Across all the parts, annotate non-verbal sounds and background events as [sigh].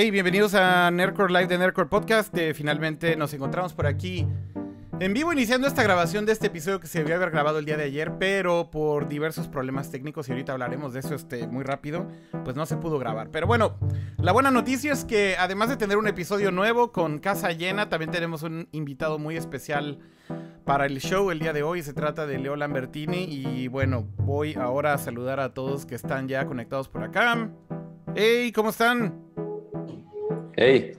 Hey, bienvenidos a Nerdcore Live de Nerdcore Podcast. Eh, finalmente nos encontramos por aquí en vivo iniciando esta grabación de este episodio que se debió haber grabado el día de ayer, pero por diversos problemas técnicos, y ahorita hablaremos de eso este, muy rápido, pues no se pudo grabar. Pero bueno, la buena noticia es que además de tener un episodio nuevo con casa llena, también tenemos un invitado muy especial para el show el día de hoy. Se trata de Leo Lambertini y bueno, voy ahora a saludar a todos que están ya conectados por acá. Hey, ¿cómo están? Hey,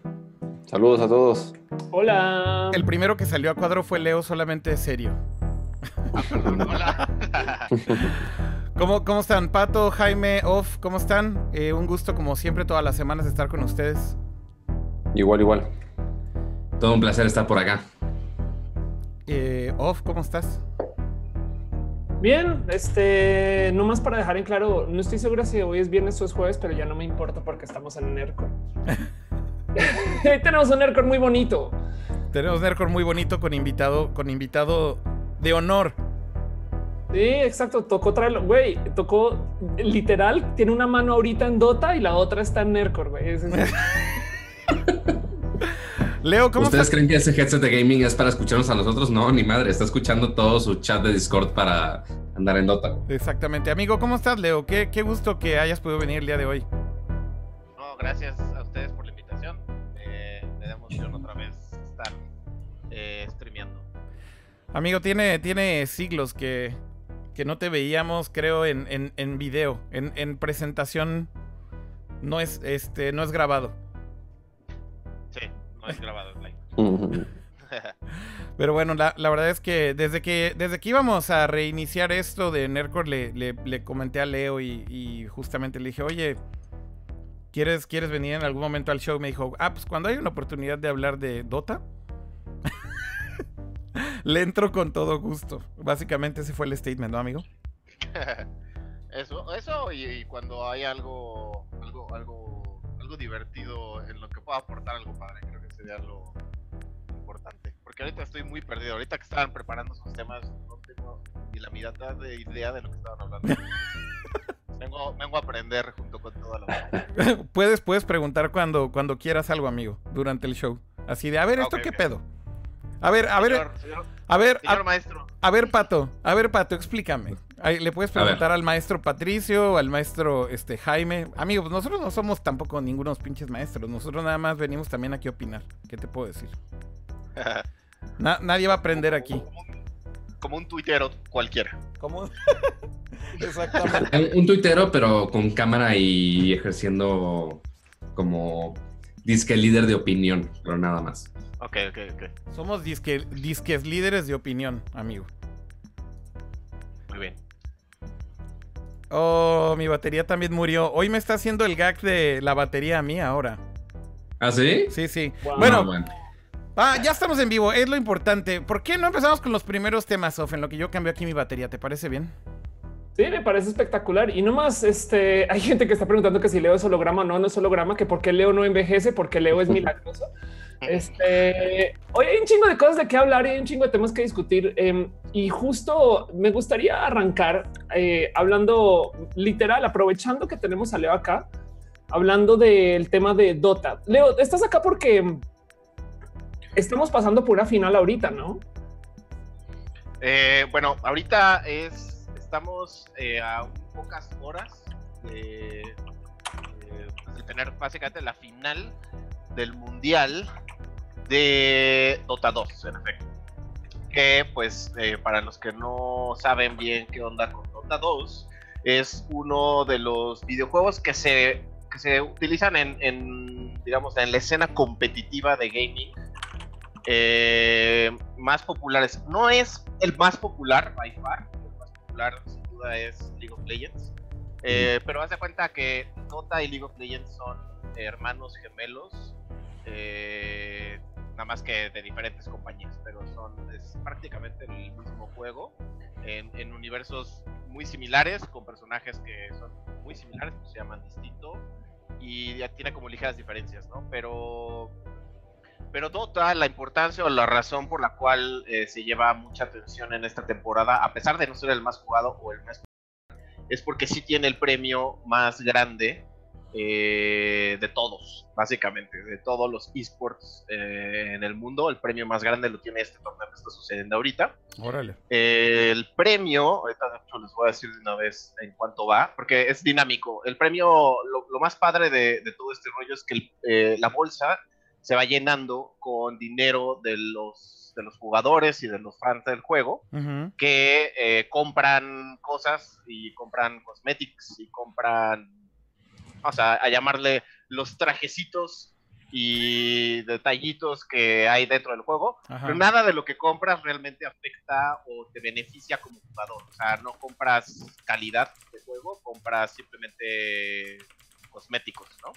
saludos a todos. Hola. El primero que salió a cuadro fue Leo, solamente serio. Hola. [laughs] ¿Cómo, ¿Cómo están? Pato, Jaime, Off, ¿cómo están? Eh, un gusto, como siempre, todas las semanas estar con ustedes. Igual, igual. Todo un placer estar por acá. Eh, Off, ¿cómo estás? Bien, este, nomás para dejar en claro, no estoy segura si hoy es viernes o es jueves, pero ya no me importa porque estamos en NERCO. [laughs] [laughs] Tenemos un NERCO muy bonito. Tenemos Nerdcore muy bonito con invitado, con invitado de honor. Sí, exacto. Tocó traerlo, güey. Tocó literal. Tiene una mano ahorita en Dota y la otra está en Nercor, güey. Es- [laughs] Leo, ¿cómo ¿Ustedes estás? creen que ese headset de gaming es para escucharnos a nosotros? No, ni madre. Está escuchando todo su chat de Discord para andar en Dota. Exactamente. Amigo, ¿cómo estás, Leo? Qué, qué gusto que hayas podido venir el día de hoy. No, gracias a ustedes por la Amigo, tiene, tiene siglos que, que no te veíamos, creo, en, en, en video. En, en presentación no es, este, no es grabado. Sí, no es grabado, es [laughs] live. Pero bueno, la, la verdad es que desde que desde que íbamos a reiniciar esto de Nerdcore, le, le, le comenté a Leo y, y justamente le dije, oye, ¿quieres, ¿quieres venir en algún momento al show? Me dijo, ah, pues cuando hay una oportunidad de hablar de Dota, [laughs] [laughs] le entro con todo gusto. Básicamente ese fue el statement, ¿no, amigo? [laughs] eso, eso y, y cuando hay algo, algo, algo, algo divertido en lo que pueda aportar algo padre, creo que sería lo importante. Porque ahorita estoy muy perdido. Ahorita que estaban preparando sus temas, no tengo ni la mitad de idea de lo que estaban hablando. [laughs] vengo, vengo a aprender junto con toda la puedes, puedes preguntar cuando, cuando quieras algo, amigo, durante el show. Así de, a ver, ¿esto Ok, qué pedo? A ver, a ver, Señor, a ver, a- maestro. A ver, Pato, a ver, Pato, explícame. Le puedes preguntar al maestro Patricio, al maestro este, Jaime. Amigo, pues nosotros no somos tampoco ningunos pinches maestros. Nosotros nada más venimos también aquí a opinar. ¿Qué te puedo decir? [laughs] Na- nadie va a aprender aquí. Como un, como un tuitero cualquiera. ¿Cómo? [laughs] Exactamente. Un, un tuitero, pero con cámara y ejerciendo como disque líder de opinión, pero nada más. Ok, ok, ok. Somos disque, disques líderes de opinión, amigo. Muy bien. Oh, mi batería también murió. Hoy me está haciendo el gag de la batería a mí ahora. ¿Ah, sí? Sí, sí. Wow. Bueno, No, bueno. Ah, ya estamos en vivo, es lo importante. ¿Por qué no empezamos con los primeros temas, Off, en lo que yo cambio aquí mi batería? ¿Te parece bien? Sí, me parece espectacular. Y nomás, este, hay gente que está preguntando que si Leo es holograma o no, no es holograma, que por qué Leo no envejece, porque Leo es [laughs] milagroso. Este, hoy hay un chingo de cosas de qué hablar y hay un chingo de temas que discutir. em, y justo me gustaría arrancar eh, hablando literal, aprovechando que tenemos a Leo acá, hablando del tema de Dota. Leo, estás acá porque estamos pasando por una final ahorita, ¿no? Eh, bueno, ahorita es estamos eh, a pocas horas de tener básicamente la final del mundial de Dota 2, en efecto. Que pues eh, para los que no saben bien qué onda con Dota 2, es uno de los videojuegos que se, que se utilizan en, en, digamos, en la escena competitiva de gaming eh, más populares. No es el más popular, by far. Popular, sin duda, es League of Legends. Eh, pero haz de cuenta que Dota y League of Legends son hermanos gemelos. eh, nada más que de diferentes compañías. Pero son es prácticamente el mismo juego. En, en universos muy similares, con personajes que son muy similares, pues se llaman distinto. Y ya tiene como ligeras diferencias, ¿no? Pero pero Dota, la importancia o la razón por la cual eh, se lleva mucha atención en esta temporada, a pesar de no ser el más jugado o el más es porque sí tiene el premio más grande eh, de todos, básicamente, de todos los esports eh, en el mundo. El premio más grande lo tiene este torneo que está sucediendo ahorita. Órale. Eh, el premio, ahorita de hecho les voy a decir de una vez en cuánto va, porque es dinámico. El premio, lo, lo más padre de, de, todo este rollo es que el, eh, la bolsa se va llenando con dinero de los, de los jugadores y de los fans del juego Uh -huh. que eh, compran cosas y compran cosmetics y compran, o sea, a llamarle los trajecitos y detallitos que hay dentro del juego, Ajá. pero nada de lo que compras realmente afecta o te beneficia como jugador. O sea, no compras calidad de juego, compras simplemente cosméticos, ¿no?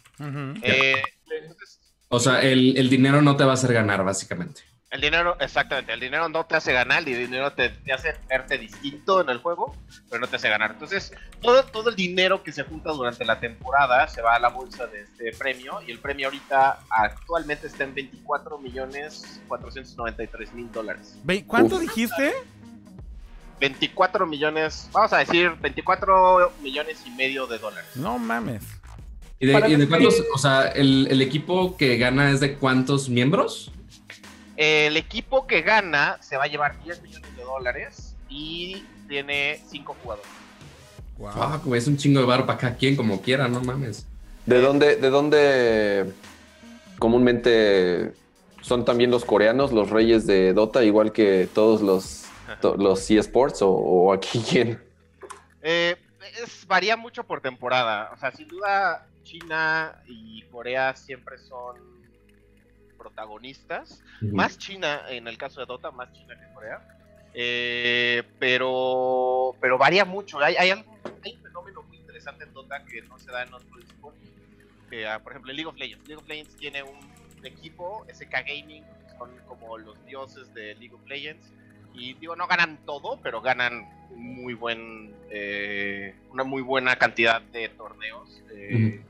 Eh, entonces, O sea, el, el dinero no te va a hacer ganar, básicamente. El dinero, exactamente, el dinero no te hace ganar, el dinero te, te hace verte distinto en el juego, pero no te hace ganar. Entonces, todo, todo el dinero que se junta durante la temporada se va a la bolsa de este premio, y el premio ahorita actualmente está en 24 millones 493 mil dólares. ¿Cuánto Uf. dijiste? 24 millones, vamos a decir 24 millones y medio de dólares. No mames. ¿Y de, y cuántos? O sea, el, el equipo que gana es de cuántos miembros? El equipo que gana se va a llevar 10 millones de dólares y tiene 5 jugadores. Wow. Fuck, güey, es un chingo de bar para cada quien, como quiera, no mames. ¿De dónde, ¿De dónde comúnmente son también los coreanos los reyes de Dota, igual que todos los, to- los eSports o, o aquí quién? Eh, es, varía mucho por temporada. O sea, sin duda, China y Corea siempre son protagonistas. Más China, en el caso de Dota, más China que Corea. Eh, pero, pero varía mucho. Hay, hay, algo- hay un fenómeno muy interesante en Dota que no se da en otros esports. Que, ah, por ejemplo, League of Legends. League of Legends tiene un equipo, SK Gaming, son como los dioses de League of Legends. Y digo, no ganan todo, pero ganan muy buen, eh, una muy buena cantidad de torneos. eh,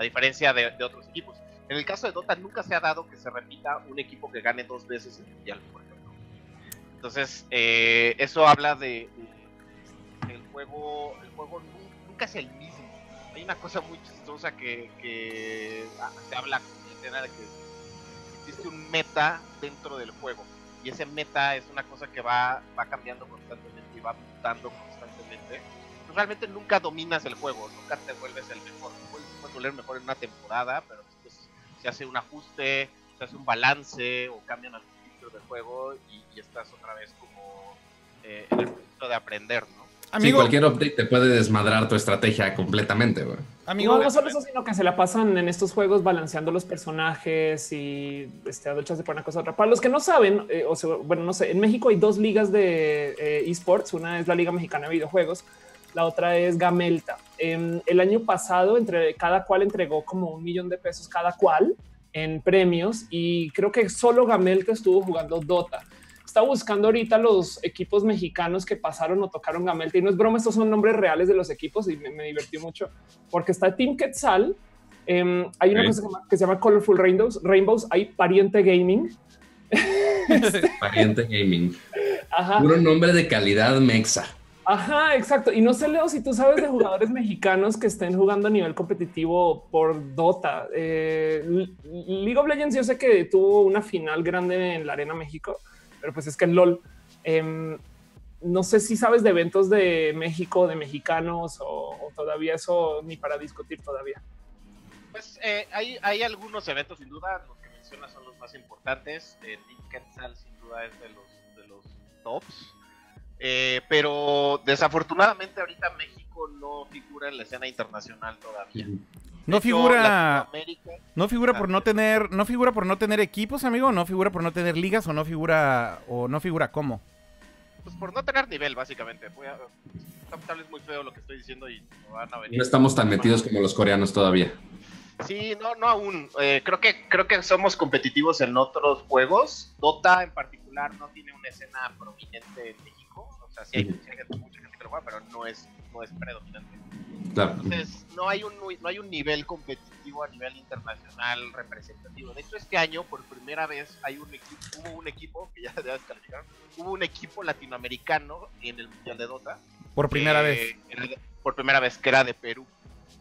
A diferencia de, de otros equipos. En el caso de Dota nunca se ha dado que se repita un equipo que gane dos veces el mundial, por ejemplo. Entonces, eh, eso habla de, de- el juego, el juego nu- nunca es el mismo. Hay una cosa muy chistosa que, que ah, se habla escena de que existe un meta dentro del juego. Y ese meta es una cosa que va, va cambiando constantemente y va mutando constantemente. Pues realmente nunca dominas el juego, nunca te vuelves el mejor. Puedes, puedes volver mejor en una temporada, pero después se hace un ajuste, se hace un balance o cambian algunos features del juego y, y estás otra vez como eh, en el proceso de aprender, ¿no? Sí, Amigo, cualquier update te puede desmadrar tu estrategia completamente, güey. amigo, no, no solo eso, sino que se la pasan en estos juegos balanceando los personajes y este, adultas de por una cosa a otra. Para los que no saben, eh, o sea, bueno, no sé, en México hay dos ligas de eh, esports. Una es la Liga Mexicana de Videojuegos, la otra es Gamelta. Em, el año pasado, entre cada cual entregó como un millón de pesos cada cual en premios y creo que solo Gamelta estuvo jugando Dota. Estaba buscando ahorita los equipos mexicanos que pasaron o tocaron Gamelta y no es broma, estos son nombres reales de los equipos y me, me divertió mucho porque está Team Quetzal. em, hay una cosa que se, llama, que se llama Colorful Rainbows, Rainbows, hay Pariente Gaming. [laughs] Pariente Gaming. Ajá, Puro nombre de calidad mexa. Ajá, exacto. Y no sé, Leo, si tú sabes de jugadores mexicanos que estén jugando a nivel competitivo por Dota. Eh, League of Legends, yo sé que tuvo una final grande en la Arena México, pero pues es que el LOL. em, no sé si sabes de eventos de México, de mexicanos o, todavía eso ni para discutir todavía. Pues eh, hay, algunos eventos, sin duda, los que mencionas son los más importantes. El Team Quetzal, sin duda, es de los, de los tops. Eh, pero desafortunadamente, ahorita México no figura en la escena internacional todavía. no hecho, figura, no figura por no tener, no figura por no tener equipos, amigo, no figura por no tener ligas o no figura o no figura cómo. pues por no tener nivel, básicamente. Voy a, tal vez es muy feo lo que estoy diciendo y me van a venir. No estamos tan metidos como los coreanos todavía. Sí, no, no aún. Eh, creo que creo que somos competitivos en otros juegos. Dota en particular no tiene una escena prominente en México. Sea, sí hay, sí hay gente- mucha gente que lo juega, pero no es no es predominante. Claro. Entonces, no hay un no hay un nivel competitivo a nivel internacional representativo. De hecho, este año por primera vez hay un equipo, hubo un equipo que ya, ya descalificaron, hubo un equipo latinoamericano en el mundial de Dota. Por primera que vez. era de- por primera vez que era de Perú.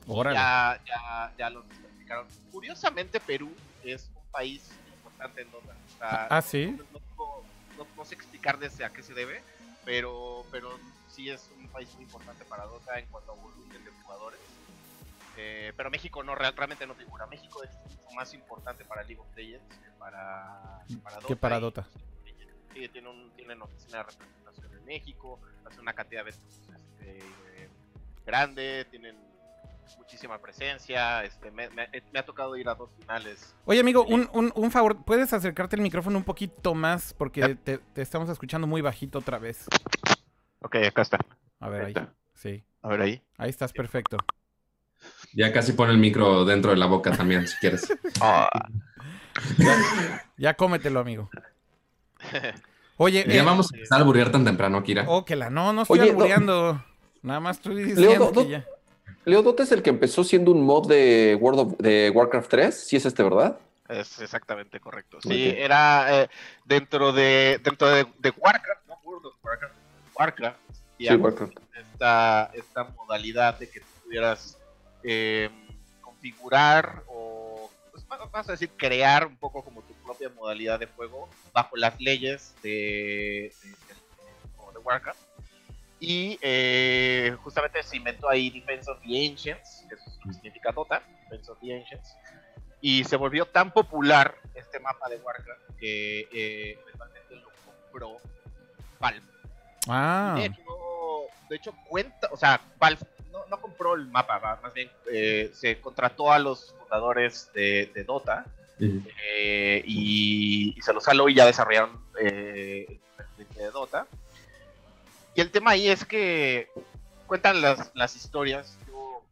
Órale. Ya, ya, ya lo explicaron. Curiosamente, Perú es un país importante en Dota. O sea, Ah, ¿sí? No, no- no- no- no sé explicar desde a qué se debe, pero, pero sí es un país muy importante para Dota en cuanto a volumen de jugadores. Eh, pero México no real- realmente no figura. México es mucho más importante para League of Legends que para, para Dota. Que para y, Dota. pues, sí, tiene un, tienen oficina de representación en México, hace una cantidad de eventos este, eh, grande, tienen muchísima presencia. Este, me, me- me ha tocado ir a dos finales. Oye, amigo, un, un- un favor, ¿puedes acercarte el micrófono un poquito más? Porque Yep. te, te estamos escuchando muy bajito otra vez. Ok, acá está. A ver, ahí. Sí, A ver ahí. ahí estás perfecto. Ya casi pone el micro dentro de la boca también, si quieres. [laughs] Ya cómetelo, amigo. Oye, Ya eh, vamos a empezar a burrear tan temprano, Kira. oh, que la no, no estoy Oye, no. Nada más estoy diciendo do- que ya. Leo Dota es el que empezó siendo un mod de World of, de Warcraft 3, sí es este, ¿verdad? Es exactamente correcto. Sí, era eh, dentro de dentro de, de Warcraft, no World of Warcraft, Warcraft, Sí, Warcraft. esta, esta modalidad de que pudieras eh, configurar o, pues, va- vamos a decir, crear un poco como tu propia modalidad de juego bajo las leyes de, de Warcraft. Y eh, justamente se inventó ahí Defense of the Ancients, que es lo que significa Dota, Defense of the Ancients. Y se volvió tan popular este mapa de Warcraft que eh, eventualmente lo compró Valve. Ah, De hecho, de hecho, cuenta, o sea, Valve no, no compró el mapa, va, más bien eh, se contrató a los fundadores de, de Dota eh, y, y se los jaló y ya desarrollaron eh, el de Dota. Y el tema ahí es que cuentan las, las historias. Yo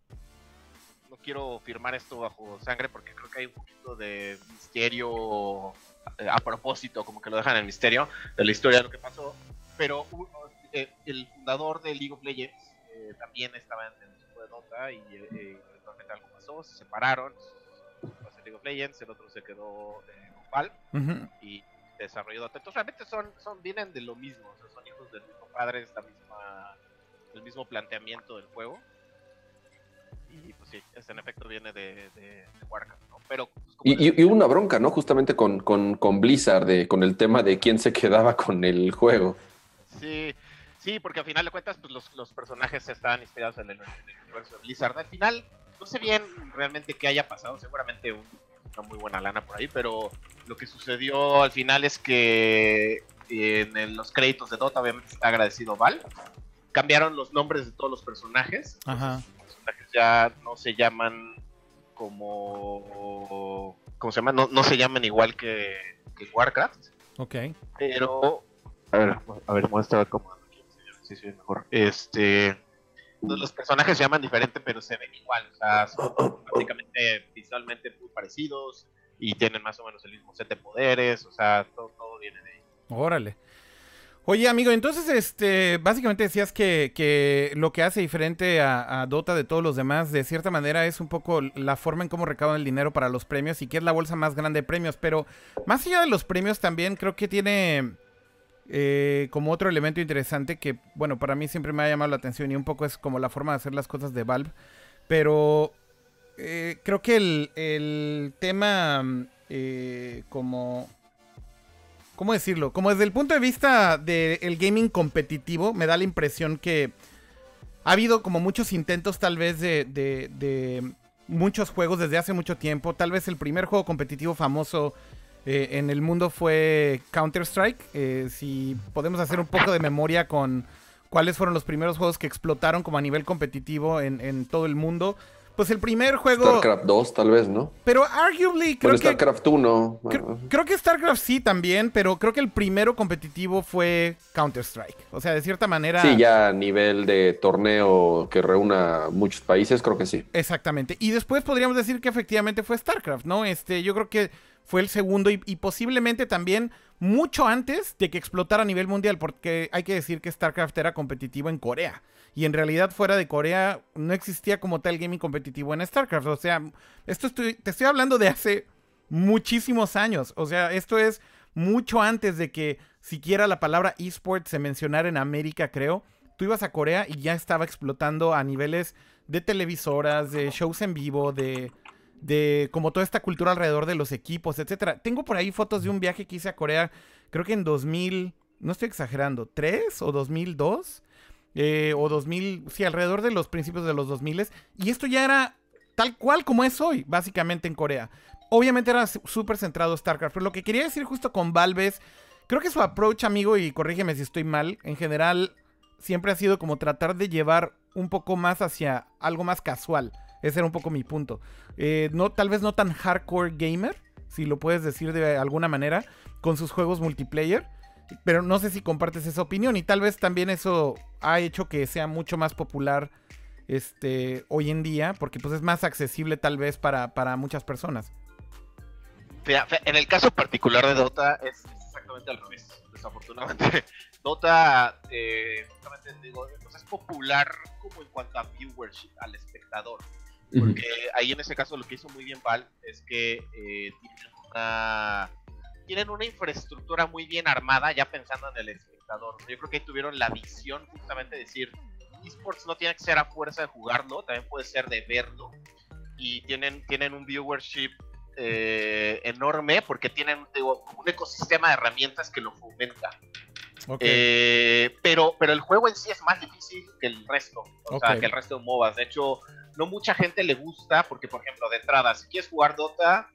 no quiero firmar esto bajo sangre porque creo que hay un poquito de misterio eh, a propósito, como que lo dejan en misterio de la historia de lo que pasó. Pero uno- eh, el fundador de League of Legends eh, también estaba en el equipo de Dota y eh, eh, eventualmente algo pasó, se separaron. pasó League of Legends, el otro se quedó con Valve ujú. y desarrolló Dota. Entonces realmente son, son, vienen de lo mismo, o sea, son hijos del mismo padre, es la misma, el mismo planteamiento del juego. Y pues sí, este en efecto viene de, de, de Warcraft, ¿no? Pero pues, Y, y- una bronca, ¿no? Justamente con, con, con Blizzard, de, con el tema de quién se quedaba con el juego. Sí, sí, porque al final de cuentas, pues los, los personajes estaban inspirados en el, en el universo de Blizzard. Al final, no sé bien realmente qué haya pasado, seguramente un- una muy buena lana por ahí, pero lo que sucedió al final es que en el- los créditos de Dota, obviamente está agradecido Val. Cambiaron los nombres de todos los personajes. Ajá. Los personajes ya no se llaman como. ¿Cómo se llaman? No, no se llaman igual que, que Warcraft. Ok. Pero. A ver, a ver, muestra cómo. Sí, sí, mejor. Este. Los personajes se llaman diferente, pero se ven igual. O sea, son básicamente visualmente muy parecidos y tienen más o menos el mismo set de poderes. O sea, todo, todo viene de. Órale. Oye, amigo, entonces, este, básicamente decías que, que lo que hace diferente a, Dota de todos los demás, de cierta manera, es un poco la forma en cómo recaudan el dinero para los premios y que es la bolsa más grande de premios. Pero más allá de los premios, también creo que tiene eh, como otro elemento interesante que, bueno, para mí siempre me ha llamado la atención y un poco es como la forma de hacer las cosas de Valve. Pero eh, creo que el, el tema eh, como... ¿Cómo decirlo? Como desde el punto de vista del gaming competitivo, me da la impresión que ha habido como muchos intentos tal vez de, de- de muchos juegos desde hace mucho tiempo. Tal vez el primer juego competitivo famoso eh, en el mundo fue Counter-Strike. Eh, si podemos hacer un poco de memoria con cuáles fueron los primeros juegos que explotaron como a nivel competitivo en, en todo el mundo. Pues el primer juego... StarCraft 2, tal vez, ¿no? Pero arguably creo Bueno, que... StarCraft 1. Creo, creo que StarCraft sí también, pero creo que el primero competitivo fue Counter-Strike. O sea, de cierta manera. Sí, ya a nivel de torneo que reúna muchos países, creo que sí. Exactamente. Y después podríamos decir que efectivamente fue StarCraft, ¿no? Este, yo creo que fue el segundo y, y posiblemente también mucho antes de que explotara a nivel mundial, porque hay que decir que StarCraft era competitivo en Corea. Y en realidad fuera de Corea no existía como tal gaming competitivo en StarCraft. O sea, esto estoy, te estoy hablando de hace muchísimos años. O sea, esto es mucho antes de que siquiera la palabra eSport se mencionara en América, creo. tú ibas a Corea y ya estaba explotando a niveles de televisoras, de shows en vivo, de, de como toda esta cultura alrededor de los equipos, etcétera. Tengo por ahí fotos de un viaje que hice a Corea, creo que en 2000, no estoy exagerando, ¿3 o 2002? Eh, o 2000, sí, alrededor de los principios de los 2000. Y esto ya era tal cual como es hoy, básicamente en Corea. Obviamente era súper centrado StarCraft, pero lo que quería decir justo con Valve es, creo que su approach, amigo, y corrígeme si estoy mal, en general siempre ha sido como tratar de llevar un poco más hacia algo más casual. Ese era un poco mi punto. Eh, no, tal vez no tan hardcore gamer, si lo puedes decir de alguna manera, con sus juegos multiplayer. Pero no sé si compartes esa opinión y tal vez también eso ha hecho que sea mucho más popular este, hoy en día, porque pues es más accesible tal vez para, para muchas personas. En el caso particular de Dota es exactamente al revés, desafortunadamente. [laughs] Dota, eh, justamente digo, pues es popular como en cuanto a viewership, al espectador. Porque ahí en ese caso lo que hizo muy bien Val es que eh, tienen, una, tienen una infraestructura muy bien armada, ya pensando en el espectador. Yo creo que ahí tuvieron la visión justamente de decir, esports no tiene que ser a fuerza de jugarlo, también puede ser de verlo. Y tienen, tienen un viewership eh, enorme porque tienen un ecosistema de herramientas que lo fomenta. Eh, pero, pero el juego en sí es más difícil que el resto, o sea, que el resto de MOBAs. De hecho, no mucha gente le gusta porque, por ejemplo, de entrada, si quieres jugar Dota,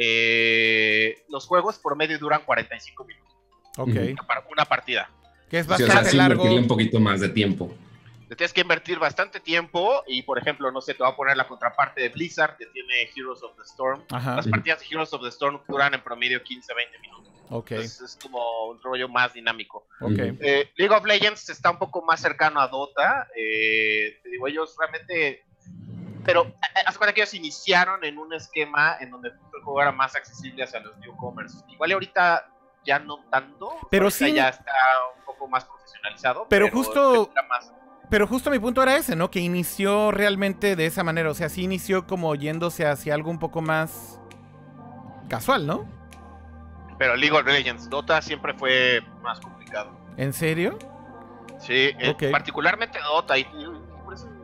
eh, los juegos por medio duran 45 minutos. Ok. Una, partida. Que es bastante largo. un poquito más de tiempo. Te tienes que invertir bastante tiempo y, por ejemplo, no sé, te va a poner la contraparte de Blizzard que tiene Heroes of the Storm. Las partidas de Heroes of the Storm duran en promedio 15-20 minutos. Ok. es como un rollo más dinámico. Okay. Eh, League of Legends está un poco más cercano a Dota. Eh, te digo, ellos realmente. Pero eh, haz cuenta que ellos iniciaron en un esquema en donde el juego era más accesible hacia los newcomers. Igual ahorita ya no tanto. Pero sí. Ya está un poco más profesionalizado. Pero, justo. Pero justo mi punto era ese, ¿no? Que inició realmente de esa manera. O sea, sí inició como yéndose hacia algo un poco más casual, ¿no? Pero League of Legends, Dota siempre fue más complicado. ¿En serio? Sí, eh, particularmente Dota. Y,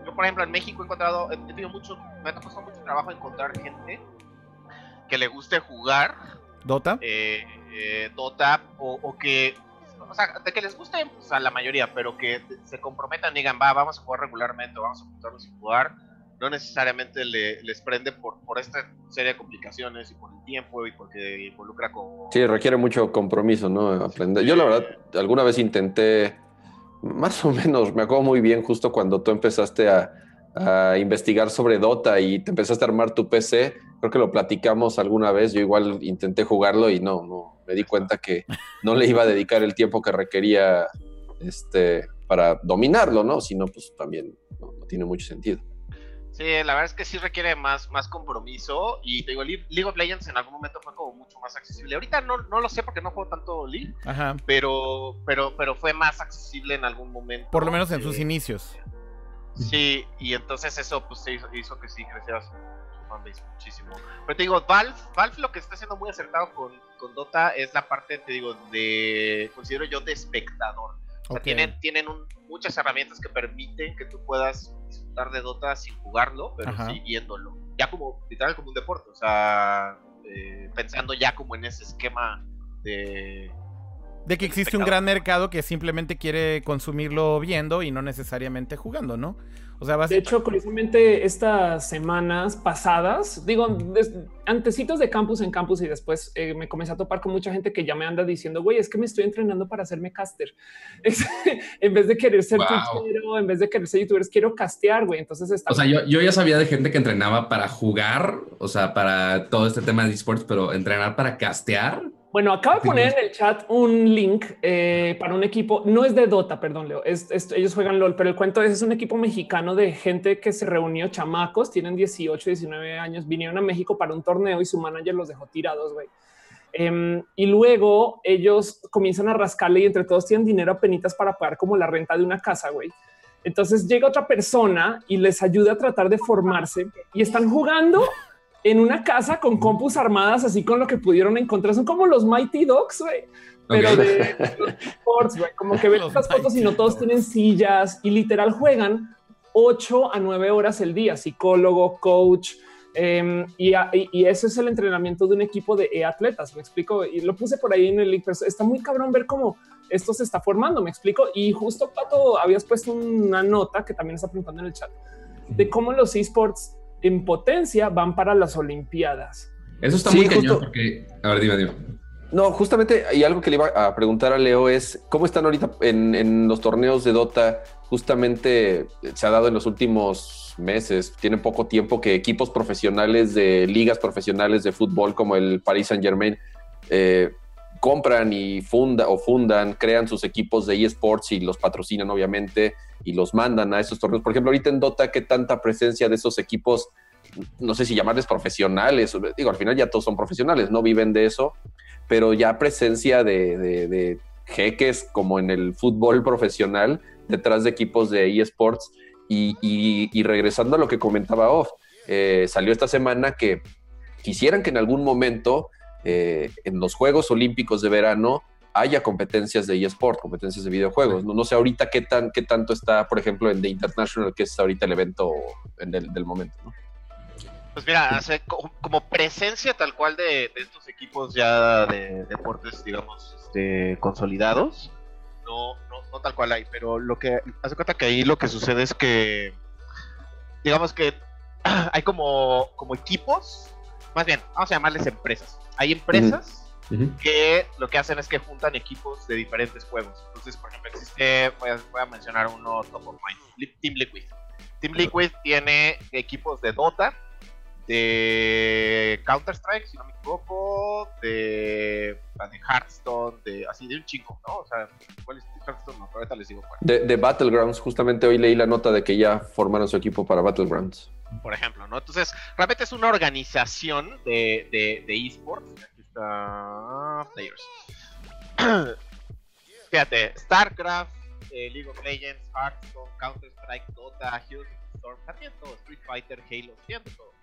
yo, por ejemplo, en México he encontrado, he tenido mucho, me ha costado mucho trabajo encontrar gente que le guste jugar. ¿Dota? Eh, eh, Dota, o que o sea, de que les guste pues, a la mayoría, pero que se comprometan y digan, va, vamos a jugar regularmente, vamos a juntarnos y jugar, no necesariamente les prende por, por esta serie de complicaciones y por el tiempo y porque involucra con... Sí, requiere mucho compromiso, ¿no? Aprender. Yo la verdad, alguna vez intenté, más o menos, me acuerdo muy bien justo cuando tú empezaste a, investigar sobre Dota y te empezaste a armar tu PC, creo que lo platicamos alguna vez, yo igual intenté jugarlo y no, no, me di cuenta que no le iba a dedicar el tiempo que requería este, para dominarlo, ¿no? Si no, pues también no, tiene mucho sentido. Sí, la verdad es que sí requiere más, más compromiso y te digo, League of Legends en algún momento fue como mucho más accesible. Ahorita no, no lo sé porque no juego tanto League, Pero, pero, pero fue más accesible en algún momento. Por lo menos en sus inicios. Sí, y entonces eso pues hizo, hizo que sí creciera su, fanbase muchísimo. Pero te digo, Valve, Valve lo que está haciendo muy acertado con, con Dota es la parte, te digo, de, considero yo, de espectador. O sea, tienen, tienen muchas herramientas que permiten que tú puedas disfrutar de Dota sin jugarlo, pero sí viéndolo. Ya como, literal, como un deporte. O sea, eh, pensando ya como en ese esquema de, de que existe un gran mercado que simplemente quiere consumirlo viendo y no necesariamente jugando, ¿no? O sea, De hecho, curiosamente, estas semanas pasadas, digo, antecitos de campus en campus y después eh, me comencé a topar con mucha gente que ya me anda diciendo, güey, es que me estoy entrenando para hacerme caster. [laughs] en vez de querer ser wow. en vez de querer ser youtuber, quiero castear, güey. Entonces está... O sea, yo, yo ya sabía de gente que entrenaba para jugar, o sea, para todo este tema de esports, pero entrenar para castear. Bueno, acabo de poner en el chat un link eh, para un equipo. No es de Dota, perdón, Leo. ellos juegan LOL, pero el cuento es, es un equipo mexicano de gente que se reunió, chamacos, tienen 18, 19 años, vinieron a México para un torneo y su manager los dejó tirados, güey. Em, y luego ellos comienzan a rascarle y entre todos tienen dinero a penitas para pagar como la renta de una casa, güey. Entonces llega otra persona y les ayuda a tratar de formarse y están jugando en una casa con compus armadas, así con lo que pudieron encontrar. Son como los Mighty Dogs, güey. pero Ok. de [laughs] los esports, güey. Como que ves las fotos y no todos tienen sillas y literal juegan 8 a 9 horas el día, psicólogo, coach. em, y, a- y- y ese es el entrenamiento de un equipo de atletas. Me explico y lo puse por ahí en el link, pero está muy cabrón ver cómo esto se está formando. Me explico. Y justo Pato, habías puesto una nota que también está preguntando en el chat de cómo los esports en potencia van para las Olimpiadas. Eso está Sí, muy cañón justo- porque. A ver, dime, dime. No, justamente, y algo que le iba a preguntar a Leo es, ¿cómo están ahorita en, en los torneos de Dota? Justamente se ha dado en los últimos meses, tiene poco tiempo que equipos profesionales de ligas profesionales de fútbol como el Paris Saint Germain eh, compran y funda o fundan, crean sus equipos de eSports y los patrocinan obviamente y los mandan a esos torneos. Por ejemplo, ahorita en Dota, ¿qué tanta presencia de esos equipos, no sé si llamarles profesionales, digo, al final ya todos son profesionales, no viven de eso, pero ya presencia de, de- de jeques como en el fútbol profesional detrás de equipos de eSports. Y, y- regresando a lo que comentaba Off, eh, salió esta semana que quisieran que en algún momento eh, en los Juegos Olímpicos de verano haya competencias de eSport, competencias de videojuegos. No, no sé ahorita qué, tan, qué tanto está, por ejemplo, en The International, que es ahorita el evento en del, del momento. ¿no? Pues mira, hace co- como presencia tal cual de, de estos equipos ya de deportes, digamos, este, consolidados, no, no, no tal cual hay, pero lo que hace cuenta que ahí lo que sucede es que, digamos que [clears throat] hay como, como equipos, más bien, vamos a llamarles empresas. Hay empresas que lo que hacen es que juntan equipos de diferentes juegos. Entonces, por ejemplo, existe, voy a, voy a mencionar uno top of mind, Team Liquid. Team Liquid tiene equipos de Dota, de Counter Strike, si no me equivoco, de, de Hearthstone, de así de un chingo, ¿no? O sea, ¿cuál es Hearthstone? No, pero ahorita les digo cuál. De, de Battlegrounds, justamente hoy leí la nota de que ya formaron su equipo para Battlegrounds. Por ejemplo, ¿no? Entonces, realmente es una organización de, de, de esports. Aquí está Players. [clears throat] Fíjate, StarCraft, eh, League of Legends, Hearthstone, Counter-Strike, Dota, Heroes Storm, también todo, Street Fighter, Halo, de todo.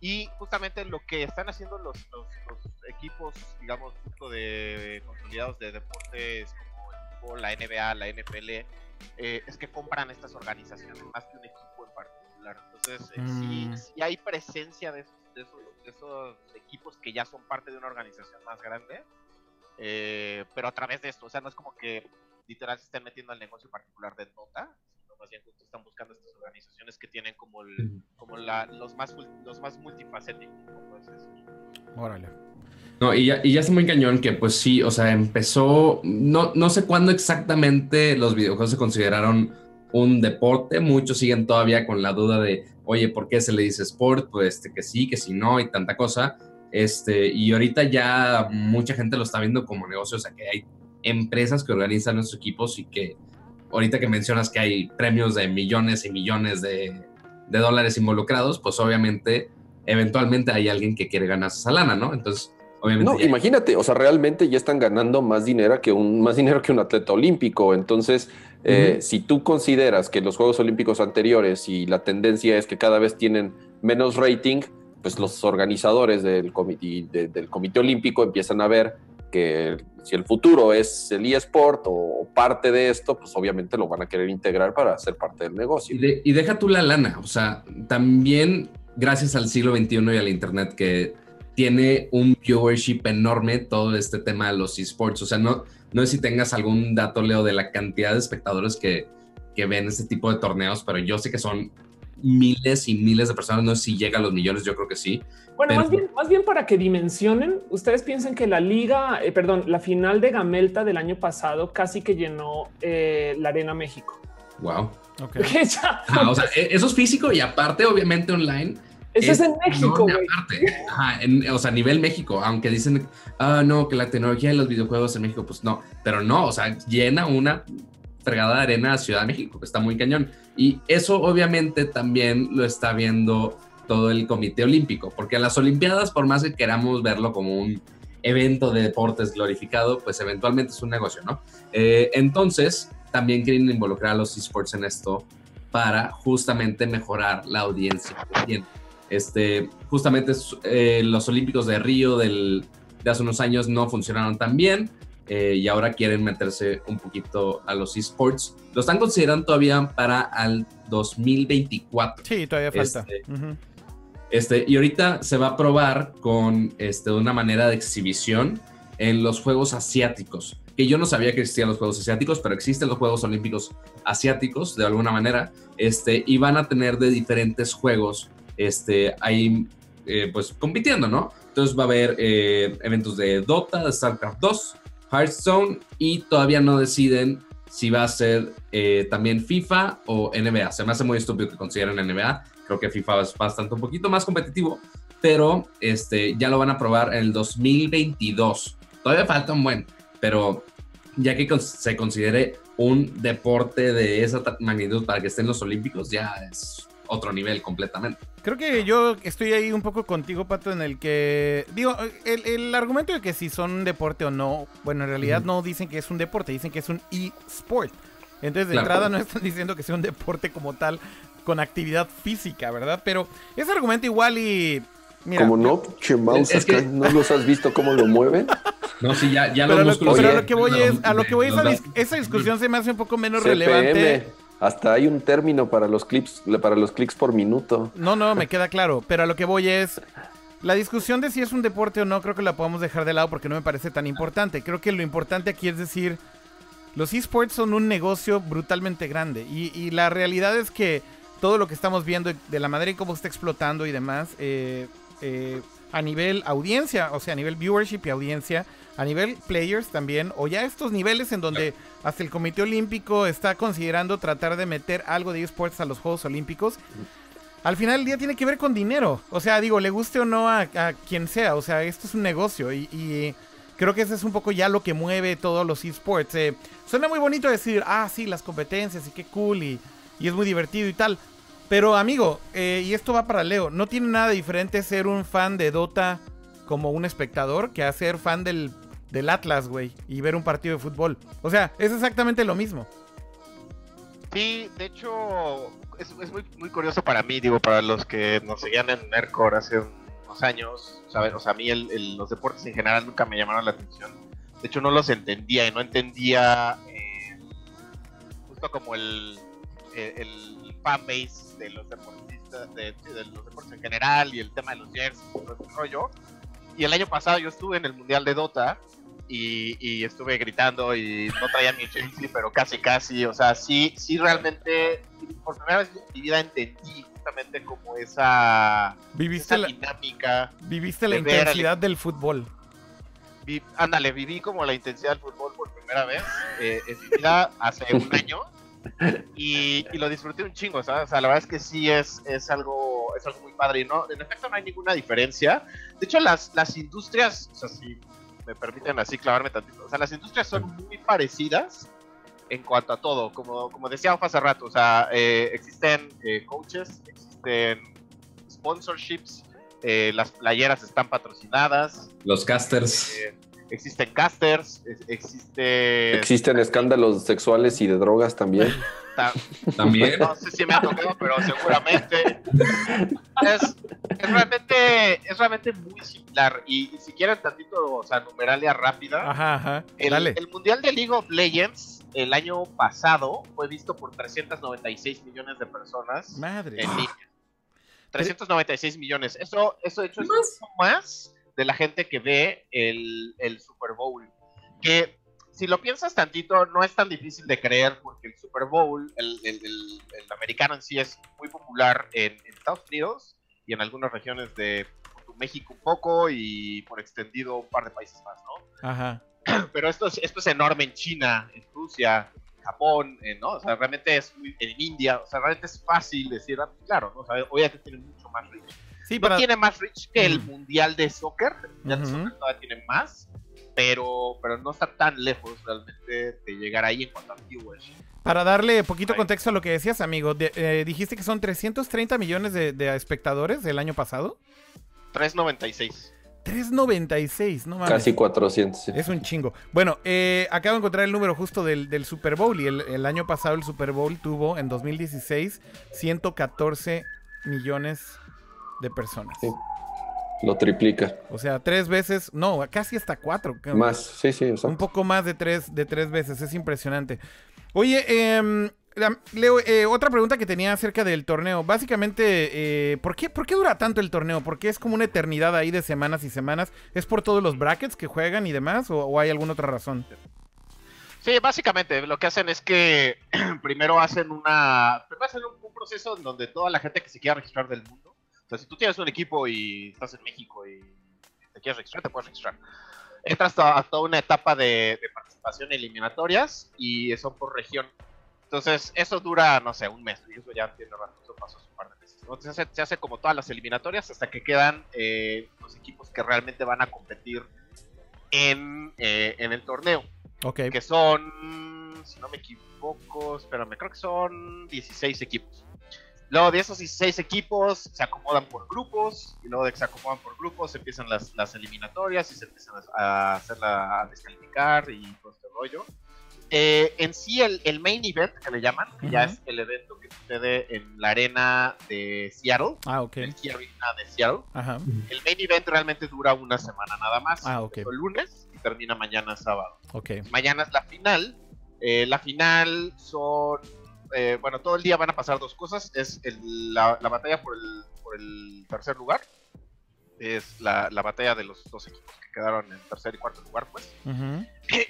Y justamente lo que están haciendo los, los, los equipos, digamos, justo de consolidados de deportes como el fútbol, la NBA, la NFL, eh, es que compran estas organizaciones más que un equipo en particular. Entonces, eh, sí, Mm. sí hay presencia de esos, de, esos, de esos equipos que ya son parte de una organización más grande, eh, pero a través de esto, o sea, no es como que literal se estén metiendo al negocio particular de Dota, sino más bien justo están buscando estas organizaciones que tienen como, el, como la, los, más, los más multifacéticos, decir. Órale. No, y ya, y ya está muy cañón que pues sí, o sea, empezó, no, no sé cuándo exactamente los videojuegos se consideraron un deporte, muchos siguen todavía con la duda de, oye, ¿por qué se le dice sport? Pues este, que sí, que sí, no, y tanta cosa. Este, y ahorita ya mucha gente lo está viendo como negocio, o sea, que hay empresas que organizan esos equipos y que ahorita que mencionas que hay premios de millones y millones de, de dólares involucrados, pues obviamente, eventualmente hay alguien que quiere ganar esa lana, ¿no? Entonces, obviamente... No, ya- imagínate, o sea, realmente ya están ganando más dinero que un, más dinero que un atleta olímpico. Entonces, eh, Ujú. si tú consideras que los Juegos Olímpicos anteriores y la tendencia es que cada vez tienen menos rating, pues los organizadores del comité, de- del comité olímpico empiezan a ver que si el futuro es el eSport o parte de esto, pues obviamente lo van a querer integrar para ser parte del negocio. Y, de- y deja tú la lana, o sea, también gracias al siglo XXI y al Internet que tiene un viewership enorme todo este tema de los esports, o sea, no, no sé si tengas algún dato, Leo, de la cantidad de espectadores que, que ven este tipo de torneos, pero yo sé que son miles y miles de personas, no sé si llega a los millones, yo creo que sí. Bueno, Pero- más bien, más bien para que dimensionen, ustedes piensan que la liga, eh, perdón, la final de Gamelta del año pasado casi que llenó eh, la Arena México. Wow. Ok. [laughs] Que ya- o sea, e- eso es físico y aparte, obviamente, online. Eso es en México, güey. o sea, a nivel México, aunque dicen, ah, no, que la tecnología de los videojuegos en México, pues no, pero no, o sea, llena una fregada de arena a Ciudad de México, que está muy cañón. Y eso obviamente también lo está viendo todo el Comité Olímpico, porque las Olimpiadas, por más que queramos verlo como un evento de deportes glorificado, pues eventualmente es un negocio, ¿no? Eh, entonces, también quieren involucrar a los esports en esto para justamente mejorar la audiencia que tienen. Este, justamente eh, los Olímpicos de Río del, de hace unos años no funcionaron tan bien. eh, y ahora quieren meterse un poquito a los esports. Lo están considerando todavía para al 2024. Sí, todavía falta. Este, este, y ahorita se va a probar con este, una manera de exhibición en los Juegos Asiáticos, que yo no sabía que existían los Juegos Asiáticos, pero existen los Juegos Olímpicos Asiáticos de alguna manera, este, y van a tener de diferentes juegos este, ahí eh, pues compitiendo, ¿no? Entonces va a haber eh, eventos de Dota, de StarCraft 2, Hearthstone y todavía no deciden si va a ser eh, también FIFA o NBA. Se me hace muy estúpido que consideren NBA. Creo que FIFA es bastante un poquito más competitivo, pero este, ya lo van a probar en el 2022. Todavía falta un buen, pero ya que se considere un deporte de esa magnitud para que estén los Olímpicos, ya es otro nivel completamente. Creo que yo estoy ahí un poco contigo, Pato, en el que. Digo, el, argumento de que si son un deporte o no, bueno, en realidad no dicen que es un deporte, dicen que es un e-sport. Entonces, de entrada no están diciendo que sea un deporte como tal, con actividad física, ¿verdad? Pero ese argumento igual y. Mira, como no, che es que... ¿no los has visto cómo lo mueven? [laughs] No, sí, ya, ya pero, lo, pero a lo que voy es, a lo que voy es, esa, discusión se me hace un poco menos relevante hasta hay un término para los clips, para los clics por minuto. No, no, me queda claro. Pero a lo que voy es. La discusión de si es un deporte o no, creo que la podemos dejar de lado porque no me parece tan importante. Creo que lo importante aquí es decir. Los esports son un negocio brutalmente grande. Y, la realidad es que todo lo que estamos viendo de la manera en cómo está explotando y demás. Eh, eh, a nivel audiencia, o sea, a nivel viewership y audiencia, a nivel players también, o ya estos niveles en donde hasta el Comité Olímpico está considerando tratar de meter algo de esports a los Juegos Olímpicos. Al final del día tiene que ver con dinero. O sea, digo, le guste o no a, quien sea. O sea, esto es un negocio y, creo que ese es un poco ya lo que mueve todos los esports. Eh, suena muy bonito decir, ah, sí, las competencias y qué cool y, es muy divertido y tal. Pero amigo, eh, y esto va para Leo, no tiene nada diferente ser un fan de Dota como un espectador que ser fan del del Atlas, güey, y ver un partido de fútbol. O sea, es exactamente lo mismo. Sí, de hecho, es, muy, curioso para mí, digo, para los que nos seguían en Nerdcore hace unos años, ¿sabes? O sea, a mí los deportes en general nunca me llamaron la atención. De hecho, no los entendía y no entendía eh, justo como el, el, fanbase de los deportistas, de, los deportes en general y el tema de los jerseys y todo ese rollo. Y el año pasado yo estuve en el Mundial de Dota y, estuve gritando y no traía mi Chelsea, pero casi casi, o sea, sí, sí realmente, por primera vez en mi vida entendí justamente como esa, ¿Viviste la, dinámica. Viviste la intensidad del fútbol. ándale, viví como la intensidad del fútbol por primera vez eh, en mi vida hace un [laughs] año. Y, lo disfruté un chingo, ¿sabes? O sea, la verdad es que sí es, es, algo, es algo muy padre no, en efecto no hay ninguna diferencia. De hecho, las, las industrias, o sea, si me permiten así clavarme tantito. O sea, las industrias son muy parecidas en cuanto a todo. Como, como decía hace rato, o sea, eh, existen eh, coaches, existen sponsorships, eh, las playeras están patrocinadas. Los casters. Existen casters, existe... Existen escándalos sexuales y de drogas también. [laughs] También. No sé si me ha tocado, pero seguramente. Es, realmente, es realmente muy similar. Y, si quieren tantito, o sea, numeralia rápida. Ajá, El, Mundial de League of Legends el año pasado fue visto por 396 millones de personas. Madre. En línea. 396 millones. Eso, eso de hecho es mucho más de la gente que ve el, el Super Bowl. Que si lo piensas tantito, no es tan difícil de creer porque el Super Bowl, el, americano en sí es muy popular en, Estados Unidos y en algunas regiones de México un poco y por extendido un par de países más, ¿no? Ajá. [clears throat] Pero esto es, esto es enorme en China, en Rusia, en Japón, ¿no? O sea, realmente es muy, en India, o sea, realmente es fácil decir, ah, claro, ¿no? O sea, obviamente tiene mucho más reach. Sí, no tiene más reach que el Mundial de Soccer, ya de Soccer todavía tiene más, pero, pero no está tan lejos realmente de llegar ahí en cuanto a viewers. Para darle poquito contexto a lo que decías, amigo, eh, dijiste que son 330 millones de, espectadores del año pasado. 396. 396, no mames. Casi 400. Es un chingo. Bueno, eh, acabo de encontrar el número justo del, Super Bowl y el, año pasado el Super Bowl tuvo en 2016 114 millones de personas. Lo triplica. O sea, tres veces, no, casi hasta cuatro. Más, sí, sí, exacto. Un poco más de tres, de tres veces, es impresionante. Oye, em, Leo, eh, otra pregunta que tenía acerca del torneo. Básicamente, eh, ¿por, qué, ¿por qué dura tanto el torneo? ¿Por qué es como una eternidad ahí de semanas y semanas? ¿Es por todos los brackets que juegan y demás? ¿O, hay alguna otra razón? Sí, básicamente lo que hacen es que [clears throat] primero hacen una. Primero hacen un, proceso en donde toda la gente que se quiera registrar del mundo. Sea, si tú tienes un equipo y estás en México y te quieres registrar, te puedes registrar. Entras a toda una etapa de, de participación eliminatorias y son por región. Entonces, eso dura, no sé, un mes. Y eso ya tiene razón, eso pasó un par de meses. Entonces, se hace, se hace como todas las eliminatorias hasta que quedan eh, los equipos que realmente van a competir en, eh, en el torneo. Ok. Que son, si no me equivoco, espérame, creo que son 16 equipos. Luego de esos 16 equipos se acomodan por grupos y luego de que se acomodan por grupos empiezan las, las eliminatorias y se empiezan a, hacer la, a descalificar y todo este rollo. Eh, en sí, el, el, main event que le llaman, que ya es el evento que sucede en la arena de Seattle. Ah, ok. El Arena de Seattle. Ajá. El main event realmente dura una semana nada más. Ah, ok. El lunes y termina mañana sábado. Ok. Mañana es la final. Eh, la final son. Eh, bueno, todo el día van a pasar dos cosas. Es el, la, la, batalla por el, por el tercer lugar. Es la, la batalla de los dos equipos quedaron en tercer y cuarto lugar, pues.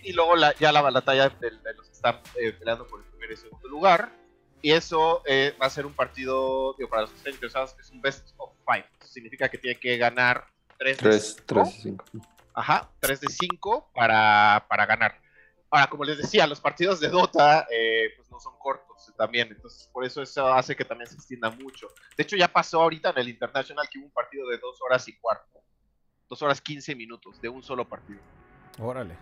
Y luego ya la batalla de, los que están eh, peleando por el primer y segundo lugar. Y eso eh, va a ser un partido, digo, para los que estén interesados, es un best of five. Eso significa que tiene que ganar 3 de 5. Ajá, 3 de 5 para, para ganar. Ahora, como les decía, los partidos de Dota eh, pues no son cortos también, entonces por eso eso hace que también se extienda mucho. De hecho, ya pasó ahorita en el International que hubo un partido de 2 horas y cuarto. 2 horas 15 minutos de un solo partido. Órale.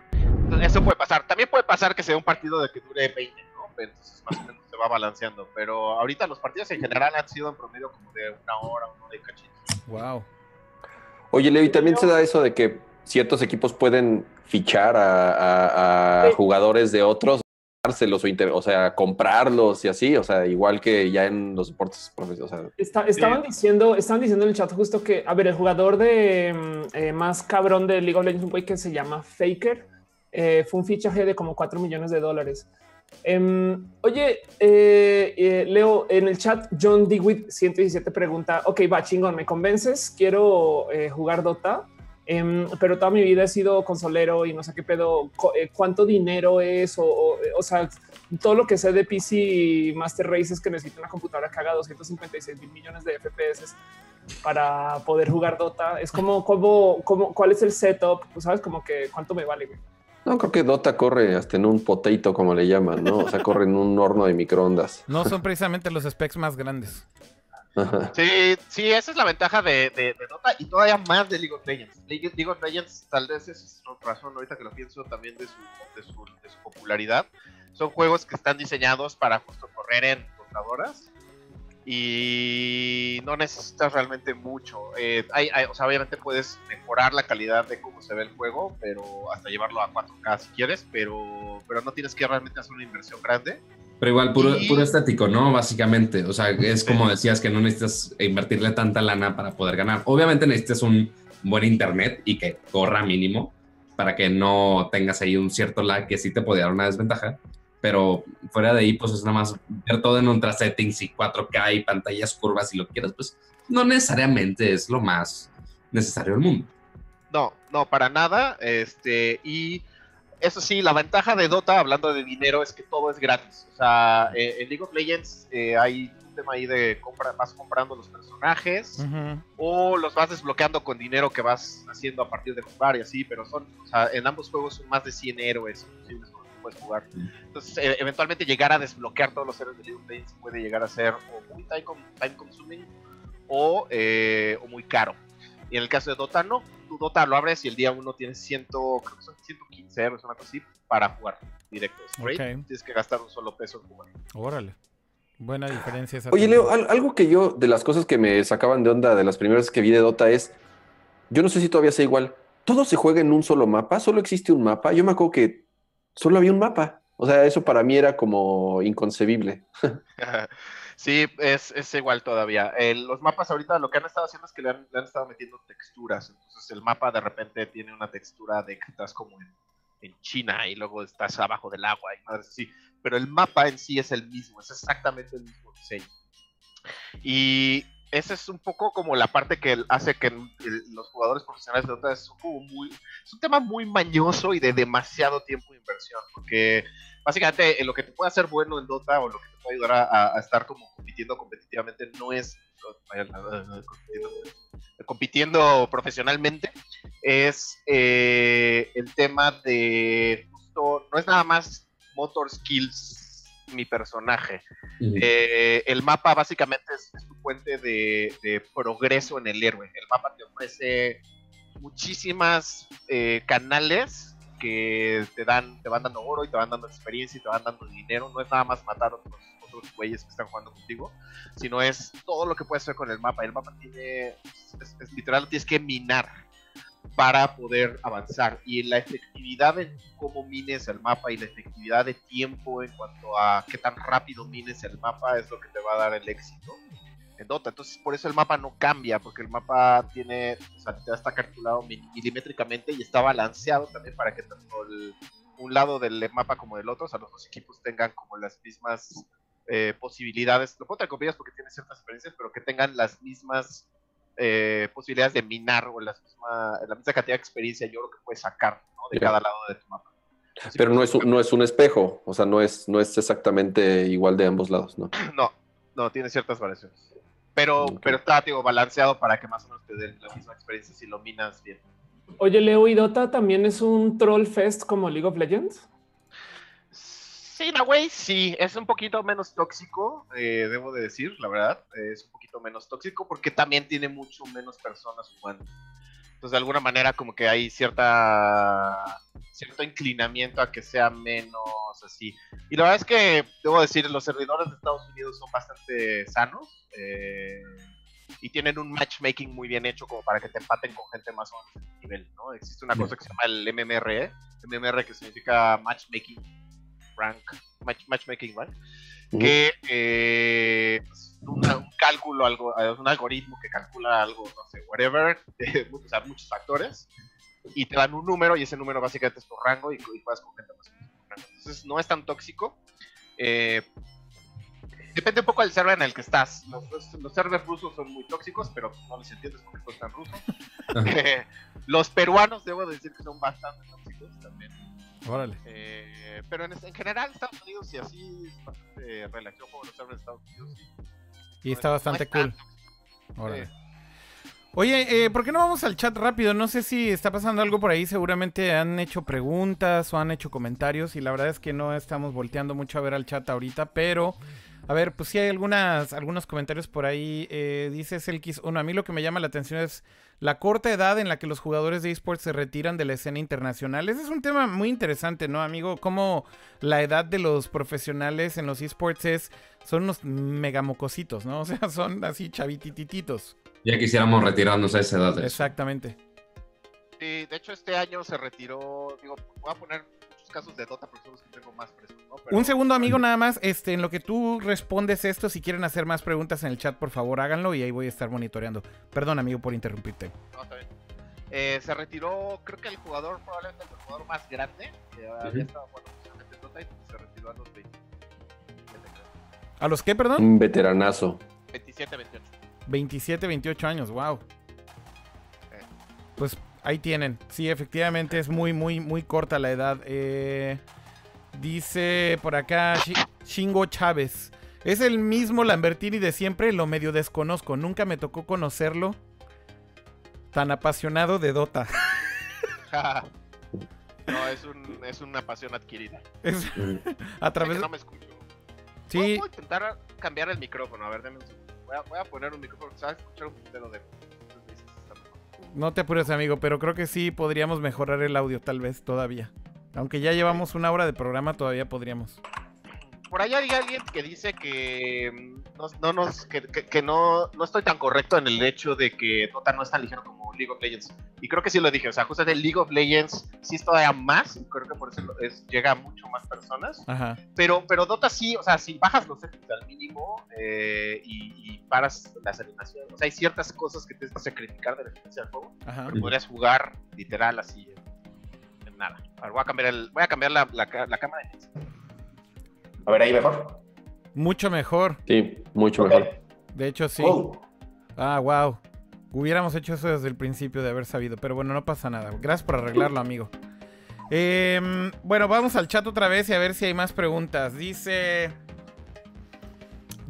eso puede pasar. También puede pasar que sea un partido de que dure 20, ¿no? Entonces más o menos se va balanceando. Pero ahorita los partidos en general han sido en promedio como de una hora, uno de cachito. Wow. Oye, Levi, también se da eso de que ciertos equipos pueden fichar a, jugadores de otros o, sea, comprarlos y así, o sea, igual que ya en los deportes profesionales. estaban diciendo, estaban diciendo en el chat justo que, a ver, el jugador de mm, eh, más cabrón de League of Legends, un güey que se llama Faker, eh, fue un fichaje de como 4 millones de dólares. Em, oye, eh, Leo, en el chat, John Dewitt 117 pregunta, ok, va chingón, ¿me convences? Quiero jugar Dota Em, pero toda mi vida he sido consolero y no sé qué pedo, eh, cuánto dinero es o, o, sea, todo lo que sé de PC Master Race es que necesito una computadora que haga 256 mil millones de FPS para poder jugar Dota. Es como, como, como cuál es el setup, pues sabes, como que cuánto me vale. No, creo que Dota corre hasta en un potato, como le llaman, ¿no? O sea, corre en un horno de microondas. No son precisamente los specs más grandes. Sí, sí, esa es la ventaja de, Dota y todavía más de League of Legends. League, of Legends, tal vez es razón ahorita que lo pienso también de su, popularidad. Son juegos que están diseñados para justo correr en computadoras y no necesitas realmente mucho. Eh, hay, o sea, obviamente puedes mejorar la calidad de cómo se ve el juego, pero hasta llevarlo a 4K si quieres, pero, pero no tienes que realmente hacer una inversión grande. Pero igual, puro, puro estético, ¿no? Básicamente. O sea, es como decías que no necesitas invertirle tanta lana para poder ganar. Obviamente necesitas un buen internet y que corra mínimo para que no tengas ahí un cierto lag que sí te puede dar una desventaja. Pero fuera de ahí, pues es nada más ver todo en ultra settings y 4K y pantallas curvas si lo quieras, pues no necesariamente es lo más necesario del mundo. No, no, para nada. Este, y eso sí, la ventaja de Dota, hablando de dinero, es que todo es gratis. O sea, eh, en League of Legends eh, hay un tema ahí de compra, vas comprando los personajes o los vas desbloqueando con dinero que vas haciendo a partir de jugar y así, pero son, o sea, en ambos juegos son más de 100 héroes posibles con los que puedes jugar. Entonces, eh, eventualmente llegar a desbloquear todos los héroes de League of Legends puede llegar a ser o muy time, consuming o, o muy caro. Y en el caso de Dota, no. Tu Dota lo abres y el día uno tienes 100, creo que son 115 euros, una cosa así, para jugar directo. Tienes que gastar un solo peso en jugar. Órale. Buena diferencia esa. Oye, Leo, algo que yo, de las cosas que me sacaban de onda de las primeras que vi de Dota es, yo no sé si todavía sea igual, todo se juega en un solo mapa, solo existe un mapa. Yo me acuerdo que solo había un mapa. O sea, eso para mí era como inconcebible. [laughs] Sí, es, es igual todavía. Eh, los mapas ahorita lo que han estado haciendo es que le han, le han estado metiendo texturas. Entonces el mapa de repente tiene una textura de que estás como en, en China y luego estás abajo del agua y madres así. Pero el mapa en sí es el mismo, es exactamente el mismo diseño. Y esa es un poco como la parte que hace que el- los jugadores profesionales de Dota es, es un tema muy mañoso y de demasiado tiempo de inversión, porque básicamente eh, lo que te puede hacer bueno en Dota o lo que te puede ayudar a, estar como compitiendo competitivamente no es compitiendo, compitiendo profesionalmente es eh, el tema de justo no es nada más motor skills mi personaje eh, el mapa básicamente es, es tu fuente de, de progreso en el héroe. El mapa te ofrece muchísimas eh, canales que te dan, te van dando oro y te van dando experiencia y te van dando dinero. No es nada más matar otros, otros güeyes que están jugando contigo, sino es todo lo que puedes hacer con el mapa. El mapa tiene, literal, tienes que minar para poder avanzar. Y la efectividad en cómo mines el mapa y la efectividad de tiempo en cuanto a qué tan rápido mines el mapa es lo que te va a dar el éxito en Dota. Entonces, por eso el mapa no cambia, porque el mapa tiene, o sea, está calculado mil- milimétricamente y está balanceado también para que tanto el- un lado del mapa como del otro, o sea, los dos equipos tengan como las mismas eh, posibilidades. Lo puedo tener comillas porque tiene ciertas experiencias, pero que tengan las mismas eh, posibilidades de minar o las misma, la misma cantidad de experiencia y oro que puedes sacar ¿no? de cada lado de tu mapa. Así Pero no es, un- no es un espejo, o sea, no es, no es exactamente igual de ambos lados, ¿no? [clears throat] No, no, tiene ciertas variaciones. Pero, pero está, digo, balanceado para que más o menos te den la misma experiencia si lo minas bien. Oye, Leo y Dota también es un troll fest como League of Legends. Sí, in a way, sí, es un poquito menos tóxico, eh, debo de decir, la verdad. es un poquito menos tóxico porque también tiene mucho menos personas jugando. Entonces, de alguna manera, como que hay cierta cierto inclinamiento a que sea menos así. Y la verdad es que, debo decir, los servidores de Estados Unidos son bastante sanos eh, y tienen un matchmaking muy bien hecho como para que te empaten con gente más o menos nivel, ¿no? Existe una cosa que se llama el MMRE, MMR que significa Matchmaking Rank, match- Matchmaking Rank. Que eh, es una- un cálculo, algo, un algoritmo que calcula algo, no sé, whatever, [laughs] de, o sea, muchos factores, y te dan un número, y ese número básicamente es tu rango, y, y juegas con. Entonces no es tan tóxico. eh, depende un poco del server en el que estás. Los, los- servers rusos son muy tóxicos, pero no les entiendes porque tú estás ruso. Eh, [laughs] los peruanos, debo decir que son bastante tóxicos también. Órale. Eh, pero en, en general, Estados Unidos y así es bastante relación con los servers de Estados Unidos. Y está es- bastante no cool. Órale. Sí. Oye, eh, ¿por qué no vamos al chat rápido? No sé si está pasando algo por ahí. Seguramente han hecho preguntas o han hecho comentarios. Y la verdad es que no estamos volteando mucho a ver al chat ahorita. Pero, a ver, pues sí hay algunas, algunos comentarios por ahí. Eh, dice Selkis, uno, a mí lo que me llama la atención es la corta edad en la que los jugadores de esports se retiran de la escena internacional. Ese es un tema muy interesante, ¿no, amigo? Cómo la edad de los profesionales en los esports es, son unos megamocositos, ¿no? [laughs] O sea, son así chavititititos. Ya quisiéramos retirarnos a esa edad. Exactamente. Sí, de hecho este año se retiró, digo, voy a poner casos de Dota porque son los que tengo más frescos, ¿no? Pero- Un segundo, amigo, nada más. Este, en lo que tú respondes esto, si quieren hacer más preguntas en el chat, por favor, háganlo y ahí voy a estar monitoreando. Perdón, amigo, por interrumpirte. No, está bien. Eh, se retiró, creo que el jugador, probablemente el jugador más grande, que había estado jugando profesionalmente en Dota y se retiró a los 20, ¿A los qué, perdón? Un veteranazo. 27, 28. 27, 28 años, wow. Eh. Pues ahí tienen. Sí, efectivamente es muy, muy, muy corta la edad. Eh, dice por acá Shingo Chávez. Es el mismo Lambertini de siempre, lo medio desconozco. Nunca me tocó conocerlo. Tan apasionado de Dota. [laughs] no, es, un, es una pasión adquirida. Es- [laughs] a través que no me escucho. Sí, Voy a intentar cambiar el micrófono, a ver, denme un segundo. Voy a, voy a poner un micrófono, ¿sabes? Escuchar un puntero de... no te apures, amigo, pero creo que sí podríamos mejorar el audio, tal vez, todavía. Aunque ya llevamos una hora de programa, todavía podríamos. Por ahí hay alguien que dice que mm, no, no nos que, que- que no, no estoy tan correcto en el hecho de que Dota no es tan ligero como League of Legends. Y creo que sí lo dije, o sea, justamente League of Legends sí es todavía más, y creo que por eso es, llega a mucho más personas. Ajá. Pero, pero Dota sí, o sea, si bajas los settings al mínimo eh, y, y paras las animaciones, o sea, hay ciertas cosas que tienes que sacrificar de la experiencia del juego, Ajá. pero podrías jugar literal así en, en nada. A ver, voy a cambiar, el, voy a cambiar la, la, la cámara. A ver, ahí mejor. Mucho mejor. Sí, mucho mejor. De hecho, sí. Oh, Ah, wow. Hubiéramos hecho eso desde el principio de haber sabido, pero bueno, no pasa nada. Gracias por arreglarlo, amigo. Em, bueno, vamos al chat otra vez y a ver si hay más preguntas. Dice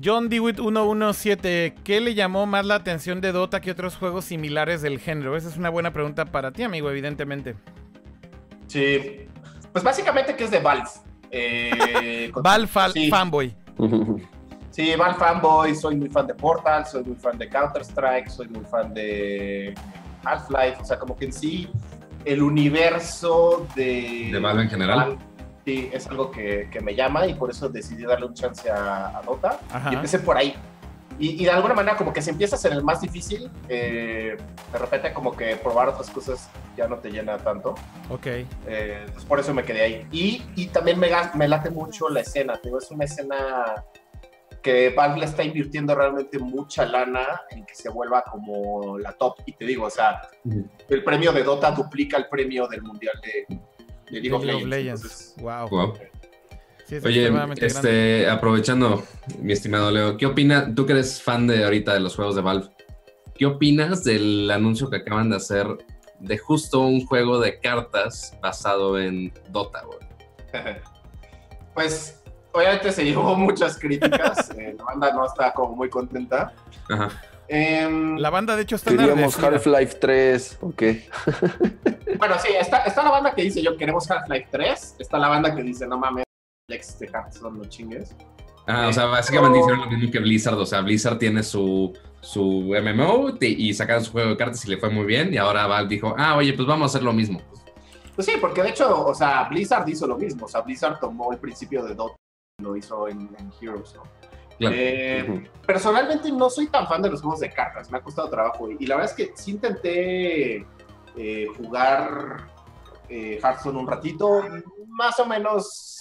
John Dewitt 117, ¿qué le llamó más la atención de Dota que otros juegos similares del género? Esa es una buena pregunta para ti, amigo, evidentemente. sí. Pues básicamente que es de Valve. Eh, Val Fal- sí. Fanboy. Sí, Val fanboy, soy muy fan de Portal, soy muy fan de Counter-Strike, soy muy fan de Half-Life, o sea, como que en sí el universo de... De Valve en general. Sí, es algo que, que me llama y por eso decidí darle un chance a, a Dota Ajá. y empecé por ahí. Y, y de alguna manera como que si empiezas en el más difícil, eh, de repente como que probar otras cosas ya no te llena tanto. Ok. Eh, pues por eso me quedé ahí. Y, y también me, me late mucho la escena. Digo, es una escena que Valve le está invirtiendo realmente mucha lana en que se vuelva como la top. Y te digo, o sea, el premio de Dota duplica el premio del Mundial de, de League, of League of Legends. Legends. Entonces, Wow. Wow. Sí, es Oye, grande. este, aprovechando, mi estimado Leo, ¿qué opinas? Tú que eres fan de ahorita de los juegos de Valve, ¿qué opinas del anuncio que acaban de hacer de justo un juego de cartas basado en Dota, güey? [laughs] pues obviamente se llevó muchas críticas. [laughs] eh, la banda no está como muy contenta. Ajá. Em, La banda, de hecho, está Queríamos. Half-Life 3, ok. Bueno, sí, está, está la banda que dice yo queremos Half-Life 3. Está la banda que dice no mames, Lex de Hearthstone, no chingues. Ah, o sea, básicamente hicieron lo mismo que Blizzard. O sea, Blizzard tiene su, su MMO te- y sacaron su juego de cartas y le fue muy bien. Y ahora Valve dijo, ah, oye, pues vamos a hacer lo mismo. Pues sí, porque de hecho, o sea, Blizzard hizo lo mismo. O sea, Blizzard tomó el principio de Dota y lo hizo en, en Heroes, ¿no? Claro. Eh, personalmente no soy tan fan de los juegos de cartas, me ha costado trabajo. Y, y la verdad es que sí intenté eh, jugar eh, Hearthstone un ratito, más o menos.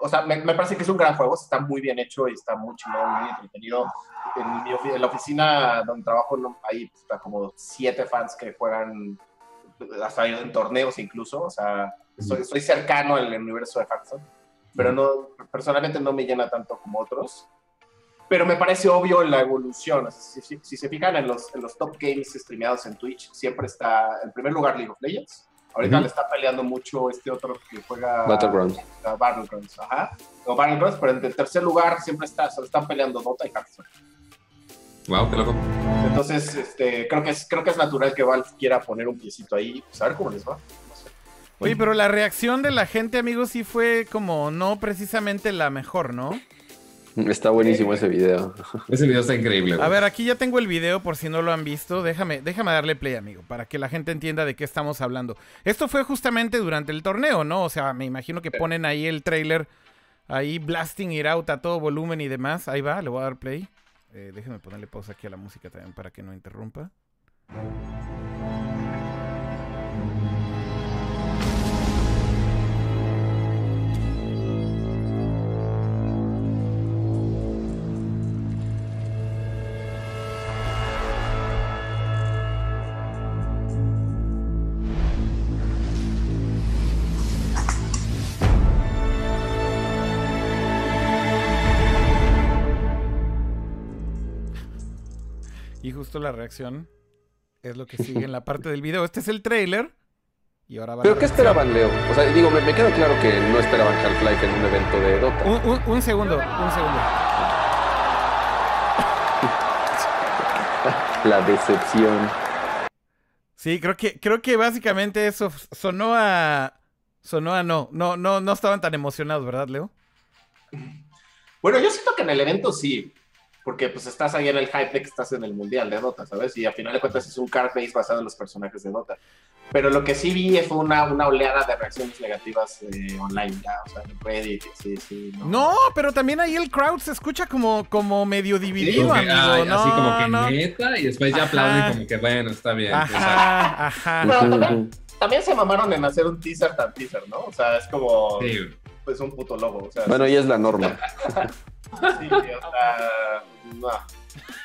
O sea, me, me parece que es un gran juego, está muy bien hecho y está muy chingón, muy entretenido. En, mi ofi- en la oficina donde trabajo no- hay está como siete fans que juegan hasta en torneos incluso, o sea, soy, soy cercano al universo de Hearthstone, pero no, personalmente no me llena tanto como otros pero me parece obvio la evolución. O sea, si, si- si se fijan en los, en los top games streameados en Twitch, siempre está en primer lugar League of Legends. Ahorita le está peleando mucho este otro que juega Battlegrounds. a Battlegrounds, ajá. O Battlegrounds, pero en el tercer lugar siempre está, se están peleando Dota y Hearthstone. Wow, qué loco. Entonces, este, creo que es, creo que es natural que Valve quiera poner un piecito ahí, pues a ver cómo les va. No sé. Oye, pero la reacción de la gente, amigos, sí fue como no precisamente la mejor, ¿no? Está buenísimo ese video. Ese video está increíble, güey. A ver, aquí ya tengo el video por si no lo han visto. Déjame, déjame darle play, amigo, para que la gente entienda de qué estamos hablando. Esto fue justamente durante el torneo, ¿no? O sea, me imagino que ponen ahí el trailer, ahí blasting it out a todo volumen y demás. Ahí va, le voy a dar play. Eh, déjenme ponerle pausa aquí a la música también para que no interrumpa. Justo la reacción es lo que sigue en la parte del video. Este es el trailer. Y ahora va ¿Pero qué esperaban, Leo? O sea, digo, me, me queda claro que no esperaban Half-Life en un evento de Dota. Un, un- un segundo, un segundo. [laughs] La decepción. Sí, creo que, creo que básicamente eso sonó a. Sonó a no. No, no, no estaban tan emocionados, ¿verdad, Leo? Bueno, yo siento que en el evento sí. Porque pues estás ahí en el hype de que estás en el mundial de Dota, ¿sabes? Y al final de cuentas es un card base basado en los personajes de Dota. Pero lo que sí vi fue una, una oleada de reacciones negativas eh, online, ya, o sea, en Reddit, sí, sí. No, pero también ahí el crowd se escucha como, como medio dividido, Como que, amigo. ay, no, así como que no. neta, y después ya Ajá. aplauden como que bueno, está bien. o sea, Ajá, ajá. [laughs] Bueno, también, también se mamaron en hacer un teaser tan teaser, ¿no? O sea, es como sí. pues un puto logo. O sea, Bueno, y es la norma. [laughs] sí, o sea, no.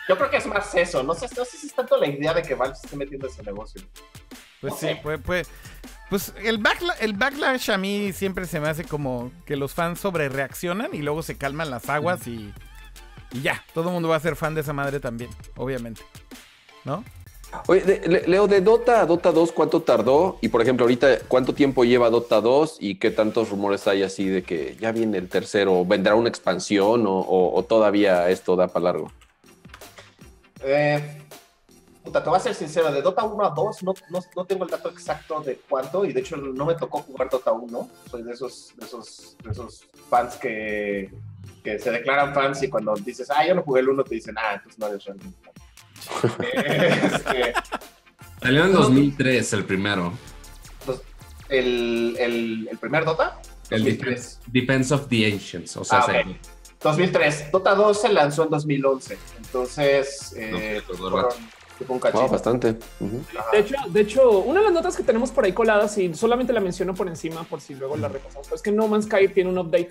Yo creo que es más eso. No sé, no sé si es tanto la idea de que Valve se esté metiendo en ese negocio. Pues sí, pues, pues, pues el, backla- el backlash a mí siempre se me hace como que los fans sobre reaccionan y luego se calman las aguas y, y ya, todo el mundo va a ser fan de esa madre también, obviamente. ¿No? Oye, Leo, de Dota a Dota 2, ¿cuánto tardó? Y por ejemplo, ahorita, ¿cuánto tiempo lleva Dota 2? ¿Y qué tantos rumores hay así de que ya viene el tercero? ¿Vendrá una expansión o, todavía esto da para largo? Eh, puta, te voy a ser sincero, de Dota 1 a 2 no, tengo el dato exacto de cuánto y de hecho no me tocó jugar Dota 1. Soy de esos, de esos, de esos fans que, se declaran fans y cuando dices, ah, yo no jugué el 1, te dicen, ah, entonces no eres realmente. Este, Salió en 2003 el primero. el, el, el primer Dota, El 2003. Defense of the Ancients. O sea, Ah, se- ok. 2003. Dota 2 se lanzó en 2011. Entonces, eh, No, pues, fueron- un Ah, bastante. De hecho, de hecho, una de las notas que tenemos por ahí coladas, y solamente la menciono por encima, por si luego la repasamos, es que No Man's Sky tiene un update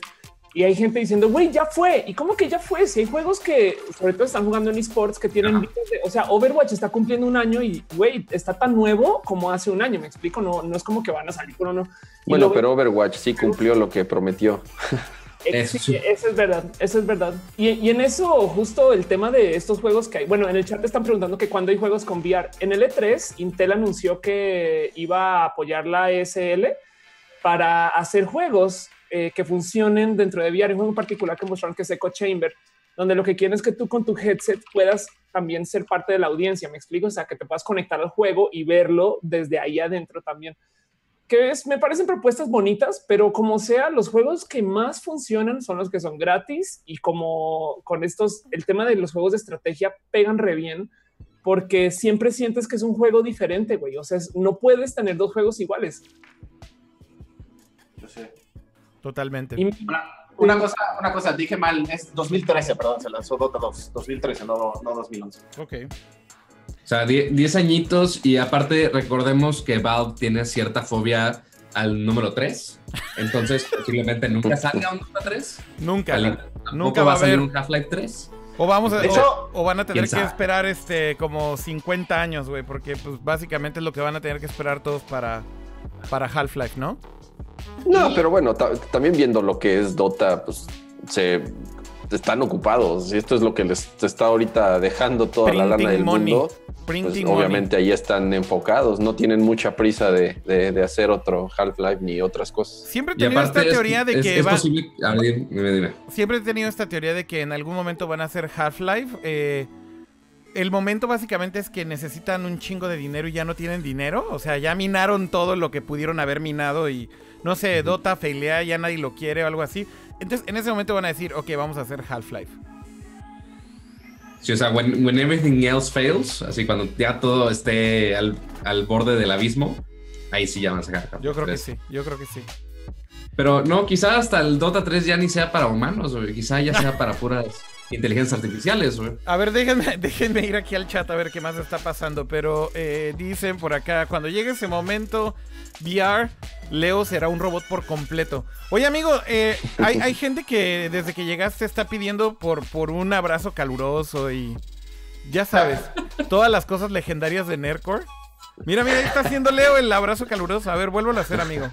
y hay gente diciendo, güey, ya fue. ¿Y cómo que ya fue? Si hay juegos que sobre todo están jugando en esports que tienen, Ajá. o sea, Overwatch está cumpliendo un año y, güey, está tan nuevo como hace un año. Me explico, no, no es como que van a salir con uno. Y Bueno, pero Overwatch sí cumplió lo que prometió. [laughs] Ex- Eso sí, sí. Eso es verdad, eso es verdad. Y, y en eso, justo el tema de estos juegos que hay. Bueno, en el chat te están preguntando que cuando hay juegos con VR. En el E3, Intel anunció que iba a apoyar la ESL para hacer juegos eh, que funcionen dentro de VR. Un juego en particular que mostraron que es Echo Chamber, donde lo que quieren es que tú con tu headset puedas también ser parte de la audiencia. Me explico, o sea, que te puedas conectar al juego y verlo desde ahí adentro también que es, me parecen propuestas bonitas, pero como sea, los juegos que más funcionan son los que son gratis y como con estos, el tema de los juegos de estrategia pegan re bien porque siempre sientes que es un juego diferente, güey. O sea, no puedes tener dos juegos iguales. Yo sé. Totalmente. Y Una, una cosa, una cosa, dije mal, es 2013, perdón, se lanzó Dota 2, 2013, no, no 2011. Ok. O sea, 10 añitos y aparte recordemos que Valve tiene cierta fobia al número 3. Entonces [laughs] posiblemente nunca salga un Dota 3. Nunca. Al- Nunca Nunca va a salir un Half-Life 3. O vamos a, De o- hecho, o, van a tener que esperar este como 50 años, güey, porque pues básicamente es lo que van a tener que esperar todos para, para Half-Life, ¿no? No, pero bueno, ta- también viendo lo que es Dota, pues se están ocupados. Y esto es lo que les está ahorita dejando toda la lana del money. mundo. Pues obviamente ahí están enfocados, no tienen mucha prisa de, de- de hacer otro Half-Life ni otras cosas. Siempre he tenido esta es, teoría de es- que es va- posible... A ver, dime, dime. siempre he tenido esta teoría de que en algún momento van a hacer Half-Life. eh, el momento básicamente es que necesitan un chingo de dinero y ya no tienen dinero. O sea, ya minaron todo lo que pudieron haber minado y no sé, Dota failea, ya nadie lo quiere o algo así. Entonces, en ese momento van a decir, ok, vamos a hacer Half-Life. Sí, o sea, when, when everything else fails, así cuando ya todo esté al, al borde del abismo, ahí sí ya van a sacar. Yo creo que 3. sí, yo creo que sí. Pero no, quizá hasta el Dota 3 ya ni sea para humanos, güey. Quizá ya sea para puras [laughs] inteligencias artificiales, güey. A ver, déjenme, [laughs] déjenme ir aquí al chat a ver qué más está pasando. Pero eh, dicen por acá, cuando llegue ese momento, VR, Leo será un robot por completo. Oye, amigo, eh, hay, hay gente que desde que llegaste está pidiendo por, por un abrazo caluroso y ya sabes, todas las cosas legendarias de Nerdcore. Mira, mira, ahí está haciendo Leo el abrazo caluroso. A ver, vuélvelo a hacer, amigo.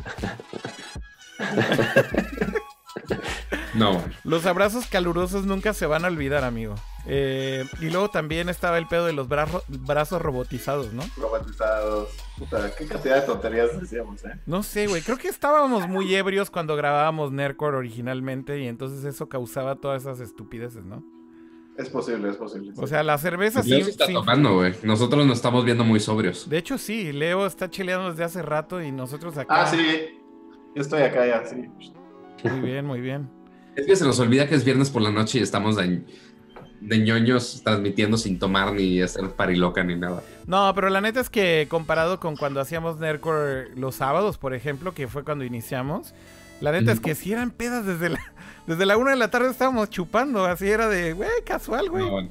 No, güey. Los abrazos calurosos nunca se van a olvidar, amigo. Eh, y luego también estaba el pedo de los brazo- brazos robotizados, ¿no? Robotizados. Puta, qué cantidad de tonterías decíamos, ¿eh? No sé, güey. Creo que estábamos muy ebrios cuando grabábamos Nerdcore originalmente y entonces eso causaba todas esas estupideces, ¿no? Es posible, es posible. O sea, la cerveza Leo sí. se está sí- tomando, güey. Nosotros nos estamos viendo muy sobrios. De hecho, sí. Leo está chileando desde hace rato y nosotros acá. Ah, sí. Yo estoy acá ya, sí. Muy bien, muy bien. Es que se nos olvida que es viernes por la noche y estamos de ñoños transmitiendo sin tomar ni hacer pariloca ni nada. No, pero la neta es que comparado con cuando hacíamos Nerdcore los sábados, por ejemplo, que fue cuando iniciamos, la neta es que si eran pedas desde la, [laughs] desde la una de la tarde estábamos chupando, así era de, güey, casual, güey. No, bueno.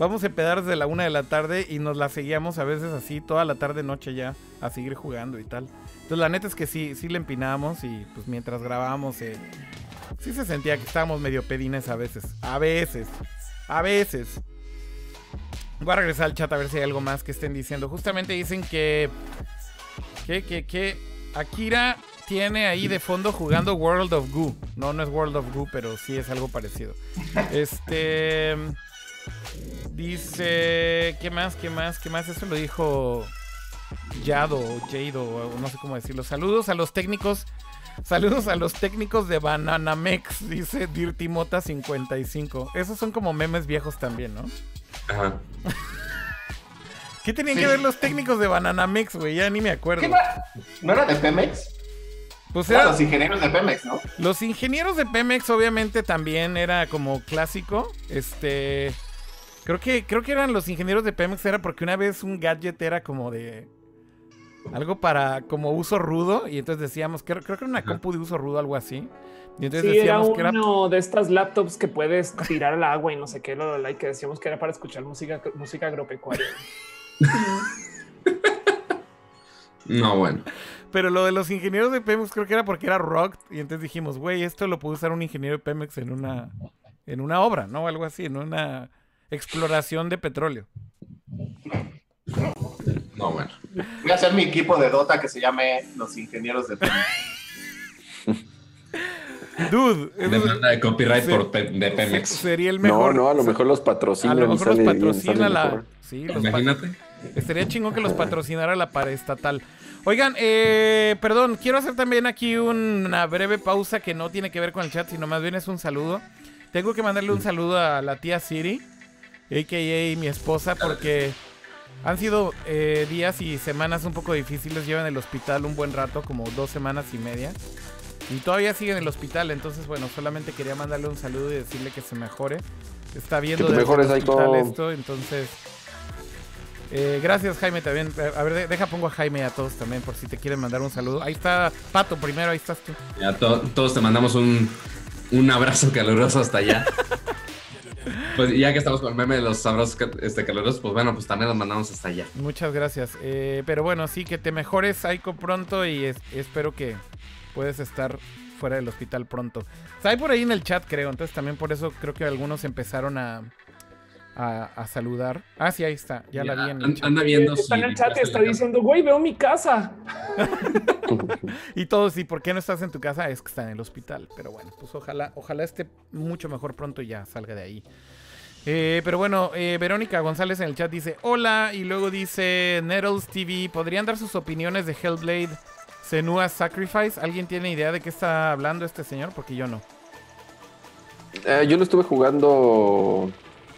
Vamos a empedar desde la una de la tarde y nos la seguíamos a veces así toda la tarde noche ya a seguir jugando y tal. Entonces la neta es que sí, sí le empinábamos y pues mientras grabábamos eh, sí se sentía que estábamos medio pedines a veces. A veces. A veces. Voy a regresar al chat a ver si hay algo más que estén diciendo. Justamente dicen que. Que, que, que. Akira tiene ahí de fondo jugando World of Goo. No, no es World of Goo, pero sí es algo parecido. Este. Dice. ¿Qué más? ¿Qué más? ¿Qué más? Eso lo dijo. Yado o Jado, no sé cómo decirlo. Saludos a los técnicos. Saludos a los técnicos de Bananamex, dice Dirty Mota 55. Esos son como memes viejos también, ¿no? Ajá. [laughs] ¿Qué tenían Sí. que ver los técnicos de Bananamex, güey? Ya ni me acuerdo. ¿No era de Pemex? Pues Eran era- los ingenieros de Pemex, ¿no? los ingenieros de Pemex obviamente también era como clásico. Este creo que creo que eran los ingenieros de Pemex era porque una vez un gadget era como de algo para como uso rudo y entonces decíamos creo, creo que era una compu de uso rudo algo así. Y entonces Sí, era decíamos que era uno de estas laptops que puedes tirar al agua y no sé qué, lo, lo, lo, y que decíamos que era para escuchar música, música agropecuaria. [laughs] No, bueno. Pero lo de los ingenieros de Pemex creo que era porque era rock. Y entonces dijimos, güey, esto lo puede usar un ingeniero de Pemex en una, en una obra, ¿no? Algo así, en una exploración de petróleo. No, bueno. Voy a hacer mi equipo de Dota que se llame Los Ingenieros de Pemex. [laughs] Dude, Demanda de copyright por Pe- de Pemex. sería el No, mejor. no, a lo mejor los a patrocinan. lo mejor los patrocina la. Sí, los Imagínate. Estaría chingón que los patrocinara la paraestatal. Oigan, eh, perdón, quiero hacer también aquí una breve pausa que no tiene que ver con el chat, sino más bien es un saludo. Tengo que mandarle un saludo a la tía Siri, a.k.a. mi esposa, porque han sido eh, días y semanas un poco difíciles. Lleva en el hospital un buen rato, como dos semanas y media. Y todavía sigue en el hospital, entonces bueno, solamente quería mandarle un saludo y decirle que se mejore. Está viendo Que desde el hospital esto, entonces... eh, gracias Jaime también. A ver, de- deja pongo a Jaime y a todos también por si te quieren mandar un saludo. Ahí está Pato primero, ahí estás tú. Ya to- todos te mandamos un, un abrazo caluroso hasta allá. [laughs] Pues ya que estamos con el meme de los ca- este, calurosos, pues bueno, pues también los mandamos hasta allá. Muchas gracias. Eh, pero bueno, sí, que te mejores, Aiko, pronto y es- espero que puedes estar fuera del hospital pronto. Está ahí por ahí en el chat, creo. Entonces también por eso creo que algunos empezaron a, a, a saludar. Ah, sí, ahí está. Ya, la vi en el chat. Anda viendo Está si en el chat y está diciendo, güey, veo mi casa. [laughs] Y todos, ¿y por qué no estás en tu casa? Es que está en el hospital. Pero bueno, pues ojalá, ojalá esté mucho mejor pronto y ya salga de ahí. Eh, pero bueno, eh, Verónica González en el chat dice hola y luego dice Nettles TV, ¿podrían dar sus opiniones de Hellblade Senua Sacrifice? ¿Alguien tiene idea de qué está hablando este señor? Porque yo no. Eh, yo lo estuve jugando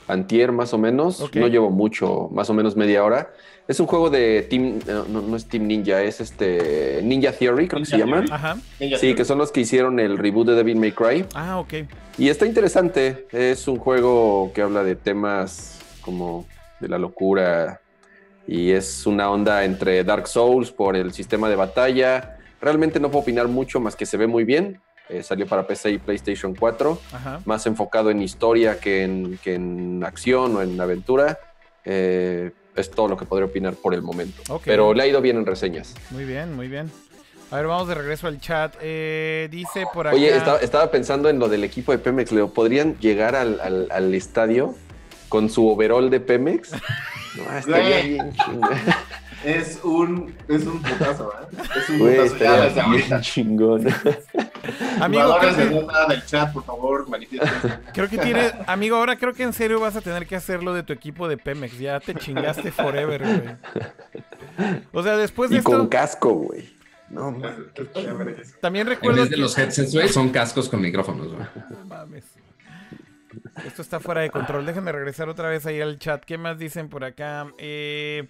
antier más o menos. No llevo mucho, más o menos media hora. Es un juego de Team, eh, no, no es Team Ninja, es este Ninja Theory, creo que se llaman. Ajá. Sí, que son los que hicieron el reboot de Devil May Cry. Ah, ok. Y está interesante. Es un juego que habla de temas como de la locura. Y es una onda entre Dark Souls por el sistema de batalla. Realmente no puedo opinar mucho más que se ve muy bien. Eh, salió para PC y PlayStation 4. Ajá. Más enfocado en historia que en, que en acción o en aventura. Eh, es todo lo que podría opinar por el momento. Pero le ha ido bien en reseñas. Muy bien, muy bien. A ver, vamos de regreso al chat. Eh, dice por acá. Oye, estaba, estaba pensando en lo del equipo de Pemex, Leo. ¿Podrían llegar al, al- al estadio con su overall de Pemex? [laughs] No, estaría bien. Es un, es un putazo, ¿eh? Es un Güey, putazo ya desde ahorita. chingón. [laughs] Amigo, de que, Dota del chat, por favor, creo que tiene. Amigo, ahora creo que en serio vas a tener que hacerlo de tu equipo de Pemex. Ya te chingaste forever, güey. O sea, después de Y esto. con casco, güey. No, man. También En recuerdo. vez de que- los headsets, güey, son cascos con micrófonos, güey. No mames. Esto está fuera de control. Déjenme regresar otra vez ahí al chat. ¿Qué más dicen por acá? Eh,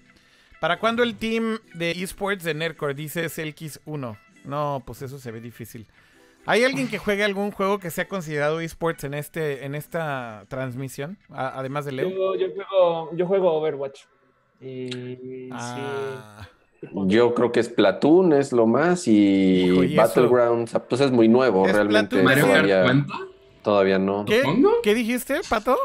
¿Para cuándo el team de esports de Nerdcore? Dice Selkis 1. No, pues eso se ve difícil. ¿Hay alguien que juegue algún juego que sea considerado esports en este en esta transmisión? a- además de Leo. Yo, yo juego, yo juego Overwatch. Y Ah, sí. Yo creo que Splatoon es lo más y Hijo, ¿y eso? Battlegrounds, pues es muy nuevo, ¿Splatoon realmente ¿Mario Kart todavía, cuenta? todavía no. ¿Qué? ¿Qué dijiste, Pato?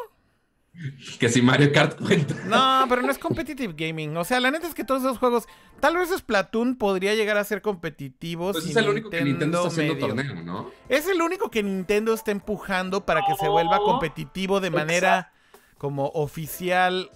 Que si Mario Kart cuenta. No, pero no es competitive gaming. O sea, la neta es que todos esos juegos, tal vez Splatoon podría llegar a ser competitivo. Pues si es el único que Nintendo está haciendo medio- torneo, ¿no? Es el único que Nintendo está empujando para que se vuelva competitivo de manera como oficial.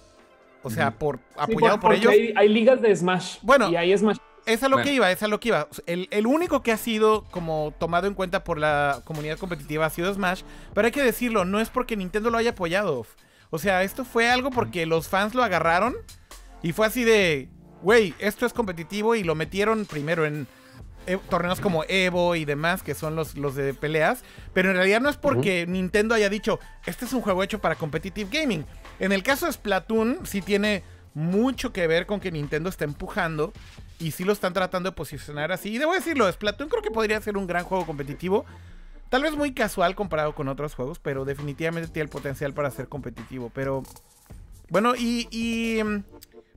O sea, por Sí, apoyado por ellos. Hay, hay ligas de Smash. Bueno. y hay Smash. Es a lo Bueno. que iba, es a lo que iba. El, el único que ha sido como tomado en cuenta por la comunidad competitiva ha sido Smash. Pero hay que decirlo, no es porque Nintendo lo haya apoyado. O sea, esto fue algo porque los fans lo agarraron y fue así de, güey, esto es competitivo y lo metieron primero en eh, torneos como Evo y demás, que son los, los de peleas. Pero en realidad no es porque Nintendo haya dicho, este es un juego hecho para competitive gaming. En el caso de Splatoon, sí tiene mucho que ver con que Nintendo está empujando y sí lo están tratando de posicionar así. Y debo decirlo, Splatoon creo que podría ser un gran juego competitivo. Tal vez muy casual comparado con otros juegos, pero definitivamente tiene el potencial para ser competitivo. Pero bueno, y, y mm,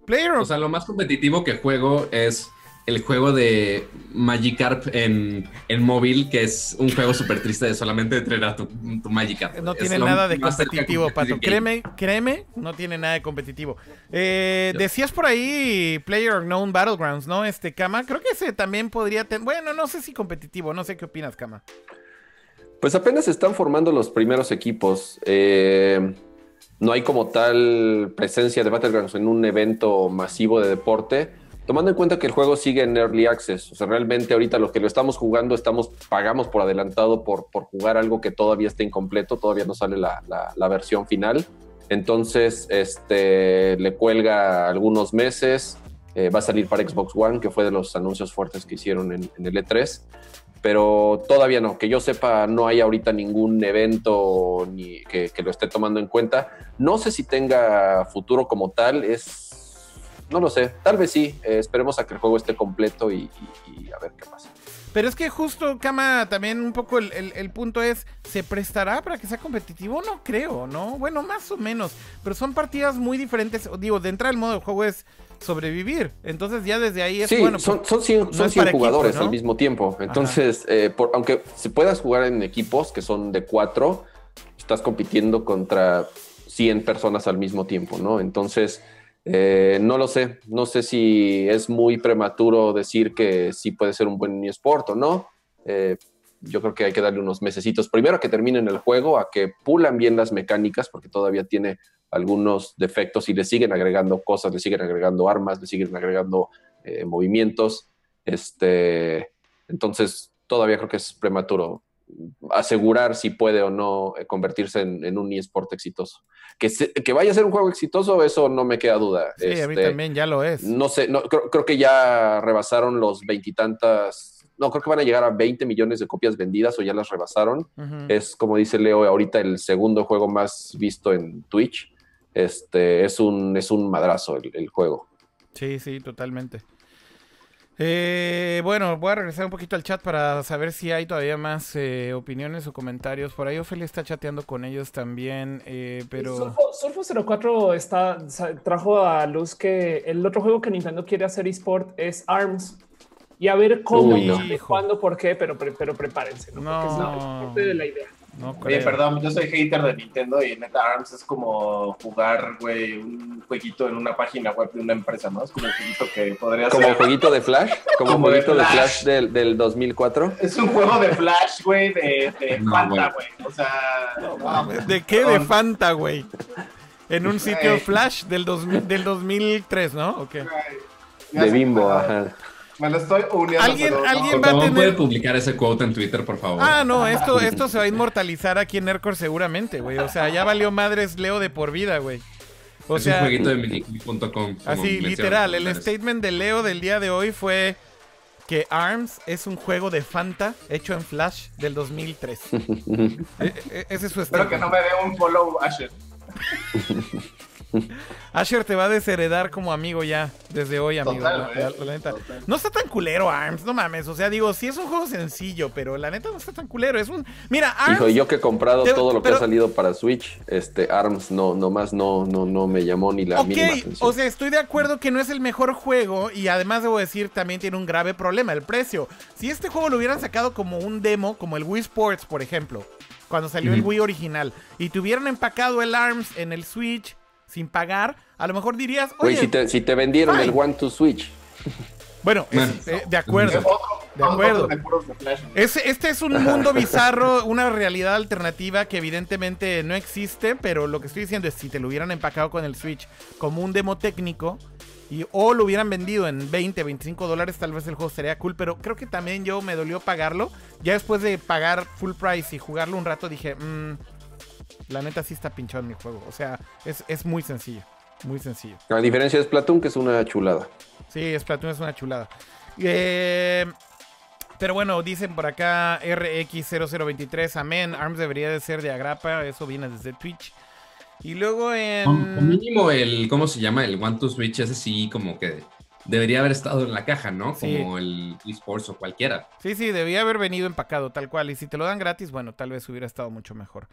Player O sea, lo más competitivo que juego es el juego de Magikarp en, en móvil, que es un juego súper triste de solamente entrenar tu, tu Magikarp. No tiene nada de competitivo, Pato. [laughs] Créeme, créeme, no tiene nada de competitivo. Eh, decías por ahí Player Unknown Battlegrounds, ¿no? Este, Kama, creo que ese también podría tener... Bueno, no sé si competitivo, no sé qué opinas, Kama. Pues apenas se están formando los primeros equipos. Eh, no hay como tal presencia de Battlegrounds en un evento masivo de deporte, tomando en cuenta que el juego sigue en Early Access. O sea, realmente ahorita los que lo estamos jugando, estamos, pagamos por adelantado por, jugar algo que todavía está incompleto, todavía no sale la, versión final. Entonces, este, le cuelga algunos meses. Eh, va a salir para Xbox One, que fue de los anuncios fuertes que hicieron en, en el E E3 pero todavía no. Que yo sepa, no hay ahorita ningún evento ni que, lo esté tomando en cuenta. No sé si tenga futuro como tal, es... No lo sé, tal vez sí. Eh, esperemos a que el juego esté completo y- y a ver qué pasa. Pero es que justo, Kama, también un poco el, el- el punto es, ¿se prestará para que sea competitivo? No creo, ¿no? Bueno, más o menos. Pero son partidas muy diferentes. Digo, de entrada el modo de juego es sobrevivir. Entonces ya desde ahí es Sí, bueno. son, pues, son 100, no son es 100 para equipo, jugadores ¿no? al mismo tiempo. Entonces, eh, por- aunque se puedas jugar en equipos que son de cuatro, estás compitiendo contra 100 personas al mismo tiempo, ¿no? Entonces, eh, no lo sé. No sé si es muy prematuro decir que sí puede ser un buen eSport o no. Eh, yo creo que hay que darle unos mesecitos. Primero a que terminen el juego, a que pulan bien las mecánicas, porque todavía tiene algunos defectos y le siguen agregando cosas, le siguen agregando armas, le siguen agregando eh, movimientos. Este, entonces, todavía creo que es prematuro asegurar si puede o no eh, convertirse en, en un eSport exitoso. Que, se- que vaya a ser un juego exitoso, eso no me queda duda. sí, a mí Este, también ya lo es. no sé, no, creo, creo que ya rebasaron los veintitantas, no, creo que van a llegar a 20 millones de copias vendidas o ya las rebasaron. Es, como dice Leo, ahorita el segundo juego más visto en Twitch. Este, es un, es un madrazo el, el juego. Sí, sí, totalmente. Eh, bueno, voy a regresar un poquito al chat para saber si hay todavía más eh, opiniones o comentarios. Por ahí Ophelia está chateando con ellos también, eh, pero... Surfo, Surfo 04 está, sa- trajo a luz que el otro juego que Nintendo quiere hacer eSport es ARMS. Y a ver cómo, Uy, no. cuándo, por qué, pero, pero prepárense, ¿no? Porque es, la- No. es parte de la idea. No Oye, perdón, yo soy hater de Nintendo y neta ARMS es como jugar, güey, un jueguito en una página web de una empresa, ¿no? Es como un jueguito que podría Como ser. jueguito de Flash, como, Como de jueguito de Flash. Flash del, del 2004. Es un juego de Flash, güey, de, de No, Fanta, güey. O sea, ¿De qué? De Fanta, güey. En un sitio. Flash del, 2000 del 2003, ¿no? Ok. ya De bimbo, ajá. Me lo estoy uniendo. Alguien- pero alguien no. va a tener- puede publicar ese quote en Twitter, por favor. Ah, no, esto, esto se va a inmortalizar aquí en Nerdcore seguramente, güey. O sea, ya valió madres Leo de por vida, güey. O es sea, un jueguito de miniclip.com. así, literal, el statement de Leo del día de hoy fue que ARMS es un juego de Fanta hecho en Flash del 2003. [laughs] E- e- ese es su Espero que no me dé un follow Asher. [laughs] [laughs] Asher te va a desheredar como amigo ya, desde hoy, amigo. Total, la- güey. la- la neta. No está tan culero, Arms, no mames. O sea, digo, sí es un juego sencillo, pero la neta no está tan culero. Es un. Mira, Arms. Hijo, y yo que he comprado Te- todo lo que ha salido para Switch, este ARMS no, nomás no, no, no me llamó ni la Ok, mínima atención. o sea, estoy de acuerdo que no es el mejor juego y además debo decir también tiene un grave problema, el precio. Si este juego lo hubieran sacado como un demo, como el Wii Sports, por ejemplo, cuando salió el. Wii original, y te hubieran empacado el ARMS en el Switch sin pagar, a lo mejor dirías, Güey, oye, si te, si te vendieron el One to Switch, bueno, es- eh, de acuerdo. De acuerdo. de puros de Flash. Es- este es un mundo bizarro, una realidad alternativa que evidentemente no existe, pero lo que estoy diciendo es si te lo hubieran empacado con el Switch como un demo técnico y, o lo hubieran vendido en 20, 25 dólares, tal vez el juego sería cool, pero creo que también yo me dolió pagarlo. Ya después de pagar full price y jugarlo un rato dije, "Mm, la neta sí está pinchado en mi juego. O sea, es, es muy sencillo, muy sencillo. a diferencia de Splatoon, que es una chulada. Sí, Splatoon es una chulada. Eh, pero bueno, dicen por acá RX0023, amén. ARMS debería de ser de agrapa, eso viene desde Twitch. Y luego en... Como mínimo el, ¿cómo se llama? El One to Switch, ese sí como que debería haber estado en la caja, ¿no? Sí. Como el eSports o cualquiera. Sí, sí, debía haber venido empacado tal cual. Y si te lo dan gratis, bueno, tal vez hubiera estado mucho mejor.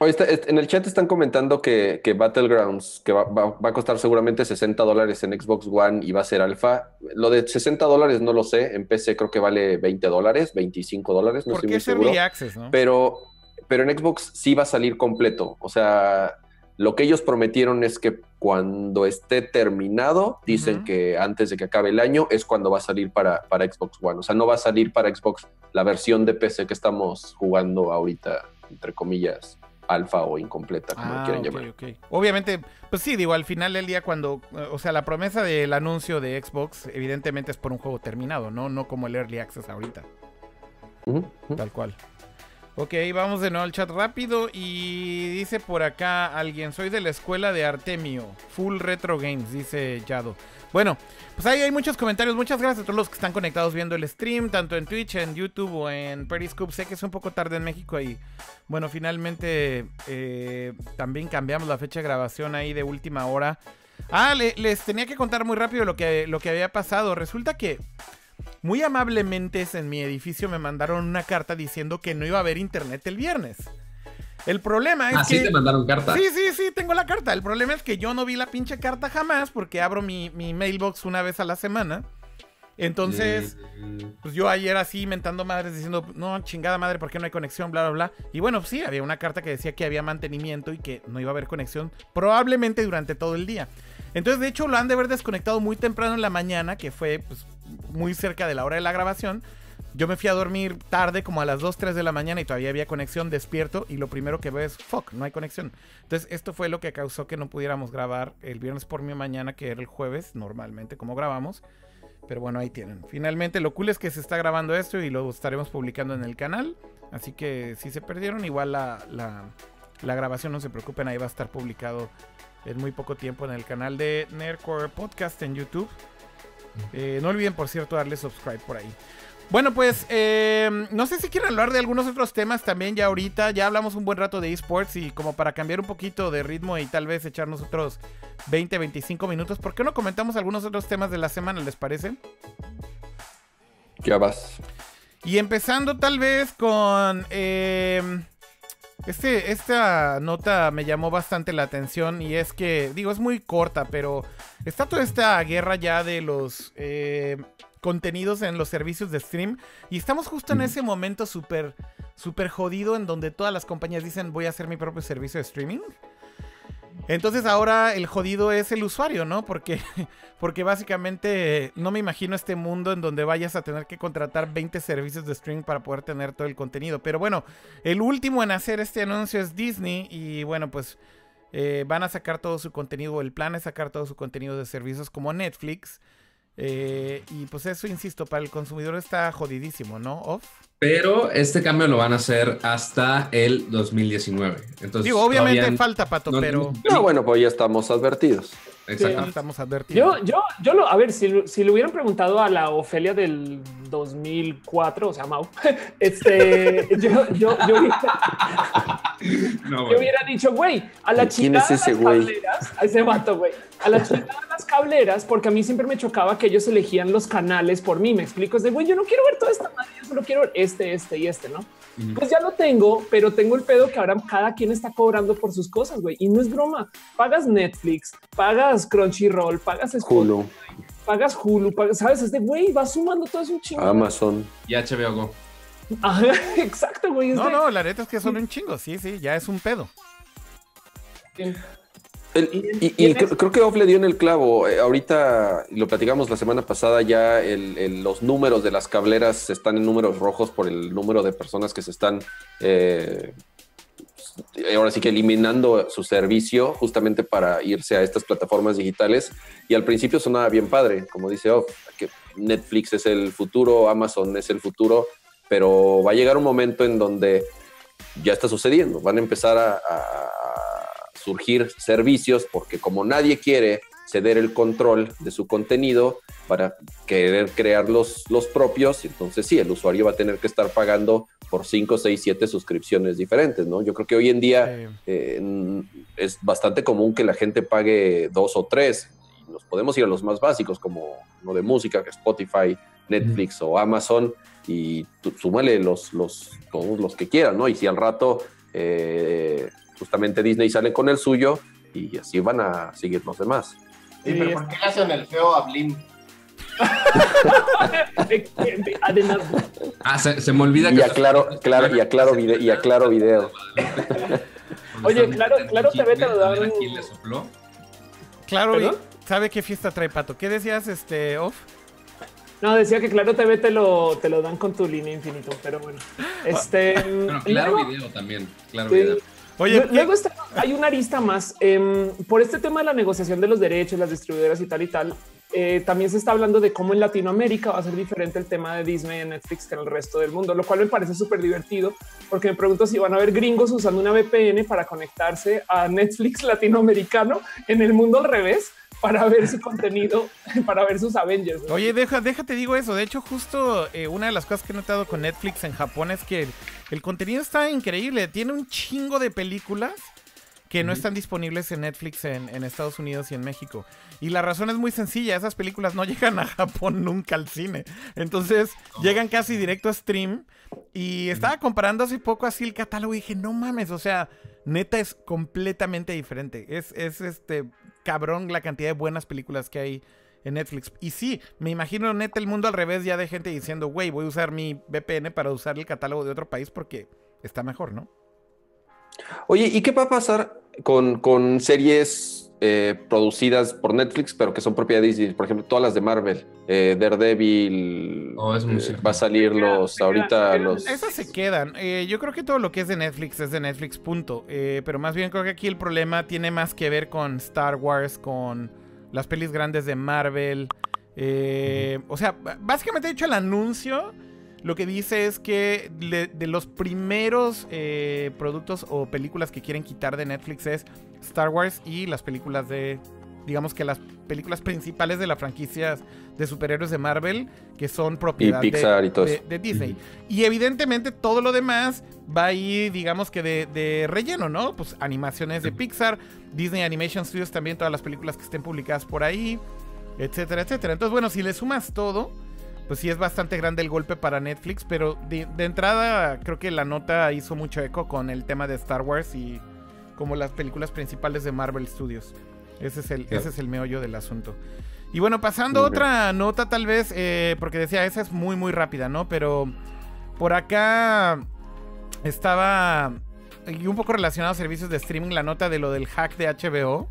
Está- est- en el chat están comentando que, que Battlegrounds, que va, va- va a costar seguramente 60 dólares en Xbox One y va a ser alfa. Lo de 60 dólares no lo sé, en PC creo que vale 20 dólares, 25 dólares, no estoy Porque muy es seguro. Early Access, ¿no? Pero, pero en Xbox sí va a salir completo. O sea, lo que ellos prometieron es que cuando esté terminado, dicen que antes de que acabe el año es cuando va a salir para, para Xbox One. O sea, no va a salir para Xbox la versión de PC que estamos jugando ahorita, entre comillas, alfa o incompleta, como Ah, quieran llamar. Obviamente, pues sí, digo, al final del día cuando, o sea, la promesa del anuncio de Xbox evidentemente es por un juego terminado, ¿no? No como el Early Access ahorita. Tal cual. Ok, vamos de nuevo al chat rápido y dice por acá alguien, soy de la escuela de Artemio, Full Retro Games, dice Yado. Bueno, pues ahí hay muchos comentarios, muchas gracias a todos los que están conectados viendo el stream, tanto en Twitch, en YouTube o en Periscope. Sé que es un poco tarde en México y bueno, finalmente eh, también cambiamos la fecha de grabación ahí de última hora. Ah, le- les tenía que contar muy rápido lo que, lo que había pasado. Resulta que muy amablemente en mi edificio me mandaron una carta diciendo que no iba a haber internet el viernes. El problema es Así que... Ah, te mandaron carta. Sí, sí, sí, tengo la carta. El problema es que yo no vi la pinche carta jamás porque abro mi, mi mailbox una vez a la semana. Entonces, Mm, pues yo ayer así mentando madres diciendo, no, chingada madre, ¿por qué no hay conexión? Bla, bla, bla. Y bueno, sí, había una carta que decía que había mantenimiento y que no iba a haber conexión probablemente durante todo el día. Entonces, de hecho, lo han de haber desconectado muy temprano en la mañana, que fue pues, muy cerca de la hora de la grabación. Yo me fui a dormir tarde, como a las 2, 3 de la mañana y todavía había conexión, despierto y lo primero que veo es, fuck, no hay conexión. Entonces, esto fue lo que causó que no pudiéramos grabar el viernes por mi mañana, que era el jueves, normalmente como grabamos. Pero bueno, ahí tienen. Finalmente, lo cool es que se está grabando esto y lo estaremos publicando en el canal. Así que si se perdieron, igual la, la, la grabación, no se preocupen, ahí va a estar publicado en muy poco tiempo en el canal de Nerdcore Podcast en YouTube. Eh, no olviden, por cierto, darle subscribe por ahí. Bueno, pues eh, no sé si quieren hablar de algunos otros temas también ya ahorita. Ya hablamos un buen rato de esports y como para cambiar un poquito de ritmo y tal vez echarnos otros 20, 25 minutos, ¿por qué no comentamos algunos otros temas de la semana, les parece? Ya vas. Y empezando tal vez con... eh, este, esta nota me llamó bastante la atención y es que, digo, es muy corta, pero está toda esta guerra ya de los eh, contenidos en los servicios de stream y estamos justo en ese momento súper, súper jodido en donde todas las compañías dicen voy a hacer mi propio servicio de streaming. Entonces ahora el jodido es el usuario, ¿no? Porque, [laughs] porque básicamente no me imagino este mundo en donde vayas a tener que contratar 20 servicios de streaming para poder tener todo el contenido. Pero bueno, el último en hacer este anuncio es Disney y bueno, pues eh, van a sacar todo su contenido, el plan es sacar todo su contenido de servicios como Netflix. Eh, y pues eso, insisto, para el consumidor está jodidísimo, ¿no? Off. Pero este cambio lo van a hacer hasta el 2019. Entonces, Digo, obviamente todavía falta, Pato, no- pero No, bueno, pues ya estamos advertidos. Exacto. ya estamos advertidos. Yo, yo, yo lo, a ver, si, si le hubieran preguntado a la Ofelia del 2004, o sea, Mau, [laughs] este, yo, yo, yo, hubiera, [laughs] No, yo bueno. hubiera dicho, güey, a la ¿Quién chingada es ese las güey? cableras, a ese vato, güey, a la chingada las cableras, porque a mí siempre me chocaba que ellos elegían los canales por mí. Me explico, es de, güey, yo no quiero ver toda esta madre, yo solo quiero ver este, este y este, ¿no? Pues ya lo tengo, pero tengo el pedo que ahora cada quien está cobrando por sus cosas, güey. Y no es broma. Pagas Netflix, pagas Crunchyroll, pagas Spotify, Hulu, pagas Hulu, pagas, sabes, es de güey, vas sumando todo eso un chingo. Amazon. Y HBO Go. [laughs] Exacto, güey. No, de- no, la neta es que son un chingo. Sí, sí, ya es un pedo. El- Y- creo, creo que Off le dio en el clavo. Eh, ahorita, lo platicamos la semana pasada, ya el- el- los números de las cableras están en números rojos por el número de personas que se están, eh, ahora sí que eliminando su servicio justamente para irse a estas plataformas digitales. Y al principio sonaba bien padre, como dice Off, que Netflix es el futuro, Amazon es el futuro, pero va a llegar un momento en donde ya está sucediendo. Van a empezar a, a surgir servicios porque como nadie quiere ceder el control de su contenido para querer crear los, los propios, entonces sí, el usuario va a tener que estar pagando por 5, 6, 7 suscripciones diferentes, ¿no? Yo creo que hoy en día Eh, eh, es bastante común que la gente pague dos o tres. Y nos podemos ir a los más básicos, como lo de música, que Spotify, Netflix o Amazon, y tú- súmale los, los, todos los que quieran, ¿no? Y si al rato eh, justamente Disney sale con el suyo, y así van a seguir los demás. Sí, pero ¿por qué le hacen el feo a Blim? Además, [laughs] Ah, se, se me olvida Y que. aclaro, claro, y aclaro, video, y aclaro video. Oye, claro- claro, te vete a dar un- ¿Quién le sopló? claro. ¿sabe qué fiesta trae, Pato? ¿Qué decías, este, Off? no decía que Claro TV te lo, te lo dan con tu línea infinito, pero bueno. [laughs] Este, Bueno, y claro luego- video también. Claro Sí. video. Oye, Lue- ¿qué- Luego está- hay una arista más. em, por este tema de la negociación de los derechos, las distribuidoras y tal y tal, eh, también se está hablando de cómo en Latinoamérica va a ser diferente el tema de Disney y Netflix que en el resto del mundo, lo cual me parece súper divertido porque me pregunto si van a haber gringos usando una VPN para conectarse a Netflix [laughs] latinoamericano en el mundo al revés para ver su contenido, [laughs] para ver sus Avengers. ¿no? Oye, deja, déjate digo eso. De hecho, justo eh, una de las cosas que he notado con Netflix en Japón es que el, el contenido está increíble. Tiene un chingo de películas que no están disponibles en Netflix en, en Estados Unidos y en México. Y la razón es muy sencilla. Esas películas no [laughs] llegan a Japón nunca al cine. Entonces, llegan casi directo a stream. Y estaba comparando hace poco así el catálogo y dije, no mames, o sea, neta es completamente diferente. Es, es este cabrón la cantidad de buenas películas que hay en Netflix. Y sí, me imagino neta el mundo al revés ya de gente diciendo, güey, voy a usar mi VPN para usar el catálogo de otro país porque está mejor, ¿no? Oye, ¿y qué va a pasar con, con series eh, producidas por Netflix, pero que son propiedad de Disney? Por ejemplo, todas las de Marvel, eh, Daredevil, Oh, es muy eh, va a salir los, ahorita se quedan. los... Esas se quedan. Eh, yo creo que todo lo que es de Netflix es de Netflix, punto. Eh, pero más bien creo que aquí el problema tiene más que ver con Star Wars, con las pelis grandes de Marvel. Eh, o sea, básicamente he hecho el anuncio. Lo que dice es que de los primeros eh, productos o películas que quieren quitar de Netflix es Star Wars y las películas de, digamos que las películas principales de las franquicias de superhéroes de Marvel, que son propiedad de- Pixar y todo de, eso. de Disney. Y evidentemente todo lo demás va ahí, digamos que de, de relleno, ¿no? Pues animaciones de Pixar, Disney Animation Studios también, todas las películas que estén publicadas por ahí, etcétera, etcétera. Entonces, bueno, si le sumas todo, pues sí es bastante grande el golpe para Netflix, pero de, de entrada creo que la nota hizo mucho eco con el tema de Star Wars y como las películas principales de Marvel Studios. Ese es el, ese es el meollo del asunto. Y bueno, pasando a otra nota tal vez, eh, porque decía, esa es muy, muy rápida, ¿no? Pero por acá estaba y un poco relacionado a servicios de streaming la nota de lo del hack de HBO.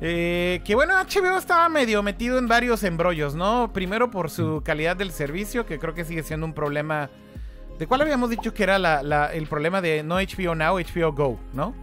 Eh, que bueno, HBO estaba medio metido en varios embrollos, ¿no? Primero por su calidad del servicio, que creo que sigue siendo un problema. ¿De cuál habíamos dicho que era la- la- el problema de no HBO Now, HBO Go, ¿no?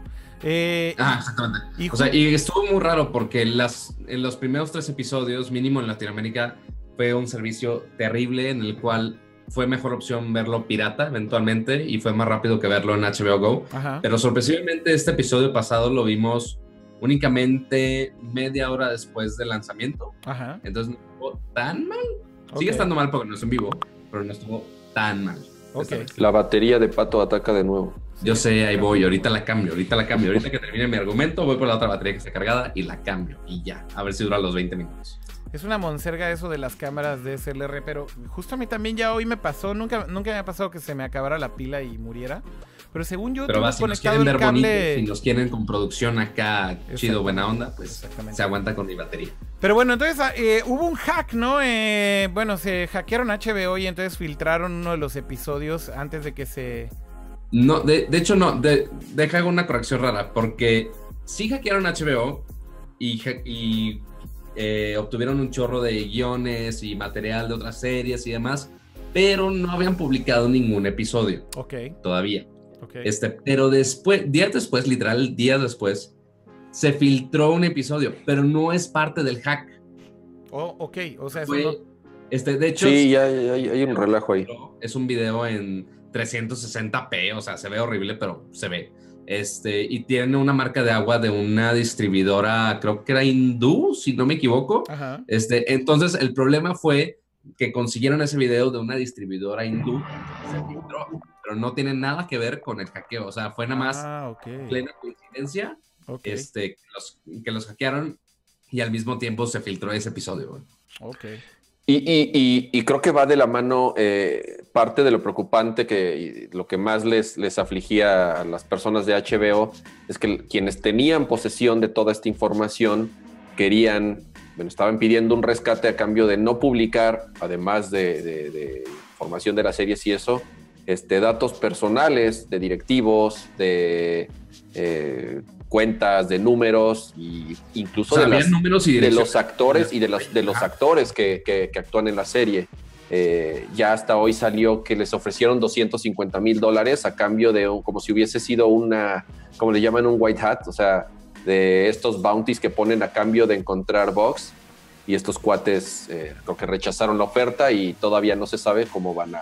Eh, Ah, exactamente. y O sea, y estuvo muy raro porque las, en los primeros tres episodios, mínimo en Latinoamérica, fue un servicio terrible en el cual fue mejor opción verlo pirata eventualmente y fue más rápido que verlo en HBO Go. Ajá. Pero sorpresivamente este episodio pasado lo vimos únicamente media hora después del lanzamiento. Ajá. Entonces no estuvo tan mal. Sigue estando mal porque no es en vivo, pero no estuvo tan mal. Ok. esta vez. La batería de pato ataca de nuevo. Yo sé, ahí voy, ahorita la cambio, ahorita la cambio. Ahorita que termine mi argumento, voy por la otra batería que está cargada y la cambio. Y ya, a ver si dura los 20 minutos. Es una monserga eso de las cámaras de SLR, pero justo a mí también ya hoy me pasó, nunca, nunca me ha pasado que se me acabara la pila y muriera. Pero según yo Pero va, si nos quieren ver cable. si nos quieren con producción acá chido, buena onda, pues se aguanta con mi batería. Pero bueno, entonces ah, eh, hubo un hack, ¿no? Eh, bueno, se hackearon HBO y entonces filtraron uno de los episodios antes de que se. No, de, de hecho no, de, deja una corrección rara, porque sí hackearon HBO y, eh, obtuvieron un chorro de guiones y material de otras series y demás, pero no habían publicado ningún episodio Ok, todavía. Ok. Este, pero después, días después, literal, días después, se filtró un episodio, pero no es parte del hack. Oh, ok, o sea, eso Fue- no. este, de hecho, Sí, ya hay, hay- hay un relajo ahí. es un video en 360p, o sea, se ve horrible, pero se ve. Este, y tiene una marca de agua de una distribuidora, creo que era hindú, si no me equivoco. Ajá. Este, entonces, el problema fue que consiguieron ese video de una distribuidora hindú, se filtró, pero no tiene nada que ver con el hackeo, o sea, fue nada más Ah, ok. plena coincidencia Ok, este, que, los, que los hackearon y al mismo tiempo se filtró ese episodio. ok. Y, y- y- y creo que va de la mano eh, parte de lo preocupante que y lo que más les, les afligía a las personas de HBO es que quienes tenían posesión de toda esta información querían, bueno, estaban pidiendo un rescate a cambio de no publicar, además de, de- de información de las series y eso, este, datos personales de directivos, de eh, cuentas, de números, y incluso O sea, de había las números y de direcciones. los actores y de los, de los actores que, que- que actúan en la serie. Eh, ya hasta hoy salió que les ofrecieron 250 mil dólares a cambio de un- como si hubiese sido una, como le llaman un white hat, o sea, de estos bounties que ponen a cambio de encontrar box. Y estos cuates eh, creo que rechazaron la oferta y todavía no se sabe cómo van a,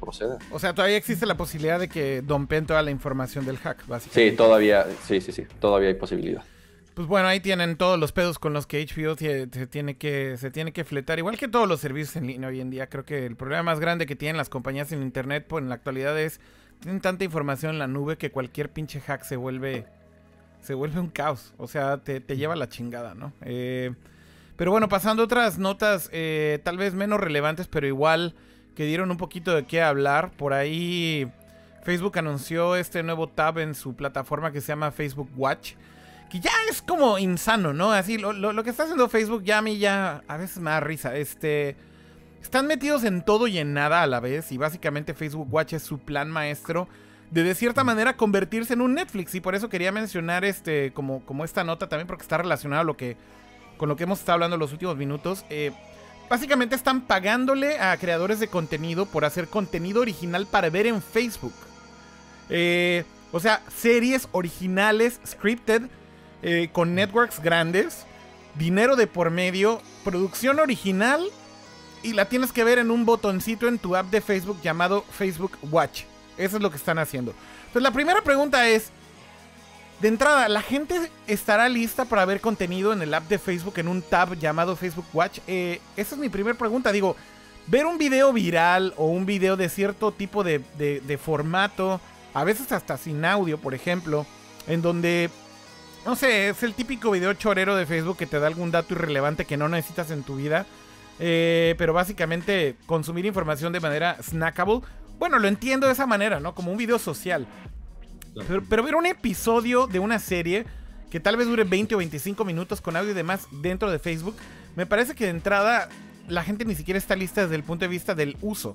proceder. O sea, todavía existe la posibilidad de que dompen toda la información del hack, básicamente. Sí, todavía, sí, sí, sí, todavía hay posibilidad. Pues bueno, ahí tienen todos los pedos con los que HBO se tiene que, se tiene que fletar, igual que todos los servicios en línea hoy en día. Creo que el problema más grande que tienen las compañías en internet pues, en la actualidad es tienen tanta información en la nube que cualquier pinche hack se vuelve se vuelve un caos. O sea, te, te lleva la chingada, ¿no? Eh, pero bueno, pasando a otras notas eh, tal vez menos relevantes, pero igual que dieron un poquito de qué hablar. Por ahí Facebook anunció este nuevo tab en su plataforma que se llama Facebook Watch. Que ya es como insano, ¿no? Así, lo, lo- que está haciendo Facebook ya a mí ya a veces me da risa. Este... Están metidos en todo y en nada a la vez. Y básicamente Facebook Watch es su plan maestro de de cierta manera convertirse en un Netflix. Y por eso quería mencionar este como, como esta nota también, porque está relacionado a lo que, con lo que hemos estado hablando los últimos minutos. Eh, básicamente están pagándole a creadores de contenido por hacer contenido original para ver en Facebook. Eh, o sea, series originales, scripted, eh, con networks grandes, dinero de por medio, producción original y la tienes que ver en un botoncito en tu app de Facebook llamado Facebook Watch. Eso es lo que están haciendo. Entonces la primera pregunta es, de entrada, ¿la gente estará lista para ver contenido en el app de Facebook en un tab llamado Facebook Watch? Eh, esa es mi primera pregunta. Digo, ver un video viral o un video de cierto tipo de, de- formato, a veces hasta sin audio, por ejemplo, en donde, no sé, es el típico video chorero de Facebook que te da algún dato irrelevante que no necesitas en tu vida. Eh, pero básicamente consumir información de manera snackable. Bueno, lo entiendo de esa manera, ¿no? Como un video social. Pero, pero ver un episodio de una serie que tal vez dure 20 o 25 minutos con audio y demás dentro de Facebook, me parece que de entrada la gente ni siquiera está lista desde el punto de vista del uso.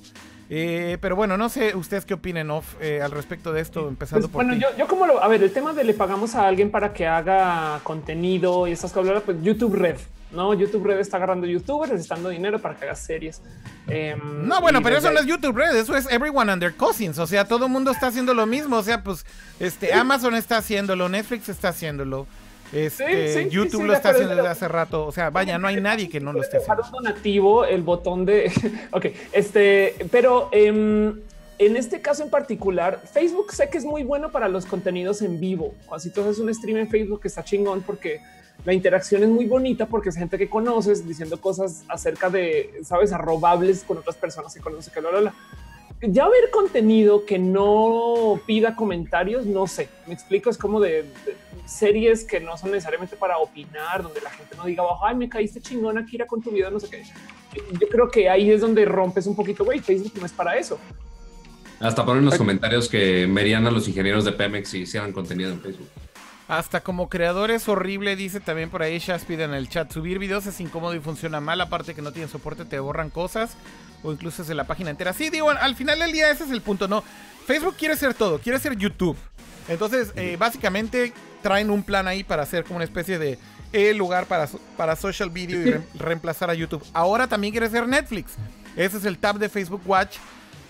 Eh, pero bueno, no sé ustedes qué opinen Off, eh, al respecto de esto, empezando Pues, por bueno, yo, yo como lo, a ver, el tema de le pagamos a alguien para que haga contenido y estas cosas, pues YouTube Red, no, YouTube Red está agarrando youtubers, les está dando dinero para que haga series. Em, No, bueno, pero eso no es YouTube Red, eso es Everyone and their Cousins. O sea, todo el mundo está haciendo lo mismo. O sea, pues, este, Amazon está haciéndolo, Netflix está haciéndolo. Este, Sí, sí, sí, YouTube sí, lo está haciendo desde hace rato. O sea, vaya, no hay nadie que no lo esté haciendo. donativo, el botón de. [laughs] ok, este, pero em, en este caso en particular, Facebook sé que es muy bueno para los contenidos en vivo. Así tú haces un stream en Facebook que está chingón porque la interacción es muy bonita porque es gente que conoces diciendo cosas acerca de, sabes, arrobables con otras personas que conoces que lo Ya ver contenido que no pida comentarios, no sé. Me explico, es como de, de series que no son necesariamente para opinar, donde la gente no diga, "Oh, ay, me caíste chingona, Kira, con tu video, no sé qué. Yo creo que ahí es donde rompes un poquito, güey, Facebook no es para eso. Hasta poner en los comentarios que merían a los ingenieros de Pemex si hicieran contenido en Facebook. Hasta como creador es horrible, dice también por ahí Shaspid en el chat. Subir videos es incómodo y funciona mal, aparte que no tienen soporte, te borran cosas o incluso es de la página entera. Sí, digo, al final del día ese es el punto, ¿no? Facebook quiere ser todo, quiere ser YouTube. Entonces, eh, básicamente traen un plan ahí para hacer como una especie de lugar para, para social video y [laughs] re- reemplazar a YouTube. Ahora también quiere ser Netflix. Ese es el tab de Facebook Watch.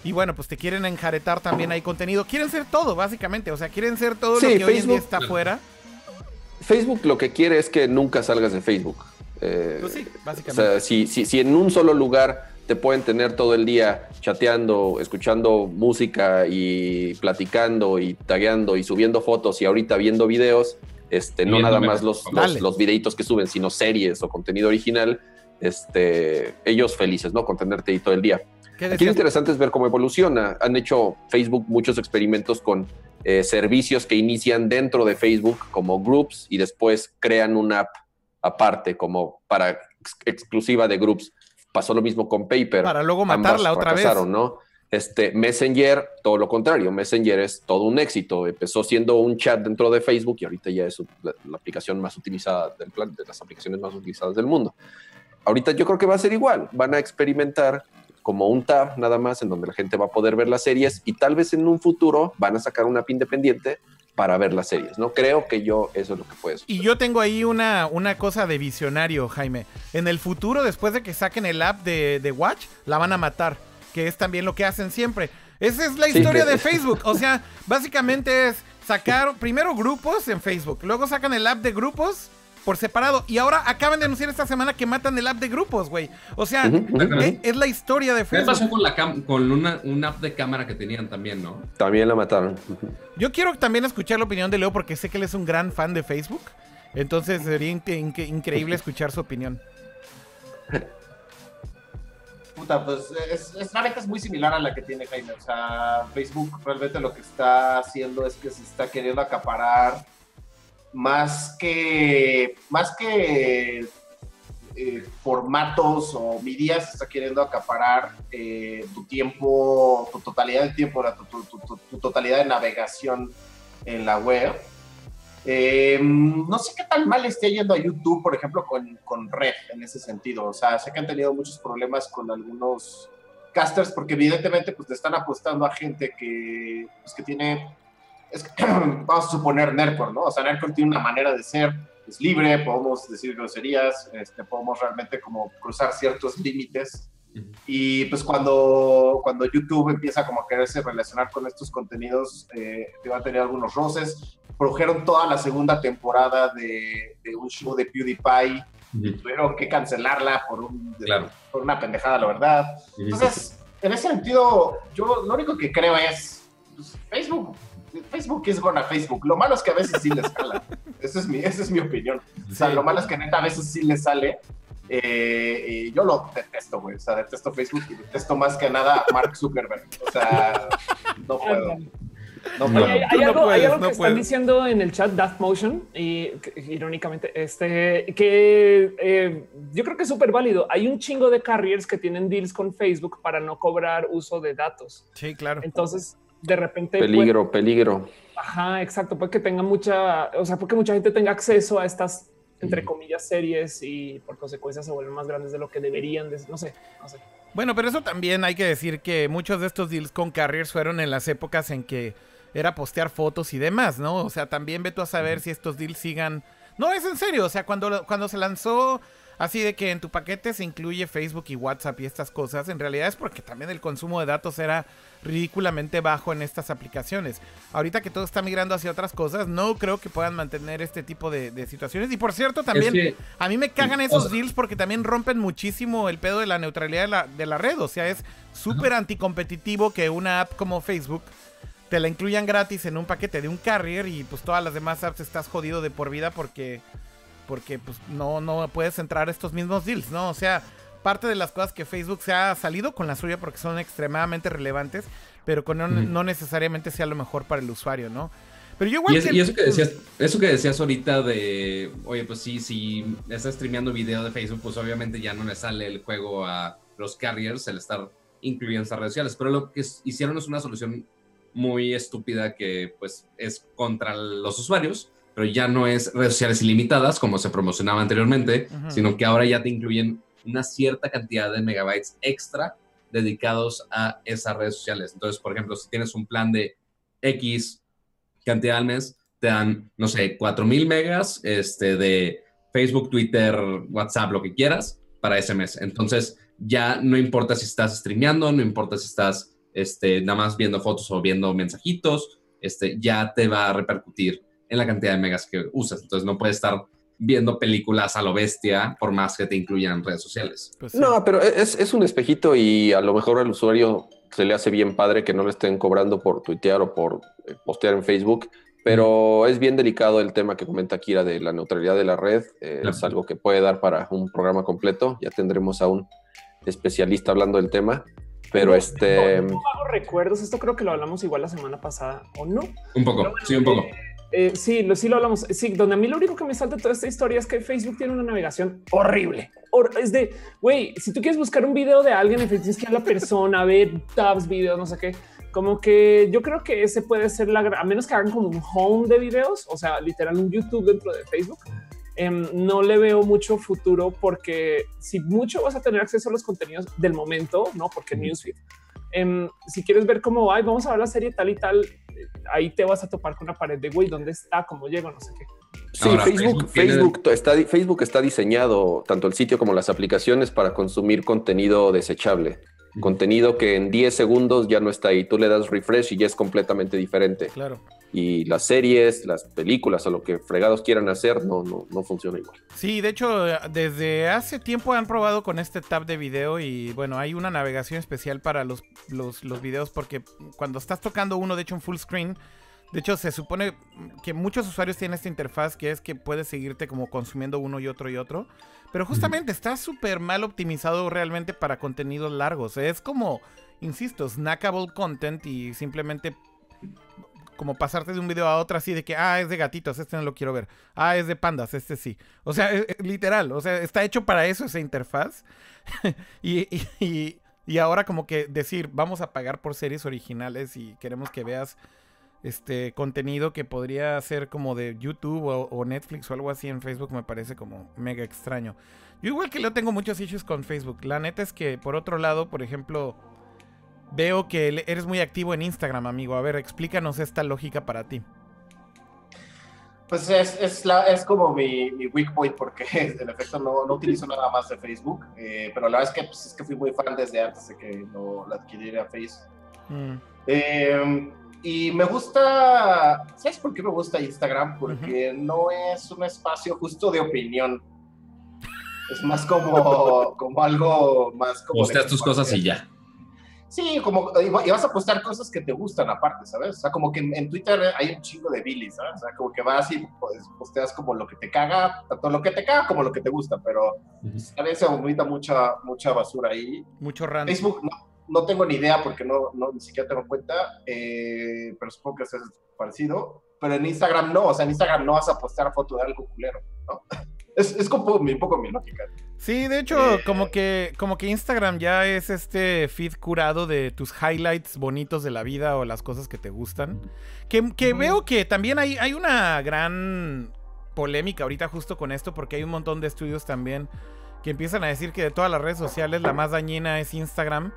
Y bueno, pues te quieren enjaretar también ahí contenido. Quieren ser todo, básicamente. O sea, quieren ser todo Sí, lo que hoy en Facebook- día está afuera. Facebook lo que quiere es que nunca salgas de Facebook. Eh, Pues sí, o básicamente. sea, si, si, si en un solo lugar te pueden tener todo el día chateando, escuchando música y platicando y tagueando y subiendo fotos y ahorita viendo videos, este, no nada más los, los, los videitos que suben, sino series o contenido original, este, ellos felices, ¿no? Con tenerte ahí todo el día. ¿Qué Aquí lo interesante es ver cómo evoluciona. Han hecho Facebook muchos experimentos con eh, servicios que inician dentro de Facebook como groups y después crean una app aparte como para ex- exclusiva de groups. Pasó lo mismo con Paper. Para luego matarla otra vez. ¿no? Este Messenger, todo lo contrario. Messenger es todo un éxito. Empezó siendo un chat dentro de Facebook y ahorita ya es la, la aplicación más utilizada del plan, de las aplicaciones más utilizadas del mundo. Ahorita yo creo que va a ser igual. Van a experimentar como un tab nada más en donde la gente va a poder ver las series y tal vez en un futuro van a sacar una app independiente para ver las series, ¿no? Creo que yo eso es lo que puede Y yo tengo ahí una, una cosa de visionario, Jaime. En el futuro, después de que saquen el app de, de Watch, la van a matar. Que es también lo que hacen siempre. Esa es la Sí. historia de Facebook. O sea, básicamente es sacar primero grupos en Facebook. Luego sacan el app de grupos por separado. Y ahora acaban de anunciar esta semana que matan el app de grupos, güey. O sea, Ujú, ujú. e- es, la historia de ¿Qué Facebook. pasó con, la cam- con una, una app de cámara que tenían también, no? También la mataron. Yo quiero también escuchar la opinión de Leo porque sé que él es un gran fan de Facebook. Entonces sería in- in- increíble escuchar su opinión. Puta, pues es, es, la neta es muy similar a la que tiene Jaime. O sea, Facebook realmente lo que está haciendo es que se está queriendo acaparar más que, más que eh, formatos o medidas, está queriendo acaparar eh, tu tiempo, tu totalidad de tiempo, tu, totalidad de navegación en la web. Eh, no sé qué tan mal esté yendo a YouTube, por ejemplo, con, con Red en ese sentido. O sea, sé que han tenido muchos problemas con algunos casters porque evidentemente pues le están apostando a gente que, pues, que tiene, es que, [clears throat] vamos a suponer Nerdcore, ¿no? O sea, Nerdcore tiene una manera de ser, es libre, podemos decir groserías, este, podemos realmente como cruzar ciertos límites. Y pues cuando, cuando YouTube empieza como a quererse relacionar con estos contenidos, eh, van a tener algunos roces. Produjeron toda la segunda temporada de, de un show de PewDiePie. Tuvieron que cancelarla por, un, Claro. por una pendejada, la verdad. Entonces, en ese sentido, yo lo único que creo es pues, Facebook. Facebook es gonna Facebook. Lo malo es que a veces sí les [laughs] jala. Esa es mi, esa es mi opinión. O sea, Sí. lo malo es que neta a veces sí les sale. Eh, y yo lo detesto, güey. O sea, detesto Facebook y detesto más que nada a Mark Zuckerberg. O sea, no puedo. No No. hay, no algo, hay puedes, algo no que puedes. están diciendo en el chat Daft Motion y que, irónicamente este que eh, yo creo que es súper válido. Hay un chingo de carriers que tienen deals con Facebook para no cobrar uso de datos. Sí, claro. Entonces, de repente, Peligro, peligro. puede- ajá, exacto, puede que tenga mucha, o sea, porque mucha gente tenga acceso a estas entre comillas series y por consecuencia se vuelven más grandes de lo que deberían, de, no sé, no sé. Bueno, pero eso también hay que decir que muchos de estos deals con carriers fueron en las épocas en que era postear fotos y demás, ¿no? O sea, también ve tú a saber si estos deals sigan. No, es en serio. O sea, cuando, cuando se lanzó así de que en tu paquete se incluye Facebook y WhatsApp y estas cosas, en realidad es porque también el consumo de datos era ridículamente bajo en estas aplicaciones. Ahorita que todo está migrando hacia otras cosas, no creo que puedan mantener este tipo de, de situaciones. Y por cierto, también que- a mí me cagan o esos sea- deals porque también rompen muchísimo el pedo de la neutralidad de la, de la red. O sea, es súper anticompetitivo que una app como Facebook te la incluyan gratis en un paquete de un carrier y pues todas las demás apps estás jodido de por vida porque porque pues no no puedes entrar a estos mismos deals, ¿no? O sea, parte de las cosas que Facebook se ha salido con la suya porque son extremadamente relevantes, pero con no, necesariamente sea lo mejor para el usuario, ¿no? Pero yo igual Y, es- que- y eso que decías, eso que decías ahorita de, oye, pues sí, si estás streameando video de Facebook, pues obviamente ya no le sale el juego a los carriers el estar incluyendo estas redes sociales. Pero lo que hicieron es una solución muy estúpida que pues es contra los usuarios, pero ya no es redes sociales ilimitadas como se promocionaba anteriormente, sino que ahora ya te incluyen una cierta cantidad de megabytes extra dedicados a esas redes sociales. Entonces, por ejemplo, si tienes un plan de X cantidad al mes, te dan, no sé, 4000 megas este, de Facebook, Twitter, WhatsApp, lo que quieras, para ese mes. Entonces, ya no importa si estás streameando, no importa si estás este, nada más viendo fotos o viendo mensajitos, este, ya te va a repercutir en la cantidad de megas que usas. Entonces, no puedes estar viendo películas a lo bestia por más que te incluyan en redes sociales. pues, sí. No, pero es, es un espejito y a lo mejor al usuario se le hace bien padre que no le estén cobrando por tuitear o por eh, postear en Facebook, pero es bien delicado el tema que comenta Kira de la neutralidad de la red. eh, Claro. Es algo que puede dar para un programa completo. Ya tendremos a un especialista hablando del tema, pero No, este... no, no hago recuerdos. Esto creo que lo hablamos igual la semana pasada o no. Un poco, Pero sí, un poco. eh, eh, sí, lo, sí lo hablamos. Sí, donde a mí lo único que me salta toda esta historia es que Facebook tiene una navegación horrible. Hor- es de, güey, si tú quieres buscar un video de alguien, en tienes que ir a la persona, [laughs] ver tabs, videos, no sé qué. Como que yo creo que ese puede ser la, a menos que hagan como un home de videos, o sea, literal un YouTube dentro de Facebook. em, no le veo mucho futuro porque si mucho vas a tener acceso a los contenidos del momento, no porque. Newsfeed. Em, si quieres ver cómo, ay, vamos a ver la serie tal y tal, eh, ahí te vas a topar con una pared de güey, ¿dónde está? ¿Cómo llego? No sé qué. Sí, Ahora, Facebook, Facebook está, Facebook está diseñado, tanto el sitio como las aplicaciones, para consumir contenido desechable. Contenido que en 10 segundos ya no está ahí. Tú le das refresh y ya es completamente diferente. Claro. Y las series, las películas o lo que fregados quieran hacer, no, no, no funciona igual. Sí, de hecho, desde hace tiempo han probado con este tab de video y bueno, hay una navegación especial para los, los, los videos porque cuando estás tocando uno, de hecho, en full screen, de hecho, se supone que muchos usuarios tienen esta interfaz que es que puedes seguirte como consumiendo uno y otro y otro. Pero justamente está súper mal optimizado realmente para contenidos largos. Es como, insisto, snackable content y simplemente como pasarte de un video a otro así de que, ah, es de gatitos, este no lo quiero ver. Ah, es de pandas, este sí. O sea, eh, eh, literal, o sea, está hecho para eso esa interfaz. [laughs] y, y- y- ahora como que decir, vamos a pagar por series originales y queremos que veas este contenido que podría ser como de YouTube o, Netflix o algo así en Facebook me parece como mega extraño. Yo igual que yo tengo muchos issues con Facebook. La neta es que por otro lado, por ejemplo, veo que eres muy activo en Instagram, amigo. A ver, explícanos esta lógica para ti. Pues es, es, la, es como mi, mi weak point porque [laughs] en efecto no, no utilizo nada más de Facebook, eh, pero la verdad es que, pues, es que fui muy fan desde antes de que lo, lo adquiriera Face. Mm, Eh, y me gusta, ¿sabes por qué me gusta Instagram? Porque no es un espacio justo de opinión. Es más como, como algo más como... Posteas tus cosas y ya. Sí, como y va- y vas a postar cosas que te gustan aparte, ¿sabes? O sea, como que en, en Twitter hay un chingo de Billy, ¿sabes? O sea, como que vas y pues, posteas como lo que te caga, tanto lo que te caga como lo que te gusta, pero a veces se vomita mucha, mucha basura ahí. mucho random. Facebook no, no tengo ni idea porque no, no ni siquiera tengo cuenta, eh, pero supongo que eso es parecido. Pero en Instagram no, o sea, en Instagram no vas a postear foto de algo culero, ¿no? [laughs] Es, es como mi- un poco mi lógica. Sí, de hecho, Eh, como que como que Instagram ya es este feed curado de tus highlights bonitos de la vida o las cosas que te gustan. Que, que veo que también hay, hay una gran polémica ahorita justo con esto, porque hay un montón de estudios también que empiezan a decir que de todas las redes sociales la más dañina es Instagram.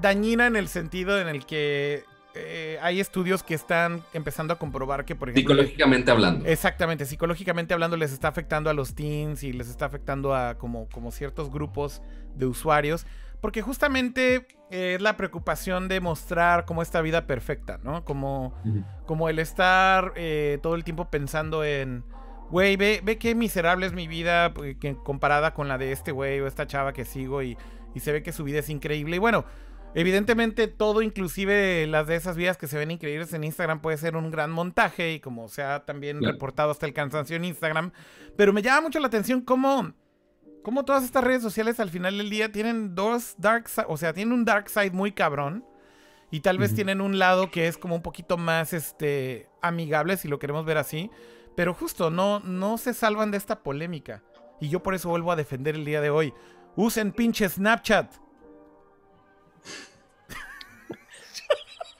Dañina en el sentido en el que eh, hay estudios que están empezando a comprobar que, por ejemplo... Psicológicamente hablando. Exactamente, psicológicamente hablando les está afectando a los teens y les está afectando a como, como ciertos grupos de usuarios. Porque justamente eh, es la preocupación de mostrar como esta vida perfecta, ¿no? Como, como el estar eh, todo el tiempo pensando en, güey, ve, ve qué miserable es mi vida que- comparada con la de este güey o esta chava que sigo y, y se ve que su vida es increíble. Y bueno, evidentemente todo, inclusive las de esas vidas que se ven increíbles en Instagram, puede ser un gran montaje y como se ha también Claro. reportado hasta el cansancio en Instagram. Pero me llama mucho la atención cómo... Cómo todas estas redes sociales al final del día tienen dos dark sides, o sea, tienen un dark side muy cabrón. Y tal vez tienen un lado que es como un poquito más este amigable, si lo queremos ver así. Pero justo, no, no se salvan de esta polémica. Y yo por eso vuelvo a defender el día de hoy. Usen pinche Snapchat.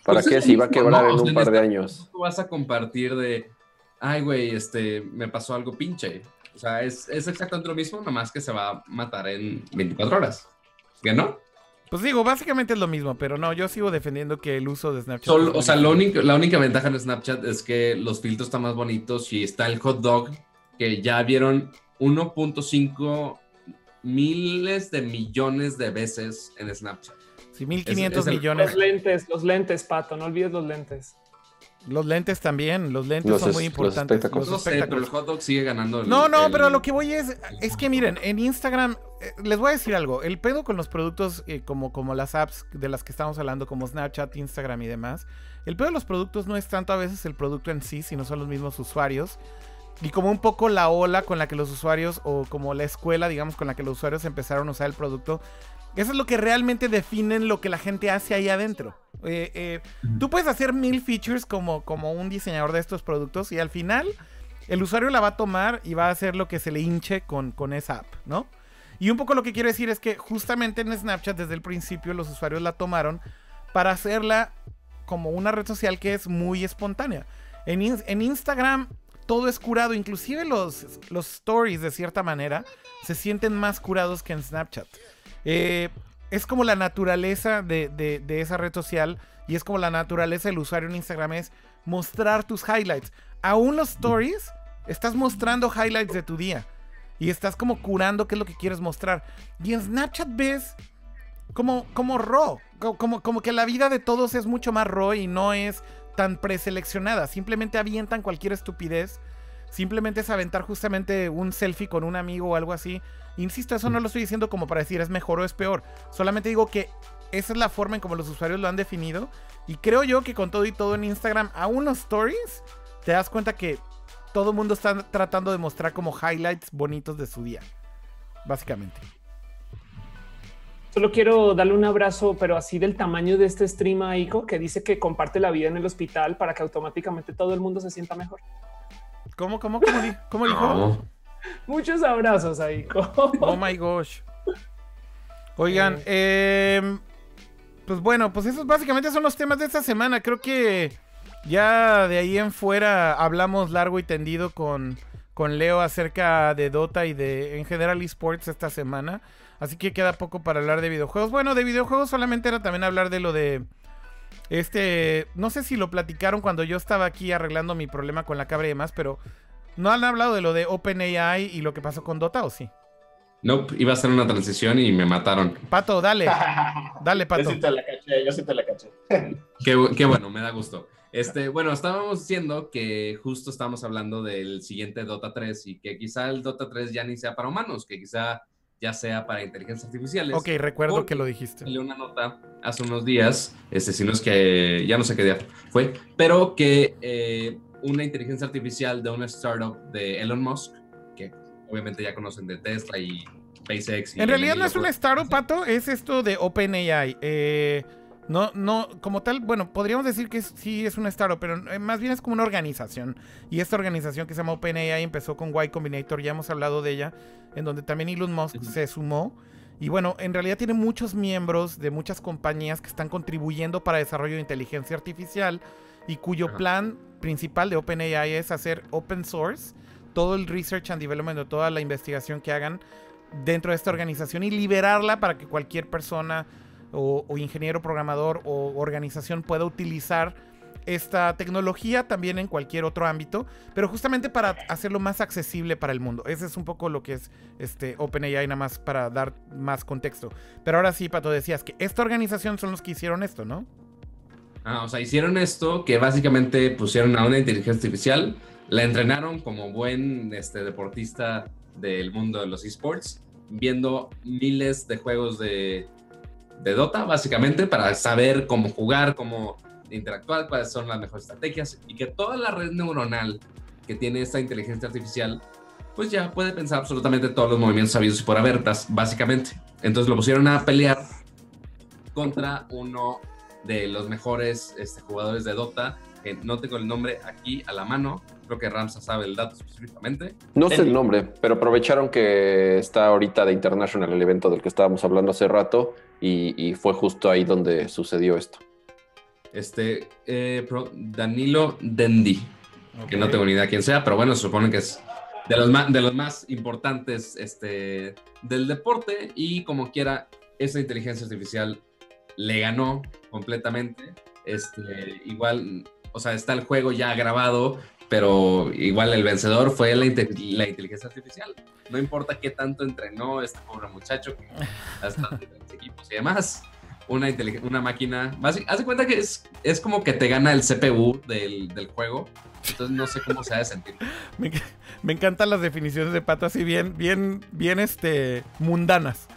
¿Para Pues qué si va a quebrar ¿no? en un en par de esta- años? Tú vas a compartir de, ay, güey, este, me pasó algo pinche. O sea, es, es exactamente lo mismo, nomás que se va a matar en 24 horas. ¿Que no? Pues digo, básicamente es lo mismo, pero no, yo sigo defendiendo que el uso de Snapchat. Solo- o sea, lo único, la única ventaja en Snapchat es que los filtros están más bonitos y está el hot dog, que ya vieron 1.5 miles de millones de veces en Snapchat. Sí, 1500 es el- millones. Los lentes, los lentes, pato, no olvides los lentes. Los lentes también, los lentes Los son es- muy los importantes. espectáculos. No sé, pero el hot dog sigue ganando. el- No, no, el- pero lo que voy es, es que miren, en Instagram, eh, les voy a decir algo, el pedo con los productos eh, como, como las apps de las que estamos hablando, como Snapchat, Instagram y demás, el pedo de los productos no es tanto a veces el producto en sí, sino son los mismos usuarios. Y como un poco la ola con la que los usuarios, o como la escuela, digamos, con la que los usuarios empezaron a usar el producto, eso es lo que realmente definen lo que la gente hace ahí adentro. Eh, eh, tú puedes hacer mil features como, como un diseñador de estos productos y al final el usuario la va a tomar y va a hacer lo que se le hinche con, con esa app, ¿no? Y un poco lo que quiero decir es que justamente en Snapchat desde el principio los usuarios la tomaron para hacerla como una red social que es muy espontánea. En, en Instagram todo es curado, inclusive los, los stories de cierta manera se sienten más curados que en Snapchat. Eh, es como la naturaleza de, de- esa red social y es como la naturaleza del usuario en Instagram es mostrar tus highlights. Aún los stories, estás mostrando highlights de tu día y estás como curando qué es lo que quieres mostrar. Y en Snapchat ves como, como raw, co- como, como que la vida de todos es mucho más raw y no es tan preseleccionada. Simplemente avientan cualquier estupidez. Simplemente es aventar justamente un selfie con un amigo o algo así. Insisto, eso no lo estoy diciendo como para decir es mejor o es peor. Solamente digo que esa es la forma en como los usuarios lo han definido. Y creo yo que con todo y todo en Instagram, aún los stories, te das cuenta que todo el mundo está tratando de mostrar como highlights bonitos de su día. Básicamente. Solo quiero darle un abrazo, pero así del tamaño de este stream a Ico, que dice que comparte la vida en el hospital para que automáticamente todo el mundo se sienta mejor. ¿Cómo, cómo, cómo, di- cómo dijo? No. [laughs] Muchos abrazos a Ico. [laughs] Oh my gosh. Oigan, em, pues bueno, pues esos básicamente son los temas de esta semana. Creo que ya de ahí en fuera hablamos largo y tendido con, con Leo acerca de Dota y de en general esports esta semana. Así que queda poco para hablar de videojuegos. Bueno, de videojuegos solamente era también hablar de lo de este, no sé si lo platicaron cuando yo estaba aquí arreglando mi problema con la cabra y demás, pero no han hablado de lo de OpenAI y lo que pasó con Dota o sí. Nope, iba a hacer una transición y me mataron. Pato, dale, [laughs] dale, Yo Pato. sí te la caché, yo sí te la caché. [laughs] Qué, bu- qué bueno, me da gusto. Este, bueno, estábamos diciendo que justo estábamos hablando del siguiente Dota 3 y que quizá el Dota 3 ya ni sea para humanos, que quizá ya sea para inteligencias artificiales. Ok, recuerdo que lo dijiste. Salió una nota hace unos días, este, si no es que ya no sé qué día fue, pero que eh, una inteligencia artificial de una startup de Elon Musk, que obviamente ya conocen de Tesla y SpaceX. y En realidad no es una startup, Pato, es esto de OpenAI. Eh, no, no, como tal, bueno, podríamos decir que sí es una startup, pero eh, más bien es como una organización. Y esta organización que se llama OpenAI empezó con Y Combinator, ya hemos hablado de ella, en donde también Elon Musk se sumó. Y bueno, en realidad tiene muchos miembros de muchas compañías que están contribuyendo para desarrollo de inteligencia artificial y cuyo Ajá. plan principal de OpenAI es hacer open source todo el research and development toda la investigación que hagan dentro de esta organización y liberarla para que cualquier persona o, o ingeniero programador o organización pueda utilizar esta tecnología también en cualquier otro ámbito, pero justamente para hacerlo más accesible para el mundo. Ese es un poco lo que es este OpenAI, nada más para dar más contexto. Pero ahora sí, Pato, decías que esta organización son los que hicieron esto, ¿no? Ah, o sea, hicieron esto que básicamente pusieron a una inteligencia artificial, la entrenaron como buen este, deportista del mundo de los esports, viendo miles de juegos de, de Dota, básicamente, para saber cómo jugar, cómo interactuar, cuáles son las mejores estrategias y que toda la red neuronal que tiene esta inteligencia artificial, pues ya puede pensar absolutamente todos los movimientos sabidos y por haber, básicamente. Entonces lo pusieron a pelear contra uno de los mejores este, jugadores de Dota, que no tengo el nombre aquí a la mano, creo que Ramsa sabe el dato específicamente. No sé el nombre, pero aprovecharon que está ahorita de International el evento del que estábamos hablando hace rato y, y fue justo ahí donde sucedió esto. Este, eh, Danilo Dendi, que no tengo ni idea quién sea, pero bueno, se supone que es de los más, de los más importantes este, del deporte y como quiera, esa inteligencia artificial le ganó completamente. Este, igual, o sea, está el juego ya grabado, pero igual el vencedor fue la, la inteligencia artificial. No importa qué tanto entrenó este pobre muchacho que hasta [laughs] equipos y demás una, una máquina. Haz cuenta que es, es como que te gana el CPU del, del juego. Entonces no sé cómo se ha de sentir. [laughs] me, me, encantan las definiciones de pato así bien, bien, bien este mundanas.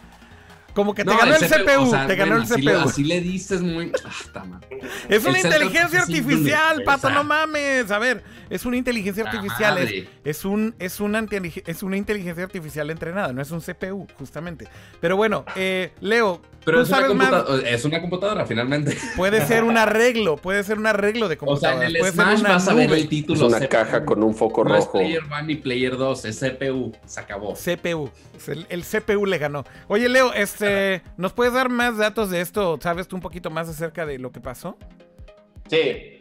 Como que te ganó el CPU, te ganó el CPU. así le dices muy. Ah, es una inteligencia artificial, pato, no mames. A ver, es una inteligencia artificial. Es, es, un, es, una, es una inteligencia artificial entrenada, no es un CPU, justamente. Pero bueno, eh, Leo, pero es, una es una computadora, finalmente. [laughs] Puede ser un arreglo, puede ser un arreglo de computadora. O sea, en el Smash vas a ver el título. Es una caja con un foco rojo. Es Player 1 y Player 2, es CPU, se acabó. CPU, el, CPU le ganó. Oye, Leo, este, ¿nos puedes dar más datos de esto? ¿Sabes tú un poquito más acerca de lo que pasó? Sí.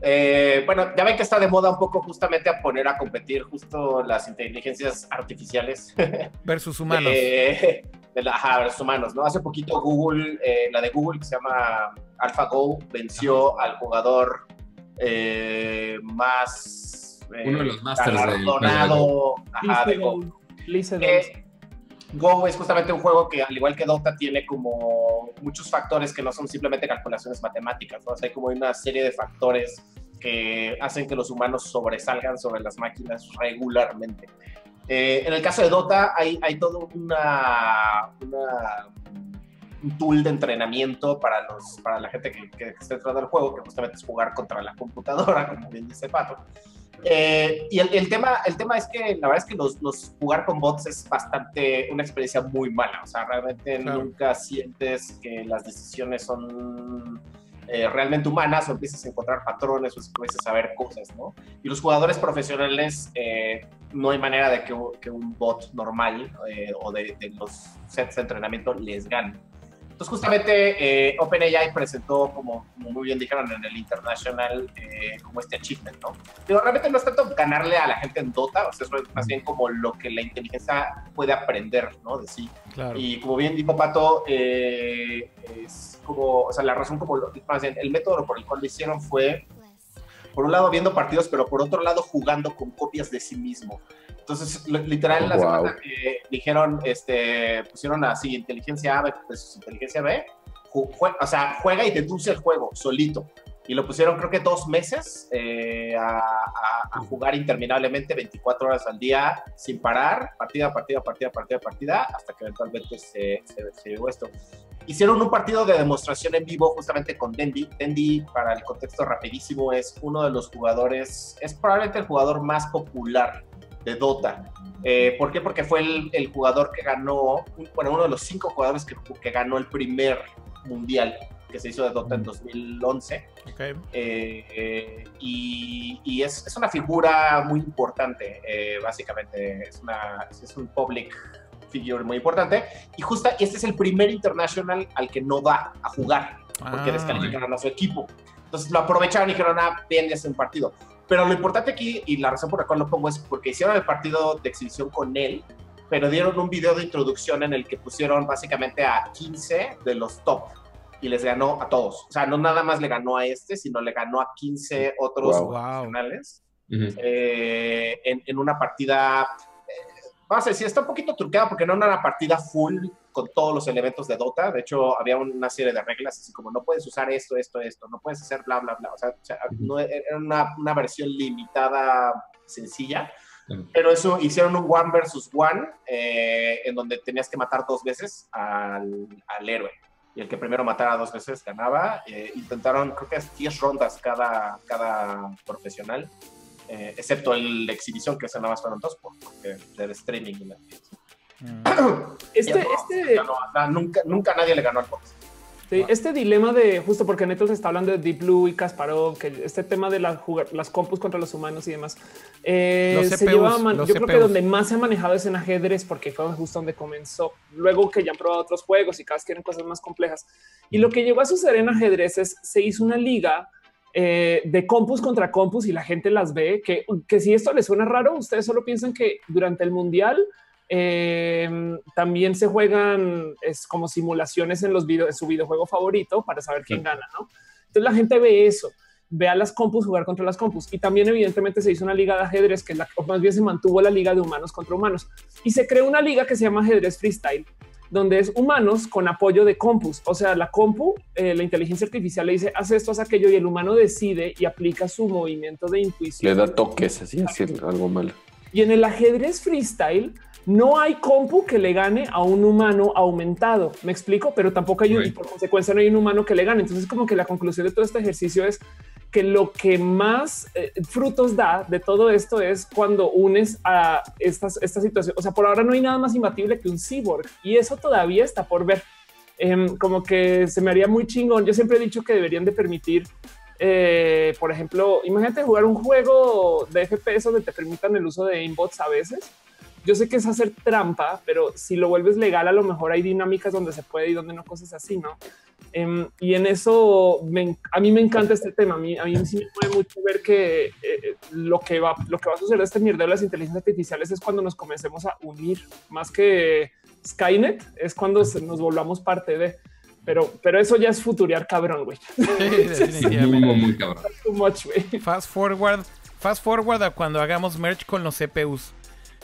Eh, bueno, ya ven que está de moda un poco justamente a poner a competir justo las inteligencias artificiales. [laughs] Versus humanos. Eh, de la, ajá, versus humanos, ¿no? Hace poquito Google, eh, la de Google que se llama AlphaGo, venció al jugador más... Uno de los masters galardonado, ajá, de Go. Go es justamente un juego que, al igual que Dota, tiene como muchos factores que no son simplemente calculaciones matemáticas, ¿no? Hay como una serie de factores que hacen que los humanos sobresalgan sobre las máquinas regularmente. Eh, en el caso de Dota, hay, todo una, un tool de entrenamiento para, los, para la gente que, que está al juego, que justamente es jugar contra la computadora, [laughs] como bien dice Pato. Eh, y el, tema, el tema es que la verdad es que los, jugar con bots es bastante una experiencia muy mala. O sea, realmente nunca sientes que las decisiones son eh, realmente humanas o empiezas a encontrar patrones o empiezas a ver cosas, ¿no? Y los jugadores profesionales eh, no hay manera de que, que un bot normal o de, de, los sets de entrenamiento les gane. Entonces, justamente eh, OpenAI presentó, como, muy bien dijeron en el International, eh, como este achievement, ¿no? Pero realmente no es tanto ganarle a la gente en Dota, o sea, es más bien como lo que la inteligencia puede aprender, ¿no? De sí. Claro. Y como bien dijo Pato, eh, es como, o sea, la razón como, más bien, el método por el cual lo hicieron fue, por un lado, viendo partidos, pero por otro lado, jugando con copias de sí mismo. Entonces, literal, la semana que dijeron, este, pusieron así, inteligencia A versus inteligencia B, o sea, juega y deduce el juego solito. Y lo pusieron creo que dos meses eh, a, jugar interminablemente, 24 horas al día, sin parar, partida, partida, partida, partida, partida, hasta que eventualmente se, se, se llegó esto. Hicieron un partido de demostración en vivo justamente con Dendi. Dendi, para el contexto rapidísimo, es uno de los jugadores, es probablemente el jugador más popular de Dota. Eh, ¿Por qué? Porque fue el, jugador que ganó, bueno, uno de los cinco jugadores que, que, ganó el primer mundial que se hizo de Dota en 2011. Okay. Eh, y, es, es, una figura muy importante, eh, básicamente. Es, una, es un public figure muy importante. Y justo este es el primer international al que no va a jugar, porque ah, descalificaron a su equipo. Entonces lo aprovecharon y dijeron, ah, bien, es un partido. Pero lo importante aquí, y la razón por la cual lo pongo es porque hicieron el partido de exhibición con él, pero dieron un video de introducción en el que pusieron básicamente a 15 de los top y les ganó a todos. O sea, no nada más le ganó a este, sino le ganó a 15 otros Wow. profesionales eh, en, en una partida. eh, vamos a decir, está un poquito truqueada porque no era una partida full con todos los elementos de Dota. De hecho, había una serie de reglas así como no puedes usar esto, esto, esto, no puedes hacer bla, bla, bla. O sea, no, era una, una versión limitada, sencilla. Pero eso hicieron un one versus one eh, en donde tenías que matar dos veces al, al héroe. Y el que primero matara dos veces ganaba. Eh, intentaron, creo que es 10 rondas cada, cada profesional, eh, excepto el de exhibición, que ese nada más fueron dos, por- porque del streaming. y la-. Este, este, nunca, nunca nadie le ganó al box. Sí, este dilema de justo porque Neto se está hablando de Deep Blue y Kasparov, que este tema de las, jugar- las compus contra los humanos y demás, eh, Los se CPUs, lleva a man- los yo creo que CPUs. donde más se ha manejado es en ajedrez porque fue justo donde comenzó. Luego que ya han probado otros juegos y cada vez quieren cosas más complejas. Y lo que llegó a suceder en ajedrez es se hizo una liga eh, de compus contra compus y la gente las ve que, que si esto les suena raro, ustedes solo piensan que durante el mundial eh, también se juegan es como simulaciones en los videos, su videojuego favorito para saber quién gana, ¿no? Entonces la gente ve eso, ve a las compus jugar contra las compus y también evidentemente se hizo una liga de ajedrez que es la, o más bien se mantuvo la liga de humanos contra humanos y se creó una liga que se llama ajedrez freestyle donde es humanos con apoyo de compus. O sea, la compu, eh, la inteligencia artificial le dice, haz esto, haz aquello, y el humano decide y aplica su movimiento de Le intuición. da toques, así, así, algo malo. Y en el ajedrez freestyle no hay compu que le gane a un humano aumentado. Me explico, pero tampoco hay un, y por consecuencia no hay un humano que le gane. Entonces, como que la conclusión de todo este ejercicio es que lo que más eh, frutos da de todo esto es cuando unes a estas, esta situación. O sea, por ahora no hay nada más imbatible que un cyborg y eso todavía está por ver. Em, como que se me haría muy chingón. Yo siempre he dicho que deberían de permitir eh, por ejemplo, imagínate jugar un juego de FPS donde te permitan el uso de aimbots a veces. Yo sé que es hacer trampa, pero si lo vuelves legal, a lo mejor hay dinámicas donde se puede y donde no, cosas así, ¿no? Em, y en eso me a mí me encanta este tema. A mí, a mí sí me mueve mucho ver que eh, lo, que va, lo que va a suceder este mierdero de las inteligencias artificiales es cuando nos comencemos a unir más que Skynet, es cuando se- nos volvamos parte de. Pero, pero eso ya es futurear cabrón, güey. Sí, [laughs] Muy, definitivamente. muy, muy cabrón. Too much, güey. Fast forward, fast forward a cuando hagamos merch con los CPUs.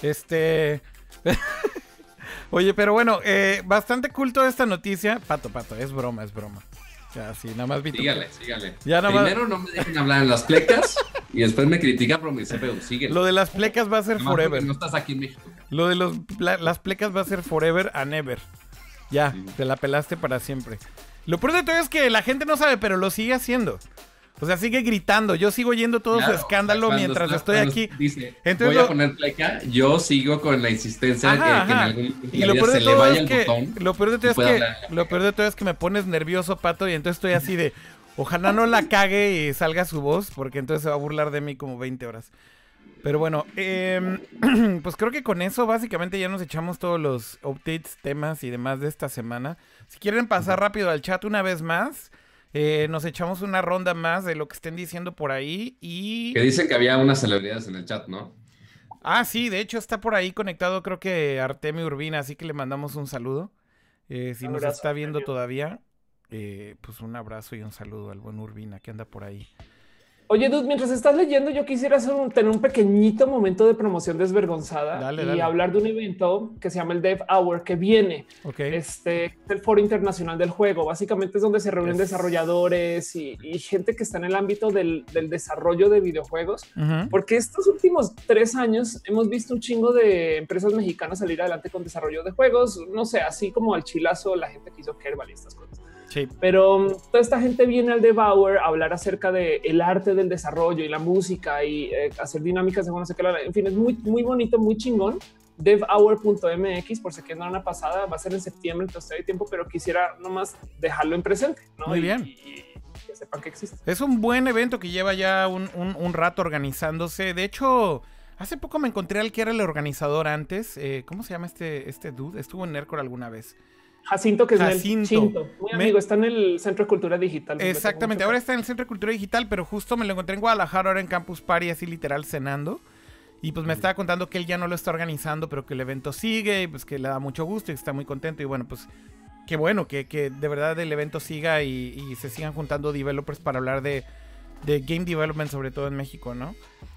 Este. [laughs] Oye, pero bueno, eh, bastante cool toda esta noticia. Pato, pato, es broma, es broma. Ya, sí, nada más vi Sígale, sígale. Ya nada más- Primero no me dejen hablar en las plecas y después me critica por mi CPU. Síguele. Lo de las plecas va a ser forever. No estás aquí en México. Lo de los, las plecas va a ser forever and ever. Ya, Sí. te la pelaste para siempre. Lo peor de todo es que la gente no sabe, pero lo sigue haciendo. O sea, sigue gritando. Yo sigo oyendo todo Claro, su escándalo mientras está- estoy aquí. Dice, Entonces voy lo- a poner pleca. Yo sigo con la insistencia de que, Ajá, en algún Y de lo la vida peor de se le vaya es el que botón. lo peor de todo es que hablar. lo peor de todo es que me pones nervioso, pato, y entonces estoy así de ojalá no la cague y salga su voz, porque entonces se va a burlar de mí como 20 horas. Pero bueno, em, [clears throat] pues creo que con eso básicamente ya nos echamos todos los updates, temas y demás de esta semana. Si quieren pasar rápido al chat una vez más, eh, nos echamos una ronda más de lo que estén diciendo por ahí y... Que dicen que había unas celebridades en el chat, ¿no? Ah, sí, de hecho está por ahí conectado creo que Artemio Urbina, así que le mandamos un saludo. Eh, si nos Abrazo, está viendo Artemio. todavía, eh, pues un abrazo y un saludo al buen Urbina que anda por ahí. Oye, Dude, mientras estás leyendo, yo quisiera hacer un- tener un pequeñito momento de promoción desvergonzada Dale, y dale. hablar de un evento que se llama el Dev Hour que viene. Ok. Este es el Foro Internacional del Juego. Básicamente es donde se reúnen Es- desarrolladores y, y gente que está en el ámbito del, del desarrollo de videojuegos. Porque estos últimos tres años hemos visto un chingo de empresas mexicanas salir adelante con desarrollo de juegos. No sé, así como al chilazo, la gente que hizo Kerbal y estas cosas. Sí. Pero um, toda esta gente viene al Devour a hablar acerca de el arte del desarrollo y la música y eh, hacer dinámicas de no sé qué. En fin, es muy, muy bonito, muy chingón. devhour.mx por si quieren dar una pasada, va a ser en septiembre, entonces hay tiempo, pero quisiera nomás dejarlo en presente. ¿no? Muy Y- bien. Y, y que sepan que existe. Es un buen evento que lleva ya un, un- un rato organizándose. De hecho, hace poco me encontré al que era el organizador antes. Eh, ¿Cómo se llama este, este dude? Estuvo en Nercor alguna vez. Jacinto, que es Jacinto. Chinto, muy Me- amigo, está en el Centro de Cultura Digital. Exactamente, ahora está en el Centro de Cultura Digital, pero justo me lo encontré en Guadalajara, ahora en Campus Party, así literal cenando. Y pues me estaba contando que él ya no lo está organizando, pero que el evento sigue y pues que le da mucho gusto y que está muy contento. Y bueno, pues qué bueno que, que de verdad el evento siga y, y se sigan juntando developers para hablar de, de game development, sobre todo en México, ¿no?